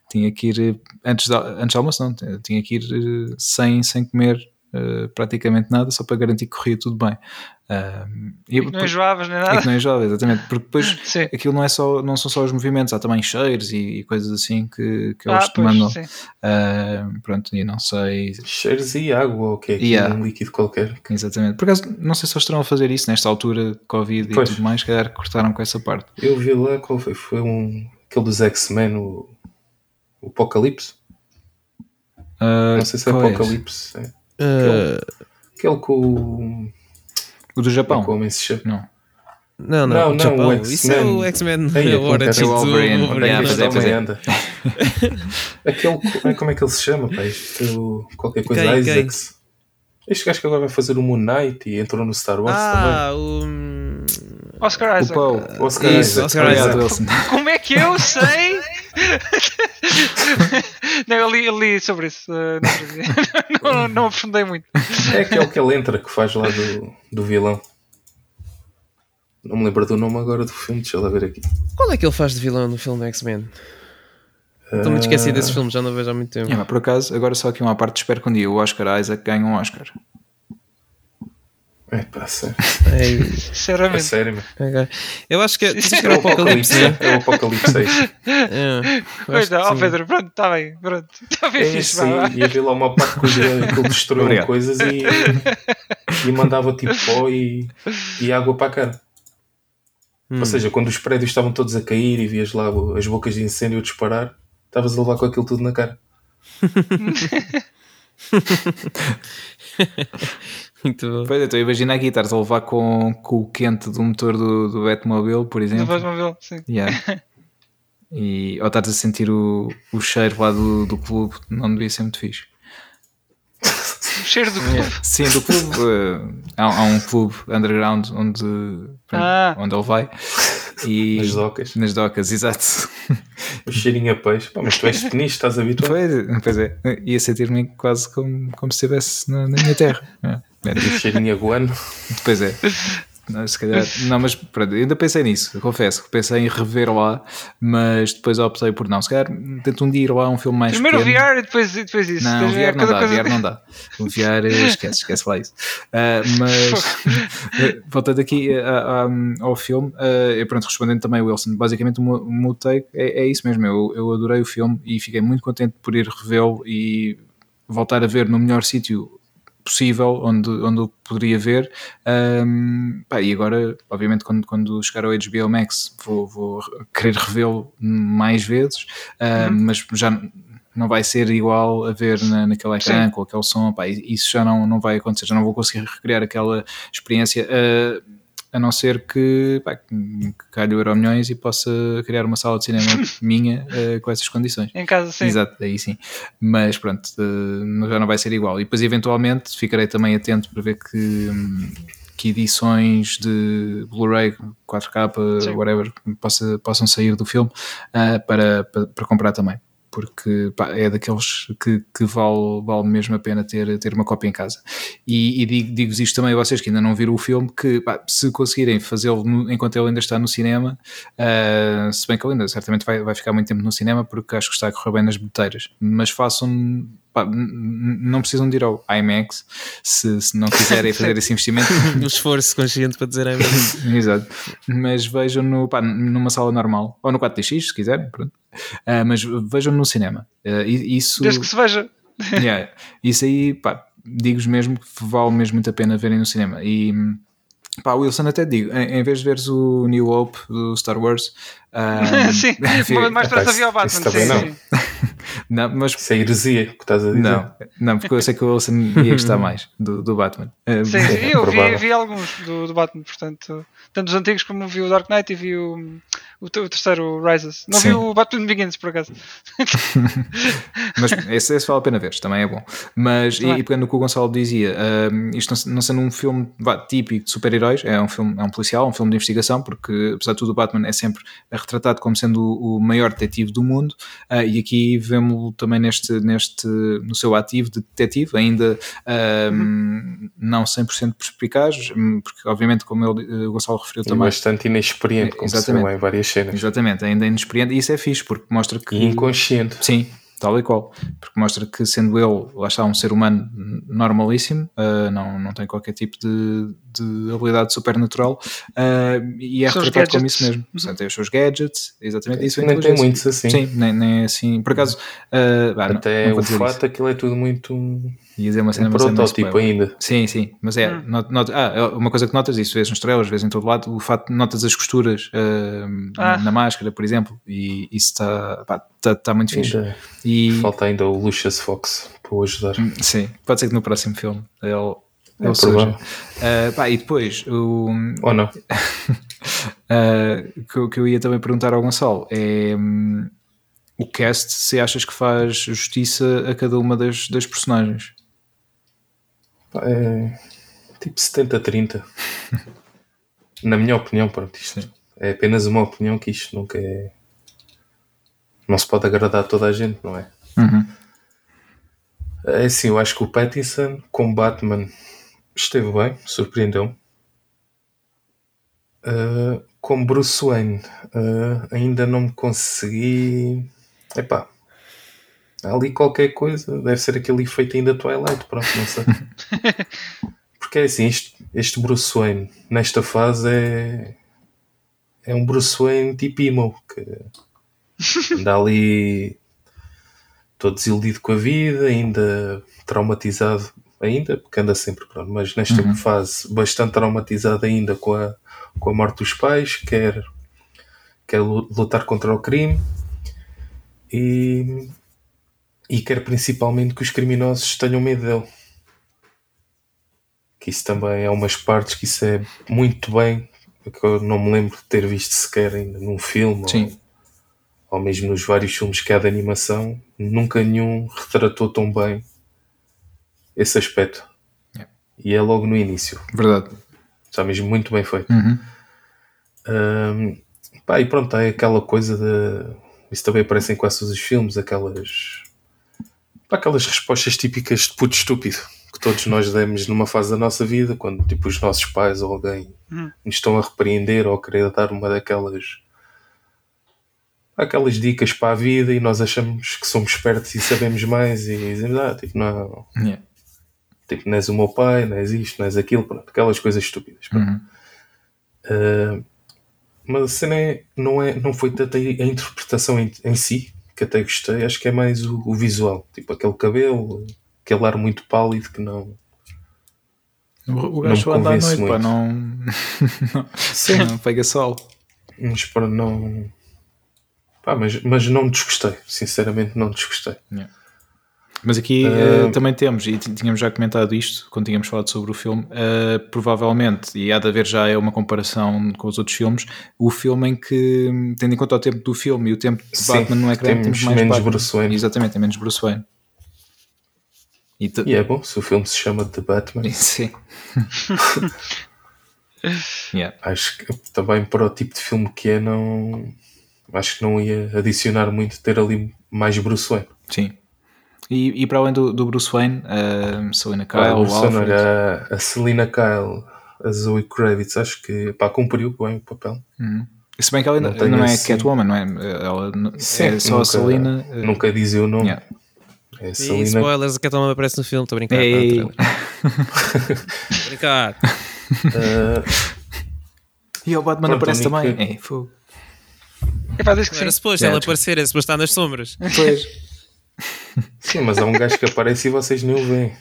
Tinha que ir eh, antes, de, antes do almoço, não, tinha que ir eh, sem, sem comer eh, praticamente nada, só para garantir que corria tudo bem. Ah, e, E que não enjoavas nem e nada. que não enjoava, exatamente, porque depois *laughs* Sim. aquilo não, é só, não são só os movimentos, há também cheiros e, e coisas assim que, que eles Ah, te pois, mandam. Ah, pronto, e não sei Cheiros e água, ou o que é aqui, Yeah. um líquido qualquer. exatamente. Por acaso, não sei se eles estarão a fazer isso nesta altura de Covid Pois. e tudo mais, se calhar cortaram com essa parte. Eu vi lá, qual foi? Foi um. aquele dos X-Men, o. o Apocalipse. Ah, Não sei se é? Apocalipse. É. Ah, Aquele com o. O do Japão? Como é que se chama? Não. não, não, Não, não, Japão. o Isso é o X-Men. Ei, É é o é o Wolverine. Pois *laughs* é. Aquele. Como é que ele se chama, pá? Isto, o- qualquer coisa, Quem, Isaacs. Este gajo que agora vai fazer o Moon Knight e entrou no Star Wars Ah, o. hum, Oscar O Isaac. Paul. também. Oscar Isso, Isaac. Oscar Isaac. Como é que eu sei? *laughs* não, eu li, eu li sobre isso. eh, dia. *laughs* não, não aprofundei muito. É aquele que ele entra que faz lá do, do vilão. Não me lembro do nome agora do filme, deixa eu lá ver aqui. Qual é que ele faz de vilão no filme X-Men? Estou muito esquecido desse filme, já não vejo há muito tempo. Yeah, mas por acaso, agora só aqui uma parte, espero que um dia o Oscar Isaac ganhe um Oscar. É pá, sério. É, *laughs* É Sinceramente. sério, meu. ok. Eu acho que é. Isso É era o o Apocalipse, Apocalipse, né? é o Apocalipse é isso. É. Pois Eu não, acho ó sim. Pedro, pronto, está bem, pronto. Está *laughs* bem É fixe, aí, ia ver lá uma parte que ele que ele destruiu Obrigado. coisas e, e mandava tipo pó e, e água para a cara. Hum. Ou seja, quando os prédios estavam todos a cair e vias lá as bocas de incêndio a disparar, estavas a levar com aquilo tudo na cara. *laughs* *laughs* Muito bom. Pois é, estou a imaginar aqui, estás a levar com, com o quente do motor do, do Batmobile, por Do exemplo. Batmobile, sim. Yeah. E, ou estás a sentir o, o cheiro lá do, do clube, não devia ser muito fixe. O cheiro do clube. *laughs* Sim, do clube. eh, há, há um clube underground onde, pronto, Ah. onde ele vai. E nas docas. Nas docas, exato. O cheirinho a peixe. Pá, mas tu és tenista, estás habituado. Pois, pois é, ia sentir-me quase como, como se estivesse na, na minha terra. É. O cheirinho a guano. Pois é. Não, se calhar, não, mas pronto, ainda pensei nisso, confesso que pensei em rever lá, mas depois optei por não. Se calhar tento um dia ir lá um filme mais Primeiro pequeno. VR e depois, depois isso. Não, o VR não dá, VR não dá. O VR, esquece, esquece lá isso. Uh, mas, *laughs* voltando aqui uh, ao filme, uh, pronto, respondendo também o Wilson, basicamente o meu, o meu take é, é, isso mesmo, eu, eu adorei o filme e fiquei muito contente por ir revê-lo e voltar a ver no melhor sítio possível onde, onde eu poderia ver. Um, pá, e agora, obviamente, quando, quando chegar ao HBO Max, vou, vou querer revê-lo mais vezes, um, uhum. mas já não vai ser igual a ver na, naquele ecrã Sim. com aquele som. Pá, isso já não, não vai acontecer, já não vou conseguir recriar aquela experiência. Uh, a não ser que, pá, que calhe o Euro Milhões e possa criar uma sala de cinema *laughs* minha uh, com essas condições. Em casa, sim. Exato, aí sim. Mas pronto, uh, já não vai ser igual. E depois, eventualmente, ficarei também atento para ver que. que edições de Blu-ray, 4K, sim. whatever, possa, possam sair do filme uh, para, para, para comprar também porque pá, é daqueles que, que vale, vale mesmo a pena ter, ter uma cópia em casa. E, e digo-vos isto também a vocês que ainda não viram o filme, que pá, se conseguirem fazê-lo enquanto ele ainda está no cinema, uh, se bem que ele ainda certamente vai, vai ficar muito tempo no cinema, porque acho que está a correr bem nas bilheteiras, mas façam pá, não precisam de ir ao IMAX se, se não quiserem fazer esse investimento. *laughs* um esforço consciente para dizer IMAX. *laughs* Exato. Mas vejam no, pá, numa sala normal, ou no 4DX, se quiserem, pronto. Uh, mas vejam no cinema. Uh, isso, Desde que se veja. *laughs* yeah, isso aí, pá, digo-vos mesmo que vale mesmo muito a pena verem no cinema. E Pá, Wilson, até digo, em, em, vez de veres o New Hope do Star Wars. *laughs* Um, sim, *laughs* mais para essa via Batman. Também sim, não. Sim. *laughs* não mas, Isso é heresia que estás a dizer. Não, não, porque eu sei que o Wilson ia gostar mais do, do Batman. Sim, é, eu vi, vi, alguns do, do, Batman, portanto, tanto os antigos como vi o Dark Knight e vi o, o, o terceiro, o Rises. Não sim. vi o Batman Begins, por acaso. *laughs* mas esse, esse, vale a pena ver, também é bom. Mas, e, e pegando o que o Gonçalo dizia, um, isto não, não sendo um filme vá, típico de super-heróis, é um filme, é um policial, um filme de investigação, porque apesar de tudo o Batman é sempre retratado como sendo o, o maior detetive do mundo, uh, e aqui vemos-lo também neste, neste, no seu ativo de detetive, ainda um, uhum. não 100% perspicaz, hum, porque obviamente como ele, o Gonçalo referiu e também... bastante inexperiente, como Exatamente. se em várias cenas. Exatamente, ainda inexperiente, e isso é fixe, porque mostra que... E inconsciente. Sim, tal e qual, porque mostra que sendo ele, lá está, um ser humano normalíssimo, uh, não, não tem qualquer tipo de, de habilidade supernatural uh, e é retratado como isso mesmo. Portanto, tem os seus gadgets, exatamente isso. Nem tem muitos assim. Sim, nem, nem é assim. Por acaso, uh, até não, o fato aquilo é tudo muito. Ia dizer uma cena, um protótipo ainda. Sim, sim, mas é. Hum. Not, not, ah, é uma coisa que notas, isso vês nos trailers, vês em todo lado, o fato de notas as costuras uh, ah. na máscara, por exemplo, e isso está tá, tá muito fixe. Ainda e... Falta ainda o Lucius Fox para o ajudar. Hum, sim, pode ser que no próximo filme ele é seja, uh, pá, e depois o. Ou não? uh, *laughs* que, que eu ia também perguntar ao Gonçalo é um, o cast se achas que faz justiça a cada uma das, das personagens. É tipo 70-30. Na minha opinião, pronto, isto Sim. é apenas uma opinião que isto nunca é. Não se pode agradar a toda a gente, não é? Uhum. É assim, eu acho que o Pattinson com Batman esteve bem, surpreendeu-me. Uh, como Bruce Wayne, uh, ainda não me consegui. Epá, há ali qualquer coisa, deve ser aquele efeito ainda Twilight, pronto, não sei. *laughs* Porque é assim, este, este Bruce Wayne, nesta fase, é, é um Bruce Wayne tipo emo, que anda ali todo desiludido com a vida, ainda traumatizado ainda, porque anda sempre pronto, mas nesta uhum. fase bastante traumatizado ainda com a, com a morte dos pais, quer, quer lutar contra o crime e, e quer principalmente que os criminosos tenham medo dele. Que isso também é umas partes que isso é muito bem, que eu não me lembro de ter visto sequer ainda num filme Sim. Ou, ou mesmo nos vários filmes que há de animação, nunca nenhum retratou tão bem esse aspecto. Yeah. E é logo no início. Verdade. Está mesmo muito bem feito. Uhum. Um, Pá, e pronto, é aquela coisa de. Isso também aparece em quase todos os filmes, aquelas. Pá, aquelas respostas típicas de puto estúpido que todos nós demos numa fase da nossa vida, quando tipo os nossos pais ou alguém hum. nos estão a repreender ou a querer dar uma daquelas aquelas dicas para a vida e nós achamos que somos espertos e sabemos mais e dizemos, ah, tipo, não, yeah. tipo, não és o meu pai, não és isto, não és aquilo, pronto, aquelas coisas estúpidas. Uhum. Uh, mas a cena é, não, é, não foi tanto a interpretação em, em, si, que até gostei, acho que é mais o, o, visual, tipo aquele cabelo, aquele ar muito pálido que não. O gajo anda à noite, pá, não. não, Sim. *laughs* não pega sol. Mas para não Pá, mas, mas não desgostei, sinceramente não desgostei. Yeah. Mas aqui uh, uh, também temos, e tínhamos já comentado isto quando tínhamos falado sobre o filme, uh, provavelmente, e há de haver já é uma comparação com os outros filmes, o filme em que, tendo em conta o tempo do filme e o tempo de Sim, Batman no ecrã, temos, temos mais menos Batman. Bruce Wayne. Exatamente, é menos Bruce Wayne. E, e, é bom se o filme se chama The Batman. *laughs* Sim. *laughs* yeah. Acho que também para o tipo de filme que é, não acho que não ia adicionar muito ter ali mais Bruce Wayne. Sim. E, e para além do, do Bruce Wayne, a Selena Kyle, ah, o Alfred... a, a Selena Kyle, a Zoe Kravitz, acho que pá, cumpriu bem o papel. Uhum. Se bem que ela não, não é assim... Catwoman, não é? Ela Sim, é só nunca, a Selena. Eh, nunca dizia o nome. Yeah. É Selena... E spoilers, a Catwoman aparece no filme, estou a brincar. Ei. *laughs* Estou a brincar. uh... E o Batman Pronto, aparece também. Que... É, fogo. Epá, desde que era suposto ela aparecer, é suposto estar nas sombras. Pois. *laughs* Sim, mas há um gajo que aparece e vocês nem o veem.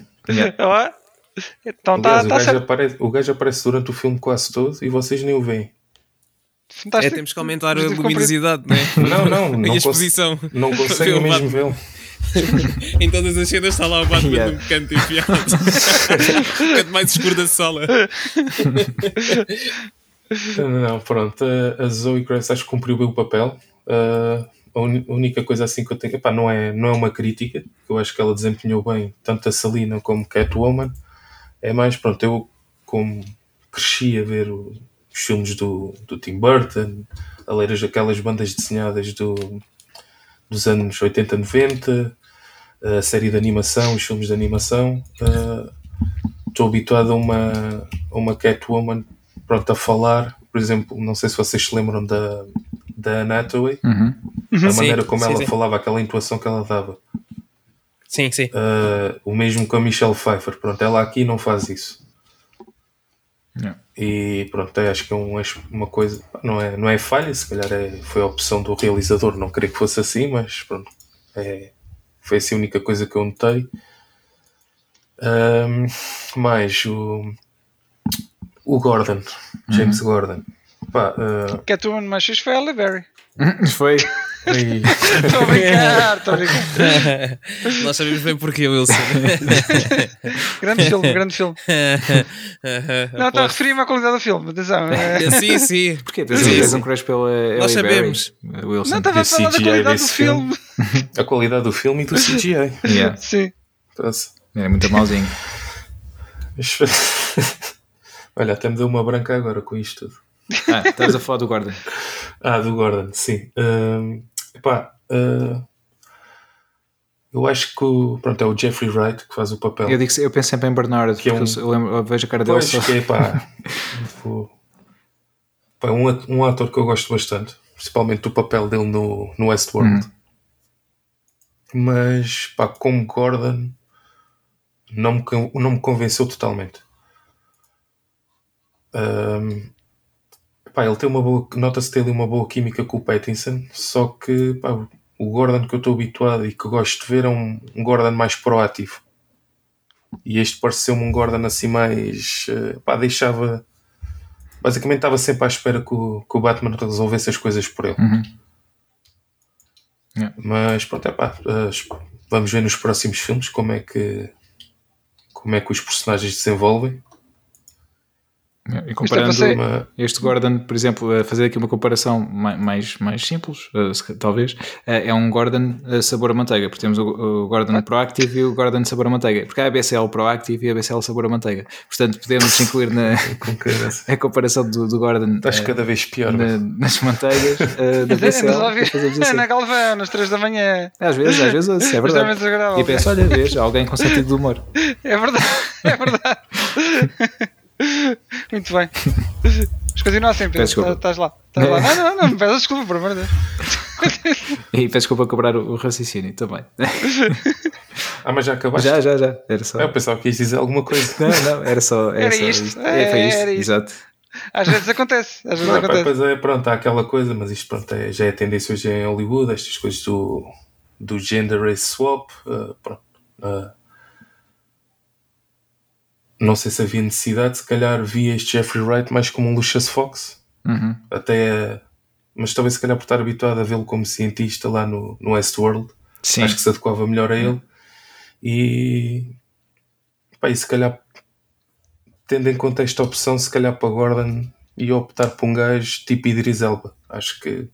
Então tá, o, gajo, tá o, gajo aparece, o gajo aparece durante o filme quase todo e vocês nem o veem. Fantástico. É, temos que aumentar a luminosidade, não é? Não, não. *laughs* não a exposição. Não conseguem mesmo vê-lo. *laughs* em todas as cenas está lá o Batman yeah. num canto enfiado. *laughs* um canto mais escuro da sala. Não, pronto. A Zoe Grace acho que cumpriu bem o papel. Uh, a única coisa assim que eu tenho, epá, não, é, não é uma crítica, eu acho que ela desempenhou bem tanto a Selina como Catwoman. É mais, pronto, eu como cresci a ver o, os filmes do, do Tim Burton, a ler aquelas bandas desenhadas do, dos anos 80, 90, a série de animação, os filmes de animação. Uh, estou habituado a uma, a uma Catwoman pronto, a falar, por exemplo, não sei se vocês se lembram da, da Anatomy, uhum. a maneira como sim, ela sim. falava, aquela intuação que ela dava. Sim, sim. Uh, o mesmo com a Michelle Pfeiffer, pronto, ela aqui não faz isso. E pronto, acho que é um, uma coisa, não é, não é falha, se calhar é, foi a opção do realizador não querer que fosse assim, mas pronto, é, foi assim a única coisa que eu notei. Um, mais o o Gordon, James uhum. Gordon. Pá, uh... Catwoman mais X foi a Halle Berry. *laughs* foi. Estou *laughs* a brincar, estou a brincar. *laughs* Nós sabemos bem porquê, Wilson. grande filme, grande filme. Não, estou a referir-me à qualidade do filme, atenção. sim, sim. Porquê? Tens um crush pela Nós sabemos. Wilson. Não, estava a falar da qualidade do filme. filme. A qualidade do filme e do CGI. Yeah. Sim. É muito malzinho. Olha, até me deu uma branca agora com isto tudo. Ah, estás a falar do Gordon. ah, do Gordon, sim. Uh, epá, uh, eu acho que o, pronto, é o Jeffrey Wright que faz o papel. Eu, digo, eu penso sempre em Bernard, que é um, eu, lembro, eu vejo a cara dele. Só. que é, pá, *laughs* pá, um, um ator que eu gosto bastante, principalmente do papel dele no, no Westworld. Hum. Mas, pá, como Gordon, não me, não me convenceu totalmente. Um, pá, ele tem uma boa. Nota-se ter ali uma boa química com o Pattinson, só que pá, o Gordon que eu estou habituado e que gosto de ver é um, um Gordon mais proativo. E este pareceu-me um Gordon assim mais. Uh, pá, deixava. Basicamente estava sempre à espera que o, que o Batman resolvesse as coisas por ele. Uhum. Yeah. Mas pronto, é pá, uh, vamos ver nos próximos filmes como é que como é que os personagens desenvolvem E comparando este Gordon, por exemplo, a fazer aqui uma comparação mais, mais simples, uh, talvez, uh, é um Gordon uh, sabor a manteiga, porque temos o, Gordon Proactive e o Gordon sabor a manteiga, porque há a BCL Proactive e a BCL sabor a manteiga. Portanto, podemos *laughs* incluir na *laughs* a comparação do, do Gordon. Estás cada vez pior. Na, nas manteigas *laughs* da BCL. Assim. Na Galvão, às 3 da manhã. Às vezes, às vezes, é verdade. E penso, olha, veja, alguém com sentido de humor. É verdade, é verdade. *laughs* Muito bem. Mas continua assim, Pedro. Estás lá. Estás lá. Não, não, não, me peças desculpa, por amor de Deus. *laughs* E peço desculpa cobrar o, raciocínio também. *laughs* Ah, mas já acabaste? Já, já, já. Era só... Eu pensava que ias dizer alguma coisa. Não, não, era só. Era, era só isto. isto. É, foi isto, isto. exato. Às vezes acontece. Às vezes não, acontece. Pois é, pronto, há aquela coisa, mas isto pronto, é, já é tendência hoje em Hollywood, estas coisas do, do gender race swap. Uh, pronto. Uh, não sei se havia necessidade, se calhar via este Jeffrey Wright mais como um Lucius Fox. Uhum. Até, mas talvez se calhar por estar habituado a vê-lo como cientista lá no, no Westworld. Sim. Acho que se adequava melhor a ele. Uhum. E, pá, e se calhar, tendo em conta esta opção, se calhar para Gordon ia optar por um gajo tipo Idris Elba. Acho que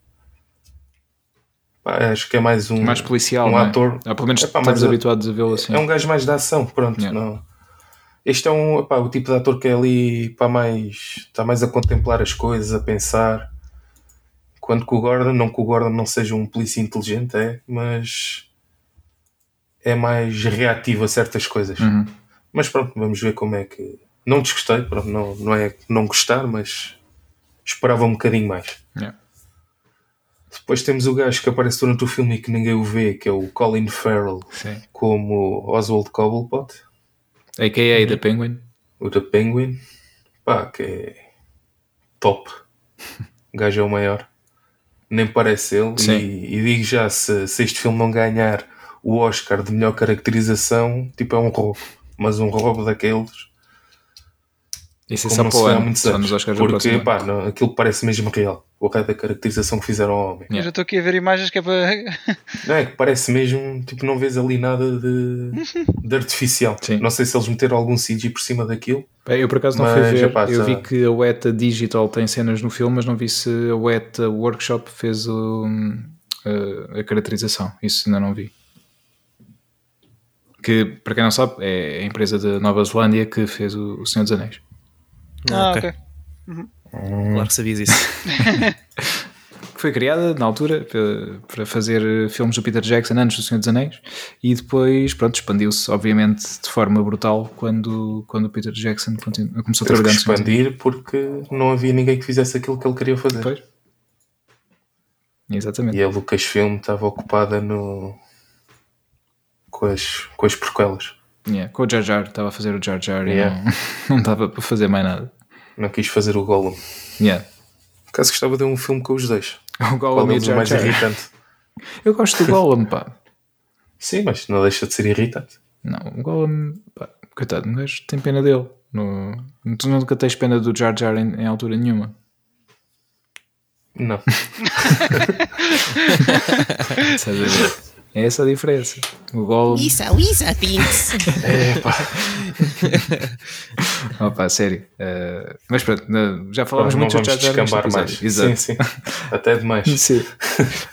pá, acho que é mais um mais policial, um é? ator. Ah, pelo menos é, pá, estamos habituados a vê-lo assim. É um gajo mais da ação, pronto. Yeah. Não este é um, o tipo de ator que é ali para mais, está mais a contemplar as coisas, a pensar. Quando que o Gordon, não que o Gordon não seja um polícia inteligente, é, mas é mais reativo a certas coisas. Uhum. Mas pronto, vamos ver como é que. Não desgostei, pronto, não, não é não gostar, mas esperava um bocadinho mais. Yeah. Depois temos o gajo que aparece durante o filme e que ninguém o vê, que é o Colin Farrell, Sim. como Oswald Cobblepot. A.K.A. The Penguin. O The Penguin. Pá, que é top. O *laughs* gajo é o maior. Nem parece ele. E, e, digo já, se, se este filme não ganhar o Oscar de melhor caracterização, tipo é um roubo. Mas um roubo daqueles isso é só para o ano, só nos Oscars Porque, pá, não, aquilo parece mesmo real. O resto da caracterização que fizeram ao homem. Yeah. Eu já estou aqui a ver imagens que é para... não, é que parece mesmo, tipo, não vês ali nada de, *laughs* de artificial. Sim. Não sei se eles meteram algum CG por cima daquilo. Bem, eu por acaso não mas, fui ver, epá, eu vi que a Weta Digital tem cenas no filme, mas não vi se a Weta Workshop fez o, a, a caracterização. Isso ainda não vi que para quem não sabe é a empresa da Nova Zelândia que fez o, o Senhor dos Anéis. Ah, ok. okay. Uhum. Claro que sabias isso. *laughs* foi criada na altura para fazer filmes do Peter Jackson antes do Senhor dos Anéis e depois, pronto, expandiu-se obviamente de forma brutal quando, quando o Peter Jackson começou a trabalhar no expandir porque não havia ninguém que fizesse aquilo que ele queria fazer. Pois. Exatamente. E a Lucasfilm estava ocupada no com as, com as prequelas. Yeah, com o Jar Jar, estava a fazer o Jar Jar yeah. e não, *laughs* estava para fazer mais nada. Não quis fazer o Gollum. Yeah. Caso gostava de um filme com os dois. *laughs* O Gollum e o Jar mais Jar. irritante. Eu gosto do Gollum, pá. Sim, mas não deixa de ser irritante. Não, o Gollum, pá, coitado, um gajo tem pena dele. No... Tu nunca tens pena do Jar Jar em, em altura nenhuma. Não. *laughs* É essa a diferença. O Gollum. Lisa, Lisa thinks. é, pá. *laughs* Opa, sério. Uh, mas pronto, já falámos muito de descambar mais. Exato. Sim, sim. Até demais. *laughs* Sim. *laughs*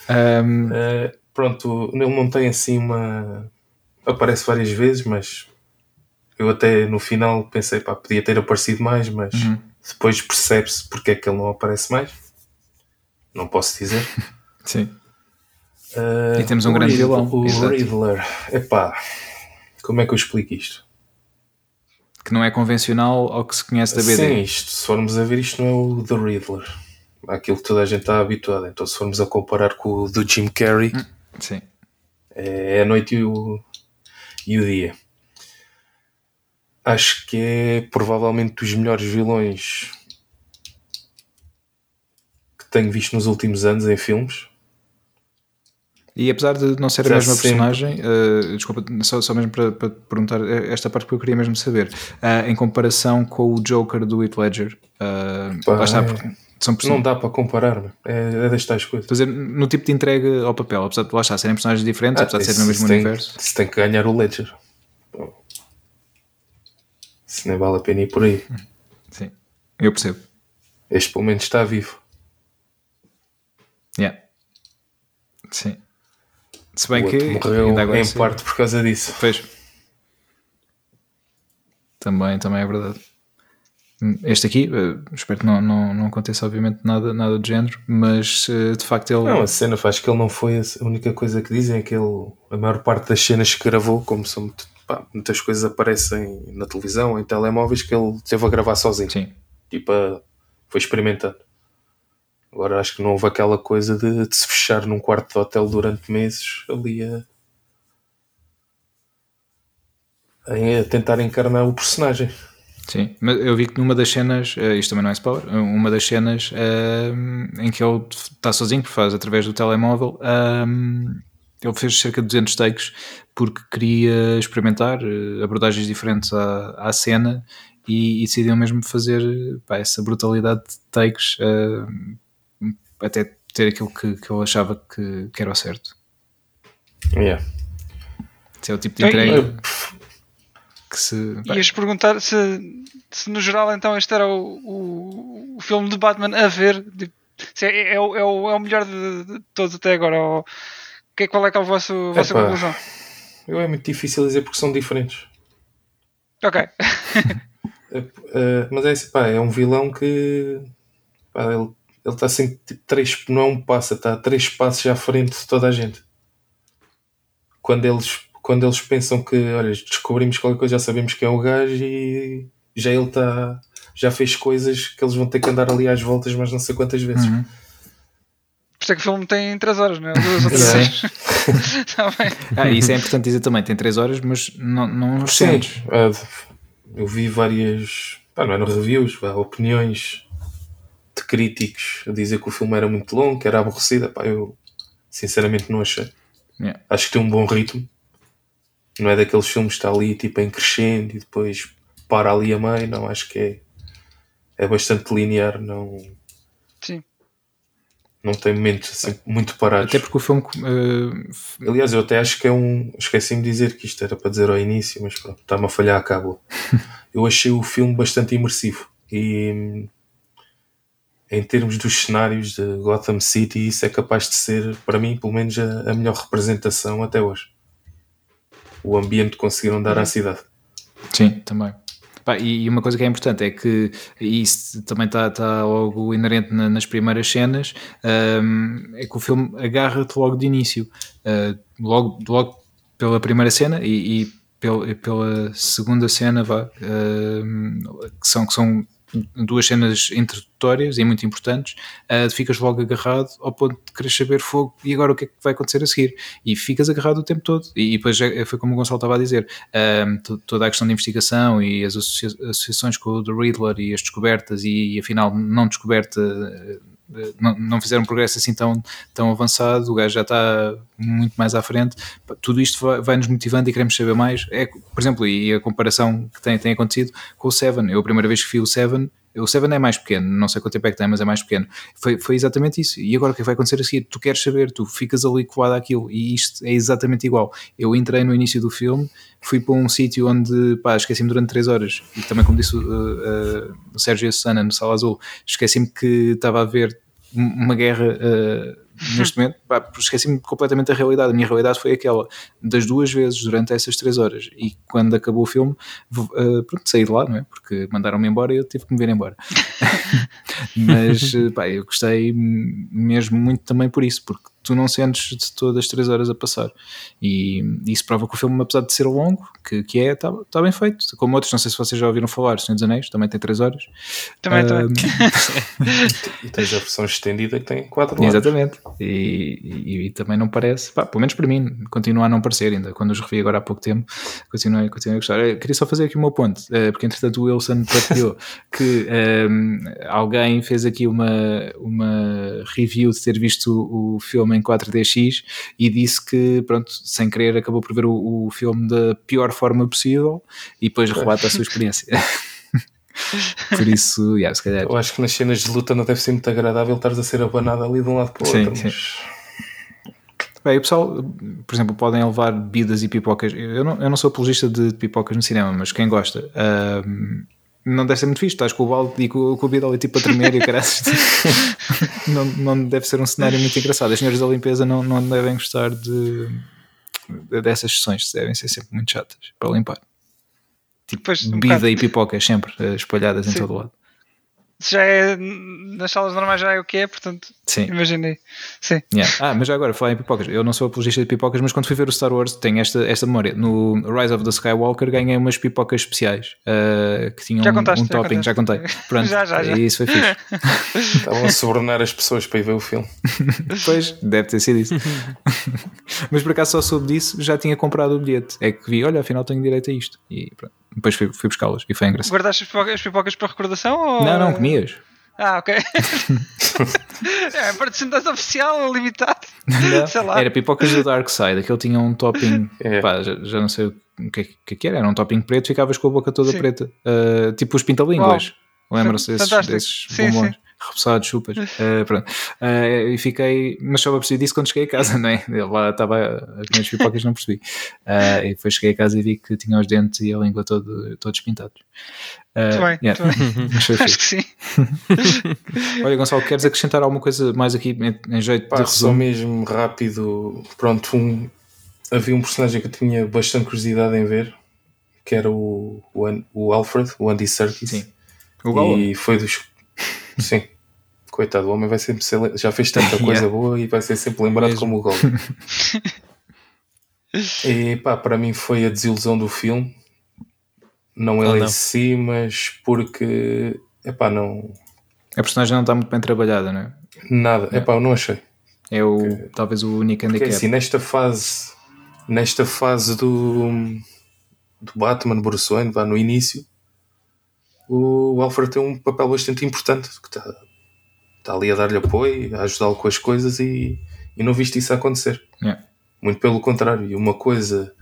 Um... Uh, pronto, ele não tem assim uma. Aparece várias vezes, mas eu até no final pensei, pá, podia ter aparecido mais, mas uhum. depois percebe-se porque é que ele não aparece mais. Não posso dizer. Sim. Uh, e temos um grande vilão. O Exato. Riddler. Epá, como é que eu explico isto? Que não é convencional ao que se conhece da BD. Sim, isto, se formos a ver, isto não é o The Riddler. Aquilo que toda a gente está habituada. Então, se formos a comparar com o do Jim Carrey, hum, sim. É a noite e o, e o dia. Acho que é provavelmente dos melhores vilões que tenho visto nos últimos anos em filmes. E apesar de não ser a mesma sempre. personagem, uh, desculpa, só, só mesmo para, para, perguntar esta parte que eu queria mesmo saber, uh, em comparação com o Joker do Heath Ledger, uh, Pá, está, é, são não dá para comparar, é, é das tais coisas. Dizer, no tipo de entrega ao papel, apesar de lá estar serem personagens diferentes, ah, apesar de serem no mesmo tem, universo. Se tem que ganhar o Ledger, se nem vale a pena ir por aí. Sim. Eu percebo. Este pelo menos está vivo. Yeah. Sim. Se bem que morreu em parte por causa disso. Pois. Também, também é verdade. Este aqui, uh, espero que não, não, não aconteça, obviamente, nada, nada do género, mas uh, de facto ele. Não, a cena faz que ele não foi a única coisa que dizem, é que ele, a maior parte das cenas que gravou, como são muito, pá, muitas coisas aparecem na televisão, em telemóveis, que ele teve a gravar sozinho. Sim. Tipo, foi experimentando. Agora acho que não houve aquela coisa de, de se fechar num quarto de hotel durante meses ali a, a tentar encarnar o personagem. Sim, mas eu vi que numa das cenas, uh, isto também não é spoiler, uma das cenas uh, em que ele está sozinho, porque faz através do telemóvel, uh, ele fez cerca de 200 takes porque queria experimentar abordagens diferentes à, à cena e, e decidiu mesmo fazer pá, essa brutalidade de takes até ter aquilo que, que ele achava que, que era o certo. Yeah. Esse é o tipo de entrega que se. Ias perguntar se, se no geral então este era o, o, o filme de Batman a ver. se é, é, o, é, o, é o melhor de, de todos até agora. Ou, que, qual é que é a vossa, a vossa conclusão? Eu é muito difícil dizer porque são diferentes. Ok. uh, *laughs* mas é assim, pá, é um vilão que pá, ele ele está sempre tipo, três, não é um passo, está três passos à frente de toda a gente. Quando eles, quando eles pensam que, olha, descobrimos qualquer coisa, já sabemos que é o gajo e já ele está, já fez coisas que eles vão ter que andar ali às voltas, mas não sei quantas vezes. Uhum. Por isso é que o filme tem 3 horas, não é? Duas ou três *laughs* *laughs* tá ah, isso é importante dizer também, tem 3 horas, mas não, não os Sim, eu vi várias, pá, não é no reviews, opiniões de críticos a dizer que o filme era muito longo, que era aborrecido. Pá, eu sinceramente não achei. Yeah. Acho que tem um bom ritmo. Não é daqueles filmes que está ali tipo em crescendo e depois para ali a meio. Não, acho que é, é bastante linear. Não, Sim. não tem momentos assim, muito parados. Até porque o filme. Uh... Aliás, eu até acho que é um. Esqueci-me de dizer que isto era para dizer ao início, mas pronto, está-me a falhar a cábula. *laughs* eu achei o filme bastante imersivo e em termos dos cenários de Gotham City, isso é capaz de ser, para mim, pelo menos, a, a melhor representação até hoje. O ambiente que conseguiram dar à cidade. Sim, também. Pá, e uma coisa que é importante é que isso também está tá logo inerente na, nas primeiras cenas, um, é que o filme agarra-te logo de início. Uh, logo, logo pela primeira cena e, e pela, pela segunda cena, vá, uh, que, são, que são duas cenas introdutórias e muito importantes, uh, ficas logo agarrado ao ponto de querer saber fogo e agora o que é que vai acontecer a seguir? E ficas agarrado o tempo todo. E, e depois é, foi como o Gonçalo estava a dizer: uh, toda a questão de investigação e as associa associações com o The Riddler e as descobertas, e, e afinal, não descoberta não, não fizeram um progresso assim tão, tão avançado, o gajo já está muito mais à frente. Tudo isto vai, vai nos motivando e queremos saber mais. É, por exemplo, e a comparação que tem, tem acontecido com o Seven. Eu, a primeira vez que vi o Seven, o Seven é mais pequeno, não sei quanto tempo é que tem, mas é mais pequeno. Foi, foi exatamente isso. E agora o que vai acontecer a seguir? Tu queres saber, tu ficas ali colado àquilo, e isto é exatamente igual. Eu entrei no início do filme, fui para um sítio onde, pá, esqueci-me durante 3 horas, e também, como disse uh, uh, o Sérgio e a Susana no Sala Azul, esqueci-me que estava a ver uma guerra uh, neste momento, esqueci-me completamente da realidade. A minha realidade foi aquela das duas vezes durante essas três horas. E quando acabou o filme, uh, pronto, saí de lá, não é? Porque mandaram-me embora e eu tive que me vir embora. *laughs* Mas uh, pá, eu gostei mesmo muito também por isso, porque tu não sentes de todas as três horas a passar. E isso prova que o filme, apesar de ser longo, que, que é, está tá bem feito. Como outros, não sei se vocês já ouviram falar, Senhor dos Anéis, também tem três horas. Também, uh, também. *laughs* e tens a versão estendida que tem quatro horas. Exatamente. E, e, e, também não parece, pá, pelo menos para mim, continua a não parecer ainda. Quando os revi agora há pouco tempo, continuei, continuei a gostar. Eu queria só fazer aqui o meu ponto, uh, porque entretanto o Wilson *laughs* partilhou que um, alguém fez aqui uma, uma review de ter visto o, o filme em 4DX e disse que, pronto, sem querer, acabou por ver o, o filme da pior forma possível e depois relata a sua experiência. *laughs* por isso, yeah, se calhar. Eu acho que nas cenas de luta não deve ser muito agradável estares a ser abanado ali de um lado para o outro. Sim, mas... sim. Bem, o pessoal, por exemplo, podem levar bebidas e pipocas. Eu não, eu não sou apologista de pipocas no cinema, mas quem gosta, não deve ser muito fixe. Estás com o balde e com, com o bidol tipo a tremer e o caralho. *laughs* não, não deve ser um cenário muito engraçado. As senhoras da limpeza não, não devem gostar de, de dessas sessões, devem ser sempre muito chatas para limpar. Tipo, pois, um e pipocas sempre eh, espalhadas Sim. em todo o lado já é nas salas normais já é o que é, portanto Sim. imaginei. Sim. Yeah. Ah, mas já agora, falar em pipocas, eu não sou apologista de pipocas, mas quando fui ver o Star Wars tenho esta, esta memória. No Rise of the Skywalker ganhei umas pipocas especiais uh, que tinham já contaste, um, um já topping, já contei. Pronto, *laughs* já, já, já. isso foi fixe. *laughs* *laughs* Estavam a subornar as pessoas para ir ver o filme. pois, deve ter sido isso. mas por acaso só soube disso, já tinha comprado o bilhete. É que vi, olha, afinal tenho direito a isto. E pronto. Depois fui, fui buscá-las e foi engraçado. Guardaste as pipocas, as pipocas para recordação? Ou... Não, não, comias. Ah, ok. *laughs* é, participação oficial, limitado. Sei lá. Era pipocas do Dark Side, aquele tinha um topping. é. pá, já, já, não sei o que, que, que era, era um topping preto, ficavas com a boca toda Sim. preta. Uh, tipo os pintalínguas. Lembram-se desses, desses bombons? Sim repousados, chupas. Uh, *laughs* pronto. Uh, e fiquei, mas só percebi disso quando cheguei a casa, *laughs* não é? Eu lá estava a comer as pipocas, não percebi. Uh, e depois cheguei a casa e vi que tinha os dentes e a língua todo, todos pintados. Uh, muito bem, yeah. bem. *laughs* Acho que sim. Olha, Gonçalo, queres acrescentar alguma coisa mais aqui em, em jeito Pá, de resumo? Só mesmo rápido. Pronto, um, havia um personagem que eu tinha bastante curiosidade em ver, que era o, o, o Alfred, o Andy Serkis. Sim. O e foi dos *laughs* Sim. Coitado, o homem vai sempre ser. Já fez tanta *laughs* coisa yeah. boa e vai ser sempre lembrado como o gol. *laughs* e pá, para mim foi a desilusão do filme. Não ele não. em si, mas porque. Epá, não. A personagem não está muito bem trabalhada, não é? Nada. É. Epá, eu não achei. É o, porque, talvez o único handicap. Porque assim, nesta fase. Nesta fase do. Do Batman Bruce Wayne, vá no início o Alfred tem um papel bastante importante, que está, está ali a dar-lhe apoio, a ajudá-lo com as coisas e, e não viste isso acontecer. Yeah. Muito pelo contrário. E uma coisa,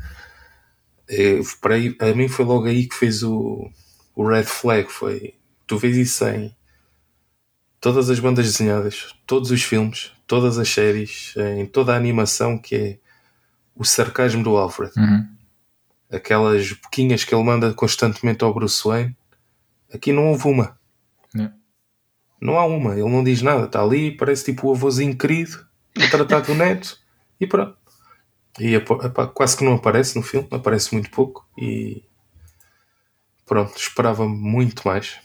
é, para aí, a mim foi logo aí que fez o, o red flag. Foi, tu vês isso em todas as bandas desenhadas, todos os filmes, todas as séries, em toda a animação que é o sarcasmo do Alfred. Uhum. Aquelas boquinhas que ele manda constantemente ao Bruce Wayne Aqui não houve uma. Não. não há uma. Ele não diz nada. Está ali, parece tipo o avôzinho querido a tratar do neto e pronto. E epá, quase que não aparece no filme, aparece muito pouco e pronto, esperava muito mais.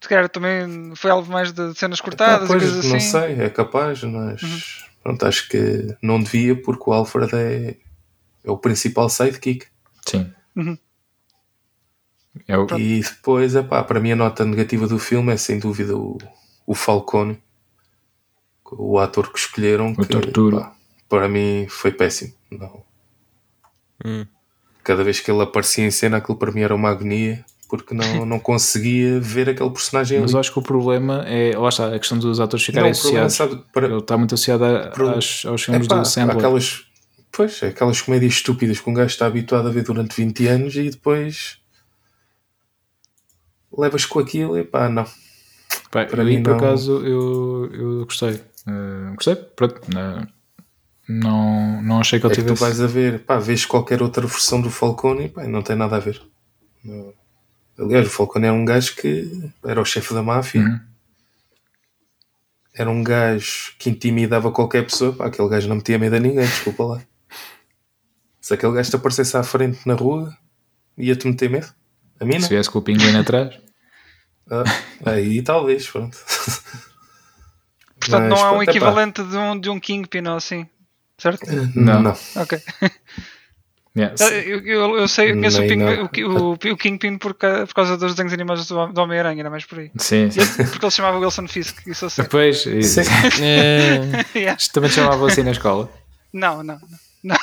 Se calhar também foi algo mais de cenas cortadas epá, pois, coisas assim. Não sei, é capaz, mas uhum. pronto, acho que não devia porque o Alfred é, é o principal sidekick. Sim. Uhum. É o... E depois, epá, para mim a nota negativa do filme é sem dúvida o, o Falcone, o ator que escolheram, o que epá, para mim foi péssimo. Não. Hum. Cada vez que ele aparecia em cena, aquilo para mim era uma agonia porque não, *laughs* não conseguia ver aquele personagem Mas ali. acho que o problema é, lá está, a questão dos atores ficarem não, associados. Sabe, para... Ele está muito associado a, Pro... aos, aos filmes Epá, do Sandler. Aquelas, pois, aquelas comédias estúpidas que um gajo está habituado a ver durante 20 anos e depois levas com aquilo e pá, não. Pá, Para mim, por não... acaso, eu, eu gostei. Uh, gostei, pronto. Uh, não, não achei que ele é tivesse. Que tu vais a ver, pá, vês qualquer outra versão do Falcone e pá, não tem nada a ver. Não. Aliás, o Falcone era um gajo que era o chefe da máfia. Uhum. Era um gajo que intimidava qualquer pessoa. Pá, aquele gajo não metia medo a ninguém, desculpa lá. Se aquele gajo te aparecesse à frente na rua, ia-te meter medo? A mim não. Se viesse com o pinguim atrás. Ah, aí talvez, pronto. Portanto, Mas, não há um equivalente de um, de um Kingpin ou assim, certo? Não. não. Ok. *laughs* Yes. Eu, eu, eu, sei, eu conheço o, Ping, o, o, o, Kingpin por, por causa dos desenhos animados do, do Homem-Aranha, era mais por aí. Sim, sim. Porque ele se chamava Wilson Fisk, isso eu sei. Depois, *laughs* isso. é, *laughs* yeah. também te chamava assim na escola? Não, não, não.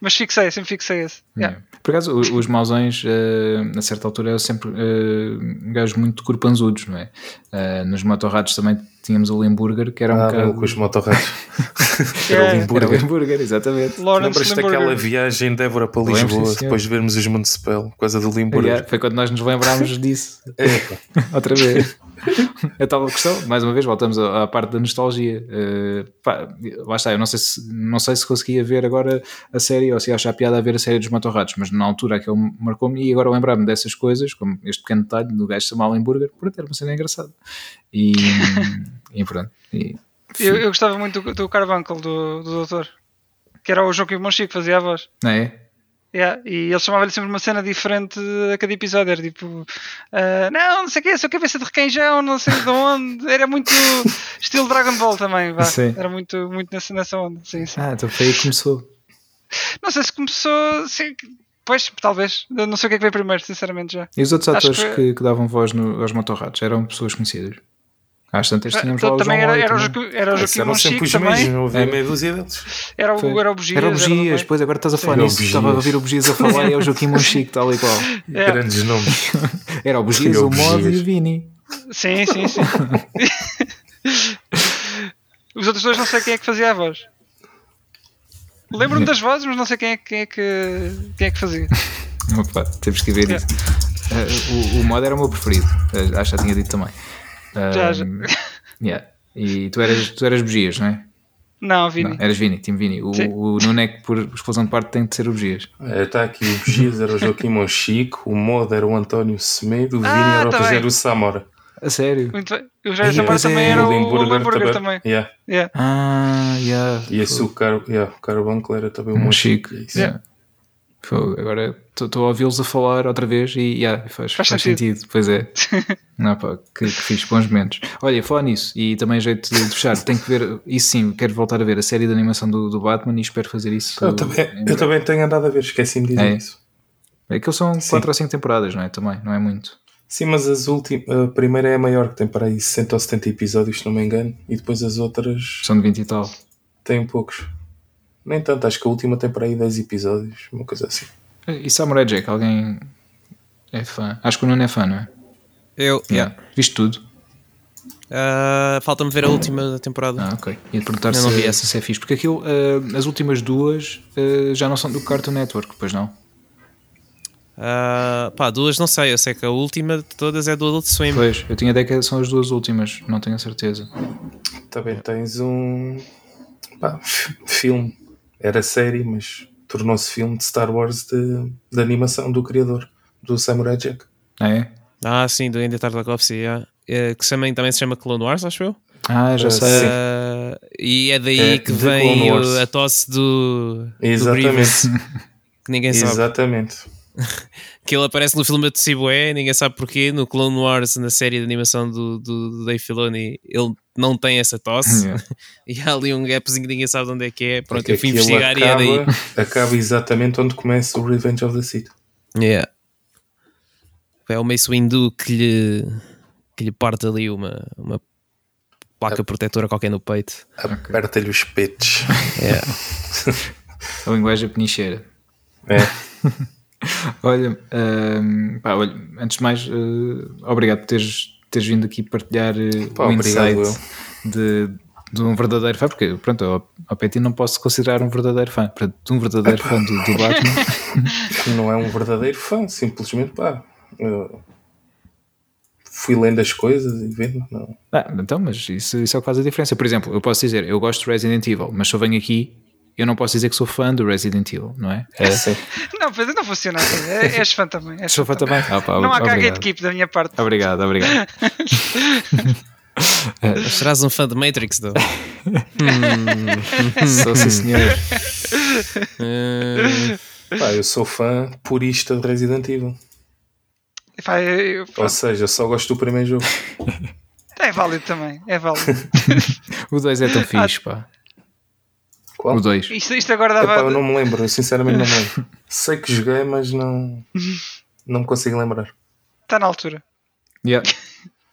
Mas fixei, sempre fixei esse. Yeah. Por acaso, os mausões, uh, a certa altura, eram sempre uh, gajos muito corpanzudos, não é? Uh, nos motorrados também tínhamos o Limburger, que era um ah, bocado. com os motorrados. *laughs* era o Limburger. Era o Limburger, exatamente. Lembras-te daquela viagem de Évora para Lisboa, depois de vermos os Municipal, coisa do Limburger? Yeah, foi quando nós nos lembrámos disso. É. *laughs* Outra vez. *laughs* a tal questão, mais uma vez, voltamos à, parte da nostalgia. Uh, pá, lá está, eu não sei, se, não sei se conseguia ver agora a série ou se acha a piada a ver a série dos Motorrados, mas na altura que ele marcou-me e agora lembrar-me dessas coisas, como este pequeno detalhe do gajo chamar Burger, por ter uma cena engraçada. E, *laughs* e pronto. E, eu, eu, gostava muito do, do Carbunkle, do, do Doutor, que era o Joaquim Monchi que fazia a voz. É? Yeah, e ele chamava-lhe sempre uma cena diferente a cada episódio. Era tipo, uh, não, não sei o que, sou cabeça de requeijão, não sei de onde. Era muito estilo Dragon Ball também. Vá. Era muito, muito nessa, nessa onda. Sim, sim. Ah, então foi aí que começou. Não sei se começou. Sim, pois, talvez. Não sei o que é que veio primeiro, sinceramente já. E os outros atores que, que, que, davam voz no, aos motorrados eram pessoas conhecidas? Às tantas tínhamos lá o também era, era, também. era o Joaquim Monchique também. Não havia meia dúzia deles. Era o, era o Bugias. Era o Bugias, depois agora estás a falar nisso. Estava a ouvir o Bugias a falar e é o Joaquim *laughs* Monchique, tal e qual. É. Grandes nomes. *laughs* Era o Bugias, o Mod e o Vini. Sim, sim, sim. *laughs* Os outros dois não sei quem é que fazia a voz. Lembro-me das vozes, mas não sei quem é, quem é, que, quem é que fazia. Opa, temos que ver isso. Uh, o, o Mod era o meu preferido. Uh, acho que já tinha dito também. Já, já. Yeah. E tu eras, tu eras Bugias, não é? Não, Vini. Não, eras Vini, time Vini. O, o Nuno é que por explosão de parte tem de ser o Bugias. Está é, aqui o Bugias era o Joaquim Monchico, o Mod era o António Semedo, o ah, Vini era o tá Rogério Samora. A sério? Muito bem. O Rogério Samora também era o Limburger também. Yeah. Yeah. Ah, yeah. E esse o Caro, yeah, o era também o Monchico. Yeah. Agora estou a ouvi-los a falar outra vez e yeah, faz, faz, faz sentido. sentido. Pois é. *laughs* Não, pá, que, que fiz bons momentos. Olha, falar nisso e também jeito de fechar. Tenho que ver, isso sim, quero voltar a ver a série de animação do, do Batman e espero fazer isso. Eu também, eu também tenho andado a ver, esqueci-me de dizer é. isso. É que são 4 ou 5 temporadas, não é? Também, não é muito. Sim, mas as últimas, a primeira é a maior, que tem para aí 60 ou 70 episódios, se não me engano, e depois as outras. São de 20 e tal. Tem poucos. Nem tanto, acho que a última tem para aí 10 episódios, uma coisa assim. E Samurai Jack, alguém é fã? Acho que o Nuno é fã, não é? Eu, yeah. Viste tudo? Uh, Falta-me ver a última temporada. Ah, ok. Ia perguntar se, não vi. essa se é fixe. Porque aquilo, uh, as últimas duas uh, já não são do Cartoon Network, pois não? Uh, pá, duas não sei. Eu sei que a última de todas é do Adult Swim. Pois, eu tinha ideia que são as duas últimas, não tenho a certeza. Também tens um pá, *laughs* filme. Era série, mas tornou-se filme de Star Wars de, de animação do criador, do Samurai Jack. Ah, é? Ah, sim, do Andy Tartakovsky, yeah. é, que também, também se chama Clone Wars, acho eu. Ah, já sei. Uh, e é daí é, que vem o, a tosse do, Exatamente. do Grievous, *laughs* que ninguém sabe. Exatamente. *laughs* que ele aparece no filme de Cibué, ninguém sabe porquê. No Clone Wars, na série de animação do, do, do Dave Filoni, ele não tem essa tosse. Yeah. *laughs* e há ali um gapzinho que ninguém sabe onde é que é. Pronto, Porque eu fui investigar acaba, e é daí. Acaba exatamente onde começa o Revenge of the Sith. Yeah. É o Mace Windu que lhe, que lhe parte ali uma, uma placa a, protetora qualquer no peito. Aperta-lhe os peitos. Yeah. a linguagem penicheira. É. *laughs* olha, um, pá, olha, antes de mais, uh, obrigado por teres, teres vindo aqui partilhar uh, pá, o insight de, de um verdadeiro fã, porque pronto, ao, ao Petit não posso considerar um verdadeiro fã, de um verdadeiro fã do, do Batman. *laughs* não é um verdadeiro fã, simplesmente pá. fui lendo as coisas e vendo. Não. Ah, então, mas isso, isso é o que faz a diferença. Por exemplo, eu posso dizer, eu gosto de Resident Evil, mas se eu venho aqui eu não posso dizer que sou fã do Resident Evil, não é? *laughs* é. não, Pedro, não funciona assim. É, *laughs* és fã também. És sou fã, também. também. Ah, pá, não há cá gatekeep da minha parte. Obrigado, obrigado. *laughs* Serás um fã de Matrix, though? hum. Sou sim, senhor. Uh... Pá, eu sou fã purista de Resident Evil. Pá, eu, eu, Ou seja, só gosto do primeiro jogo. É válido também, é válido. o 2 é tão fixe, pá. Qual? O 2. Isto, isto agora dava. Epá, eu não me lembro, sinceramente não me lembro. *laughs* Sei que joguei, mas não, não me consigo lembrar. Está na altura. Yeah.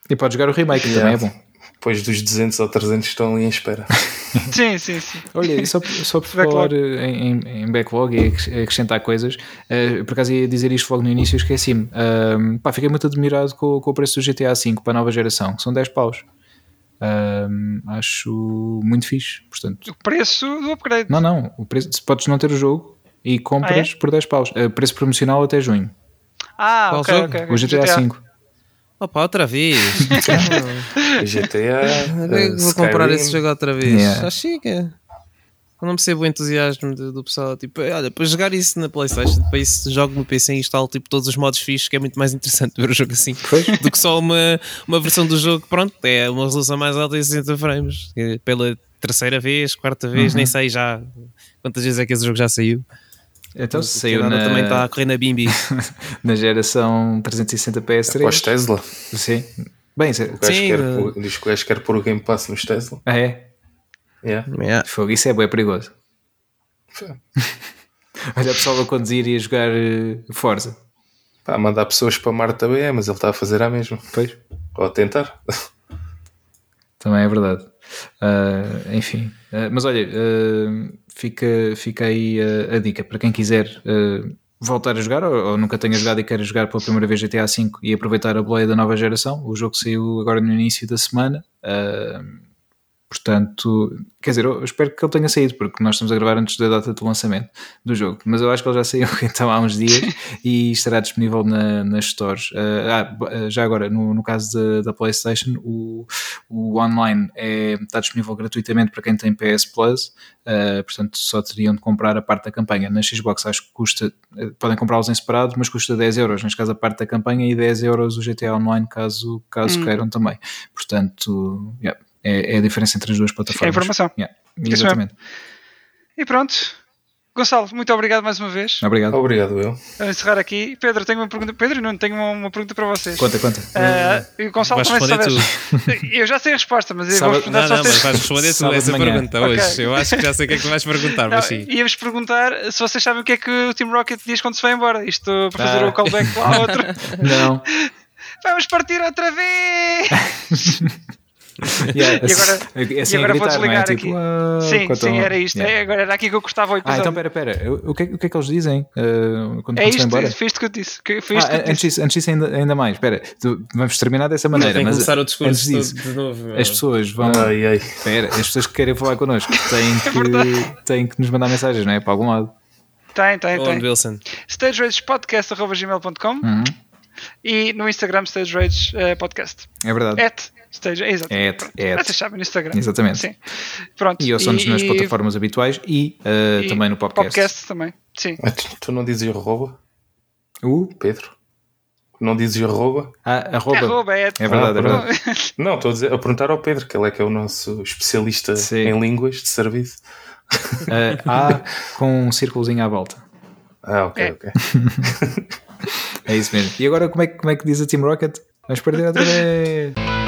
E pode jogar o remake, yeah. também é bom. Depois dos 200 ou 300 estão ali em espera. *laughs* sim, sim, sim. Olha, só, só por falar em, em, backlog e acrescentar coisas, uh, por acaso ia dizer isto logo no início e esqueci-me. Uh, pá, fiquei muito admirado com, com o preço do GTA V para a nova geração, que são 10 paus. Um, acho muito fixe. Portanto, o preço do upgrade. Não, não. O preço, podes não ter o jogo e compras ah, é? por 10 paus. Uh, preço promocional até junho. Ah, Qual okay, jogo? Okay, o GTA, GTA. V. Opa, outra vez. *laughs* *laughs* GTA. Uh, vou comprar esse jogo outra vez. Yeah. Acho que é. Eu não percebo o entusiasmo do, do, pessoal. Tipo, olha, para jogar isso na PlayStation, para isso jogo no PC e instalo tipo, todos os modos fixos, que é muito mais interessante *laughs* ver o jogo assim pois. do que só uma, uma versão do jogo. Pronto, é uma resolução mais alta em 60 frames. Pela terceira vez, quarta vez, uhum. nem sei já quantas vezes é que esse jogo já saiu. Então se saiu na... também está a correr na Bimbi. *laughs* na geração 360 PS3. Após Tesla. Sim. Bem, o gajo Sim, quer, uh... diz que o gajo quer pôr o Game Pass nos Tesla. Ah, é? Yeah. Yeah. Fogo, isso é bem perigoso. *laughs* Olha o pessoal a conduzir e a jogar uh, Forza. Pá, mandar pessoas para Marte também é, mas ele está a fazer a mesma. Pois. Ou a tentar. Também é verdade. Uh, enfim. Uh, mas olha, uh, fica, fica aí a dica para quem quiser voltar a jogar ou, ou, nunca tenha jogado e quer jogar pela primeira vez GTA V e aproveitar a boleia da nova geração. O jogo saiu agora no início da semana. Portanto, quer dizer, eu espero que ele tenha saído, porque nós estamos a gravar antes da data do lançamento do jogo, mas eu acho que ele já saiu *laughs* então há uns dias *laughs* e estará disponível na, nas stores. Uh, ah, já agora, no, no caso da, da PlayStation, o, o online é, está disponível gratuitamente para quem tem PS Plus, uh, portanto, só teriam de comprar a parte da campanha. Na Xbox, acho que custa, uh, podem comprá-los em separado, mas custa 10 euros, neste caso, a parte da campanha, e 10 euros o GTA Online, caso, caso hum. queiram também. Portanto, yeah é, é a diferença entre as duas plataformas. É a informação. Yeah, exatamente. E pronto. Gonçalo, muito obrigado mais uma vez. Obrigado. Obrigado, eu. A encerrar aqui. Pedro, tenho uma pergunta. Pedro, não tenho uma, uma pergunta para vocês. Conta, conta. Uh, o Gonçalo também sabe. Eu já sei a resposta, mas eu vou perguntar não, não, vocês... mas vais responder tu essa pergunta okay. hoje. Eu acho que já sei o que é que vais perguntar, não, mas sim. Íamos perguntar se vocês sabem o que é que o Team Rocket diz quando se vai embora. Isto para fazer ah. o callback *laughs* lá outro. Não. Vamos partir outra vez! *laughs* Yeah, *laughs* e agora, assim e agora vou desligar é? tipo, aqui. Ah, sim, sim, era isto. Yeah. É, agora era aqui que eu gostava o episódio. Ah, então pera, pera. O que, é, o que é que eles dizem uh, quando, é quando isto, embora? Foi isto que eu disse. Que, foi isto ah, que antes, disso, antes disso ainda, ainda mais. Espera, vamos terminar dessa maneira. Mas começar o discurso disso, de novo. As pessoas vão. Ai, ai. Espera, as pessoas que querem falar connosco têm *laughs* é que, têm que nos mandar mensagens, não é? Para algum lado. Tem, tem, tem. Wilson. StageRagespodcast.gmail.com uhum. e no Instagram Stage Rage uh, Podcast. É verdade. At esteja. Exatamente. É, é. Vocês sabem no Instagram. Exatamente. Sim. Pronto. E ouçam-nos nas plataformas habituais e, uh, e, também no podcast. Podcast também. Sim. Mas tu, tu não dizes arroba? O? Pedro? Não dizes arroba? Ah, arroba. É, arroba é, é verdade, é verdade. Não, estou a, dizer, a perguntar ao Pedro, que ele é que é o nosso especialista Sim. em línguas de serviço. *laughs* Uh, A com um círculozinho à volta. Ah, ok, é. ok. *laughs* é isso mesmo. E agora como é, como é que diz a Team Rocket? Vamos perder outra vez.